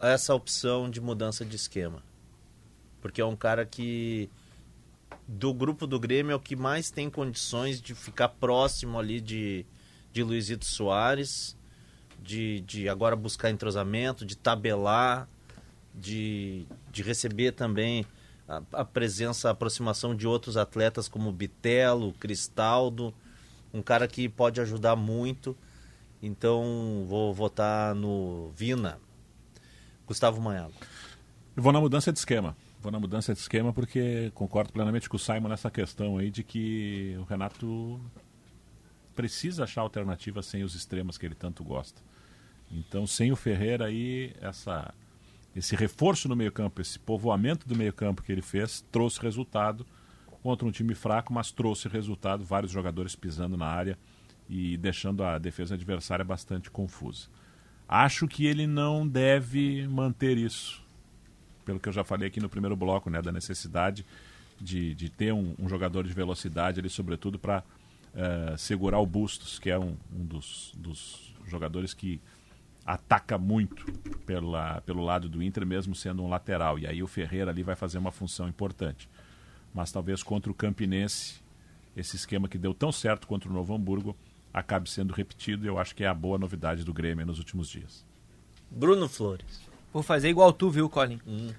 essa opção de mudança de esquema. Porque é um cara que, do grupo do Grêmio, é o que mais tem condições de ficar próximo ali de, de Luizito Soares, de, de agora buscar entrosamento, de tabelar, de, de receber também a, a presença, a aproximação de outros atletas como Bitelo, Cristaldo, um cara que pode ajudar muito. Então vou votar no Vina. Gustavo Manhago. Eu vou na mudança de esquema. Na mudança de esquema porque concordo plenamente com o Simon nessa questão aí de que o Renato precisa achar alternativas sem os extremos que ele tanto gosta. Então, sem o Ferreira aí, essa, esse reforço no meio-campo, esse povoamento do meio-campo que ele fez, trouxe resultado contra um time fraco, mas trouxe resultado, vários jogadores pisando na área e deixando a defesa adversária bastante confusa. Acho que ele não deve manter isso, pelo que eu já falei aqui no primeiro bloco, né, da necessidade de, de ter um, um jogador de velocidade ali, sobretudo para uh, segurar o Bustos, que é um, um dos, dos jogadores que ataca muito pela, pelo lado do Inter, mesmo sendo um lateral. E aí o Ferreira ali vai fazer uma função importante. Mas talvez contra o Campinense, esse esquema que deu tão certo contra o Novo Hamburgo acabe sendo repetido. E eu acho que é a boa novidade do Grêmio nos últimos dias. Bruno Flores. Vou fazer igual tu, viu, Colin? Hum.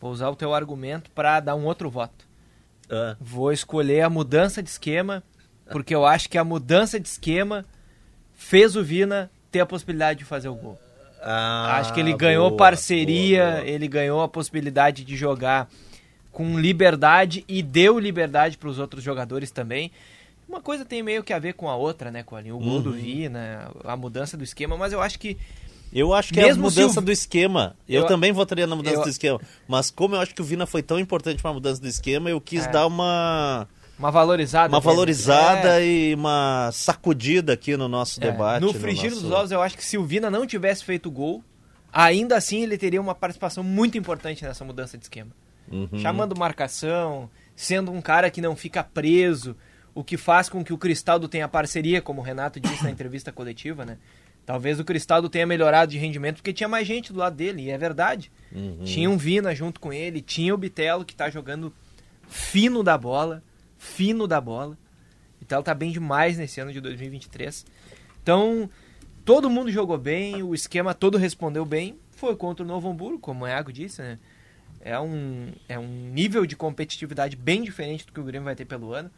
Vou usar o teu argumento para dar um outro voto. Ah. Vou escolher a mudança de esquema, porque eu acho que a mudança de esquema fez o Vina ter a possibilidade de fazer o gol. Ah, acho que ele ganhou boa, parceria, boa, boa. ele ganhou a possibilidade de jogar com liberdade e deu liberdade para os outros jogadores também. Uma coisa tem meio que a ver com a outra, né, Colin? O gol do Uhum. Vina, a mudança do esquema, mas eu acho que Eu acho que é a Mesmo mudança o- do esquema. Eu, Eu- também votaria na mudança eu- do esquema. Mas como eu acho que o Vina foi tão importante para a mudança do esquema, eu quis É. dar uma uma valorizada. uma valorizada É. e uma sacudida aqui no nosso É, debate. No frigir nosso- dos ovos, eu acho que se o Vina não tivesse feito gol, ainda assim ele teria uma participação muito importante nessa mudança de esquema. Uhum. Chamando marcação, sendo um cara que não fica preso, o que faz com que o Cristaldo tenha parceria, como o Renato disse na (coughs) entrevista coletiva, né? Talvez o Cristaldo tenha melhorado de rendimento porque tinha mais gente do lado dele, e é verdade. Uhum. Tinha um Vina junto com ele, tinha o Bitelo que tá jogando fino da bola, fino da bola. O Bitelo tá bem demais nesse ano de 2023. Então, todo mundo jogou bem, o esquema todo respondeu bem. Foi contra o Novo Hamburgo, como o Iago disse, né? É um, é um nível de competitividade bem diferente do que o Grêmio vai ter pelo ano.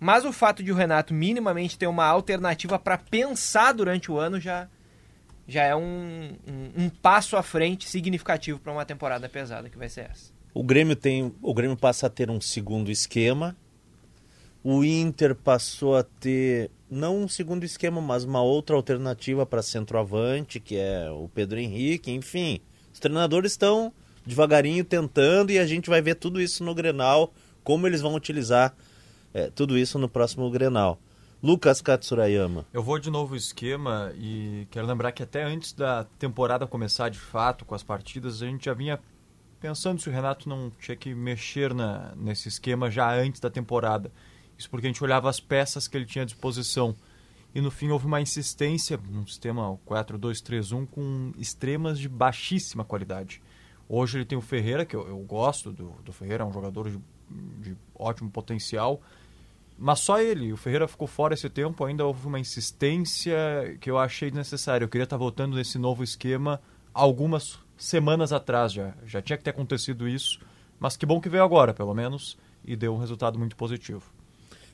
Mas o fato de o Renato minimamente ter uma alternativa para pensar durante o ano já, já é um, um, um passo à frente significativo para uma temporada pesada que vai ser essa. O Grêmio tem, o Grêmio passa a ter um segundo esquema. O Inter passou a ter não um segundo esquema, mas uma outra alternativa para centroavante, que é o Pedro Henrique, enfim. Os treinadores estão devagarinho tentando e a gente vai ver tudo isso no Grenal, como eles vão utilizar é, tudo isso no próximo Grenal. Lucas Katsurayama. Eu vou de novo o esquema e quero lembrar que até antes da temporada começar de fato com as partidas, a gente já vinha pensando se o Renato não tinha que mexer na, nesse esquema já antes da temporada. Isso porque a gente olhava as peças que ele tinha à disposição. E no fim houve uma insistência num sistema 4-2-3-1 com extremas de baixíssima qualidade. Hoje ele tem o Ferreira, que eu, eu gosto do, do Ferreira, é um jogador de, de ótimo potencial. Mas só ele, o Ferreira ficou fora esse tempo, ainda houve uma insistência que eu achei necessária. Eu queria estar voltando nesse novo esquema algumas semanas atrás já. Já tinha que ter acontecido isso, mas que bom que veio agora, pelo menos, e deu um resultado muito positivo.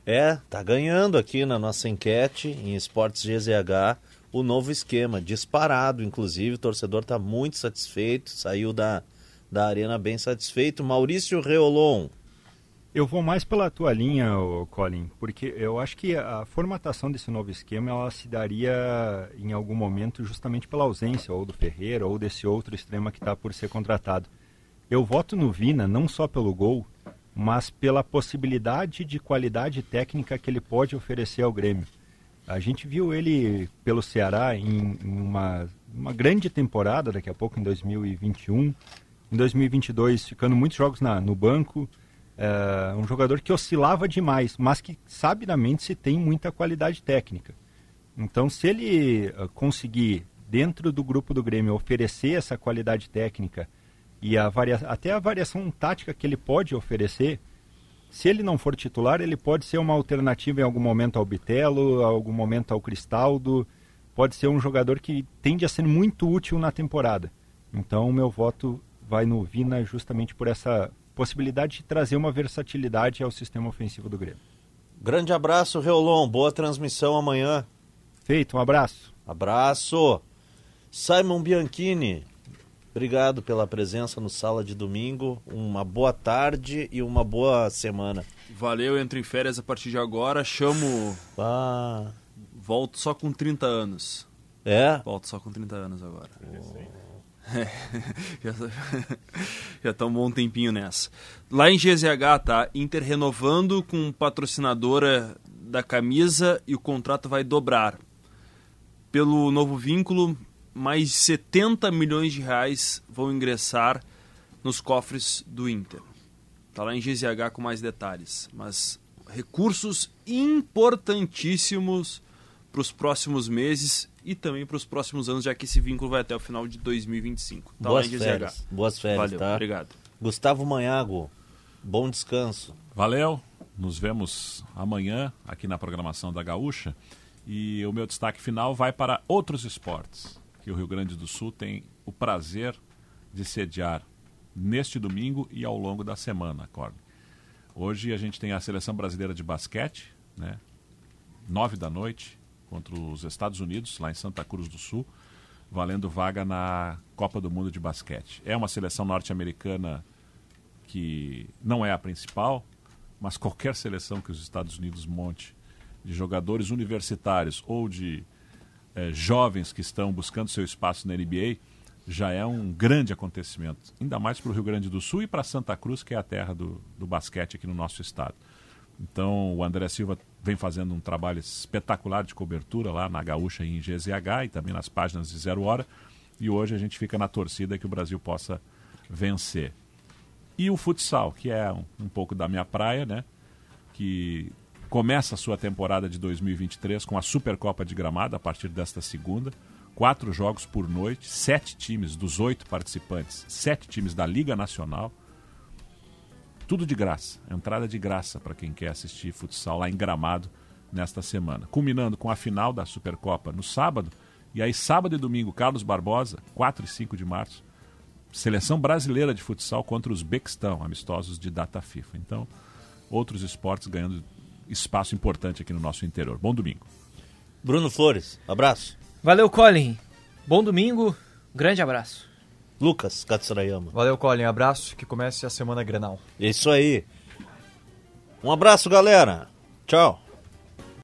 É, tá ganhando aqui na nossa enquete em Esportes GZH o novo esquema, disparado, inclusive, o torcedor tá muito satisfeito, saiu da, da arena bem satisfeito. Maurício Reolon. Eu vou mais pela tua linha, Colin, porque eu acho que a formatação desse novo esquema ela se daria em algum momento justamente pela ausência ou do Ferreira ou desse outro extremo que está por ser contratado. Eu voto no Vina não só pelo gol, mas pela possibilidade de qualidade técnica que ele pode oferecer ao Grêmio. A gente viu ele pelo Ceará em, em uma, uma grande temporada, daqui a pouco em 2021, em 2022 ficando muitos jogos na, no banco, é, um jogador que oscilava demais, mas que sabidamente se tem muita qualidade técnica. Então, se ele uh, conseguir, dentro do grupo do Grêmio, oferecer essa qualidade técnica e a varia... até a variação tática que ele pode oferecer, se ele não for titular, ele pode ser uma alternativa em algum momento ao Bitelo, em algum momento ao Cristaldo, pode ser um jogador que tende a ser muito útil na temporada. Então, meu voto vai no Vina justamente por essa possibilidade de trazer uma versatilidade ao sistema ofensivo do Grêmio. Grande abraço, Reolon. Boa transmissão amanhã. Feito, um abraço. Abraço. Simon Bianchini, obrigado pela presença no Sala de Domingo. Uma boa tarde e uma boa semana. Valeu, entro em férias a partir de agora. Chamo. Ah. Volto só com 30 anos. É? Volto só com 30 anos agora. É, (laughs) já, (laughs) já tá um bom tempinho nessa. Lá em GZH, tá? Inter renovando com patrocinadora da camisa e o contrato vai dobrar. Pelo novo vínculo, mais 70 milhões de reais vão ingressar nos cofres do Inter. Tá lá em GZH com mais detalhes. Mas recursos importantíssimos para os próximos meses e também para os próximos anos, já que esse vínculo vai até o final de 2025. Tá Boas férias. Boas férias, Valeu, tá? obrigado. Gustavo Manhago, bom descanso. Valeu, nos vemos amanhã aqui na programação da Gaúcha. E o meu destaque final vai para outros esportes, que o Rio Grande do Sul tem o prazer de sediar neste domingo e ao longo da semana, Corne. Hoje a gente tem a seleção brasileira de basquete, né? Nove da noite, contra os Estados Unidos, lá em Santa Cruz do Sul, valendo vaga na Copa do Mundo de Basquete. É uma seleção norte-americana que não é a principal, mas qualquer seleção que os Estados Unidos monte de jogadores universitários ou de eh, jovens que estão buscando seu espaço na NBA já é um grande acontecimento, ainda mais para o Rio Grande do Sul e para Santa Cruz, que é a terra do, do basquete aqui no nosso estado. Então o André Silva vem fazendo um trabalho espetacular de cobertura lá na Gaúcha e em GZH e também nas páginas de Zero Hora. E hoje a gente fica na torcida que o Brasil possa vencer. E o futsal, que é um, um pouco da minha praia, né? Que começa a sua temporada de 2023 com a Supercopa de Gramado a partir desta segunda. Quatro jogos por noite, sete times dos oito participantes, sete times da Liga Nacional. Tudo de graça, entrada de graça para quem quer assistir futsal lá em Gramado nesta semana. Culminando com a final da Supercopa no sábado. E aí, sábado e domingo, Carlos Barbosa, 4 e 5 de março, seleção brasileira de futsal contra os Bequistão, amistosos de data FIFA. Então, outros esportes ganhando espaço importante aqui no nosso interior. Bom domingo. Bruno Flores, abraço. Valeu, Colin. Bom domingo, grande abraço. Lucas Katsurayama. Valeu, Colin. Abraço. Que comece a semana Grenal. É isso aí. Um abraço, galera. Tchau.